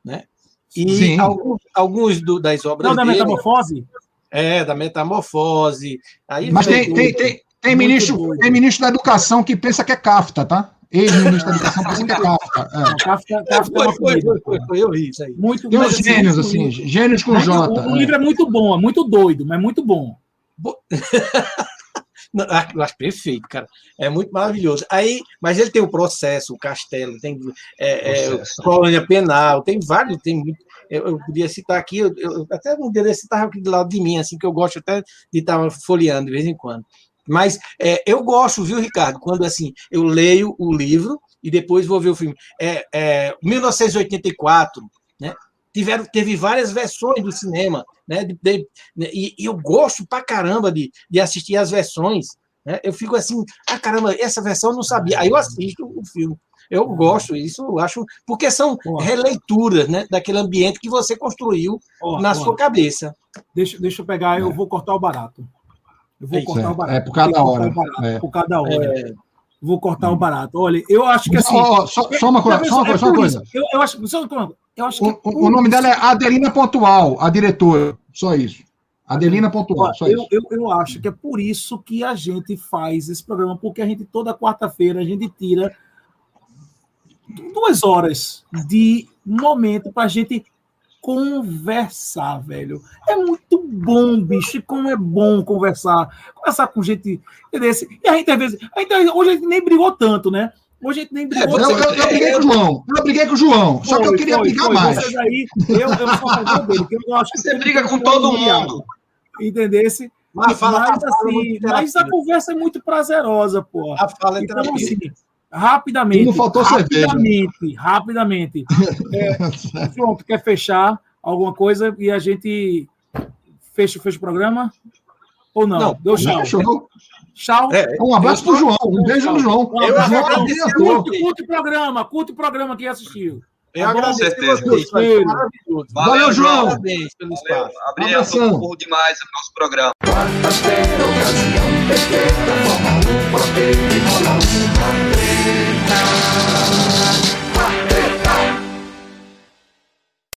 Né? E alguns, alguns do, das obras. Não, da dele, Metamorfose? É, da Metamorfose. Aí Mas tem, tem, tem, tem, ministro, tem ministro da Educação que pensa que é Kafta, tá? Ex-ministro da Educação pensa que é Kafta. É. Kafka, Kafka é foi, foi, foi, foi, eu vi isso aí. Muito, tem uns gênios, assim, gênios com J. O, o, livro é muito bom, é muito doido, mas muito bom. Ah, eu acho perfeito, cara. É muito maravilhoso. Aí, mas ele tem o processo, o castelo, tem é, é, colônia penal, tem vários, tem muito. Eu, eu podia citar aqui, eu, eu até um dia desse estava aqui do lado de mim, assim, que eu gosto até de estar folheando de vez em quando. Mas é, eu gosto, viu, Ricardo, quando assim, eu leio o livro e depois vou ver o filme. É, é 1984, né? Tiveram, teve várias versões do cinema, né? De, de, e, e, eu gosto pra caramba de, de assistir as versões. Né? Eu fico assim, ah, caramba, essa versão eu não sabia. Aí eu assisto o filme. Eu gosto isso, eu acho, porque são releituras né, daquele ambiente que você construiu na sua cabeça. Deixa, deixa eu pegar, eu vou cortar o barato. Eu vou é cortar é, o barato. É por cada hora. é. Por cada hora. É. Vou cortar o barato. Olha, eu acho que assim. Só, só, só uma coisa, só uma coisa. Só uma coisa. Eu, eu acho, só, eu acho que o, o nome dela é Adelina Pontual, a diretora. Só isso. Adelina Pontual, só eu, isso. Eu, eu acho que é por isso que a gente faz esse programa, porque a gente, toda quarta-feira, a gente tira duas horas de momento para a gente conversar, velho. É muito bom, bicho. Como é bom conversar. Conversar com gente desse. E a gente, às vezes. A gente, hoje a gente nem brigou tanto, né? Hoje a gente nem brigou. É, eu, eu, eu, briguei com o João. Eu briguei com o João. Foi, só que eu queria foi, brigar foi. mais. Aí, eu, eu sou a dele. Eu Você briga com todo mundo. Entendesse? Mas, fala, mas, assim, mas a conversa é muito prazerosa, pô. A fala é então, assim, rapidamente. não faltou rapidamente, cerveja. Rapidamente. É, João, tu quer fechar alguma coisa e a gente fecha, fecha o programa? Ou não? não Deu tchau. Não. Tchau. É, um abraço pro João. Um beijo no João. Eu, João agradeço. É curte, curte o programa. Curte o programa que assistiu. Eu tá agradeço. Valeu, Valeu, João. Parabéns pelo espaço. Abração. Um demais o nosso programa.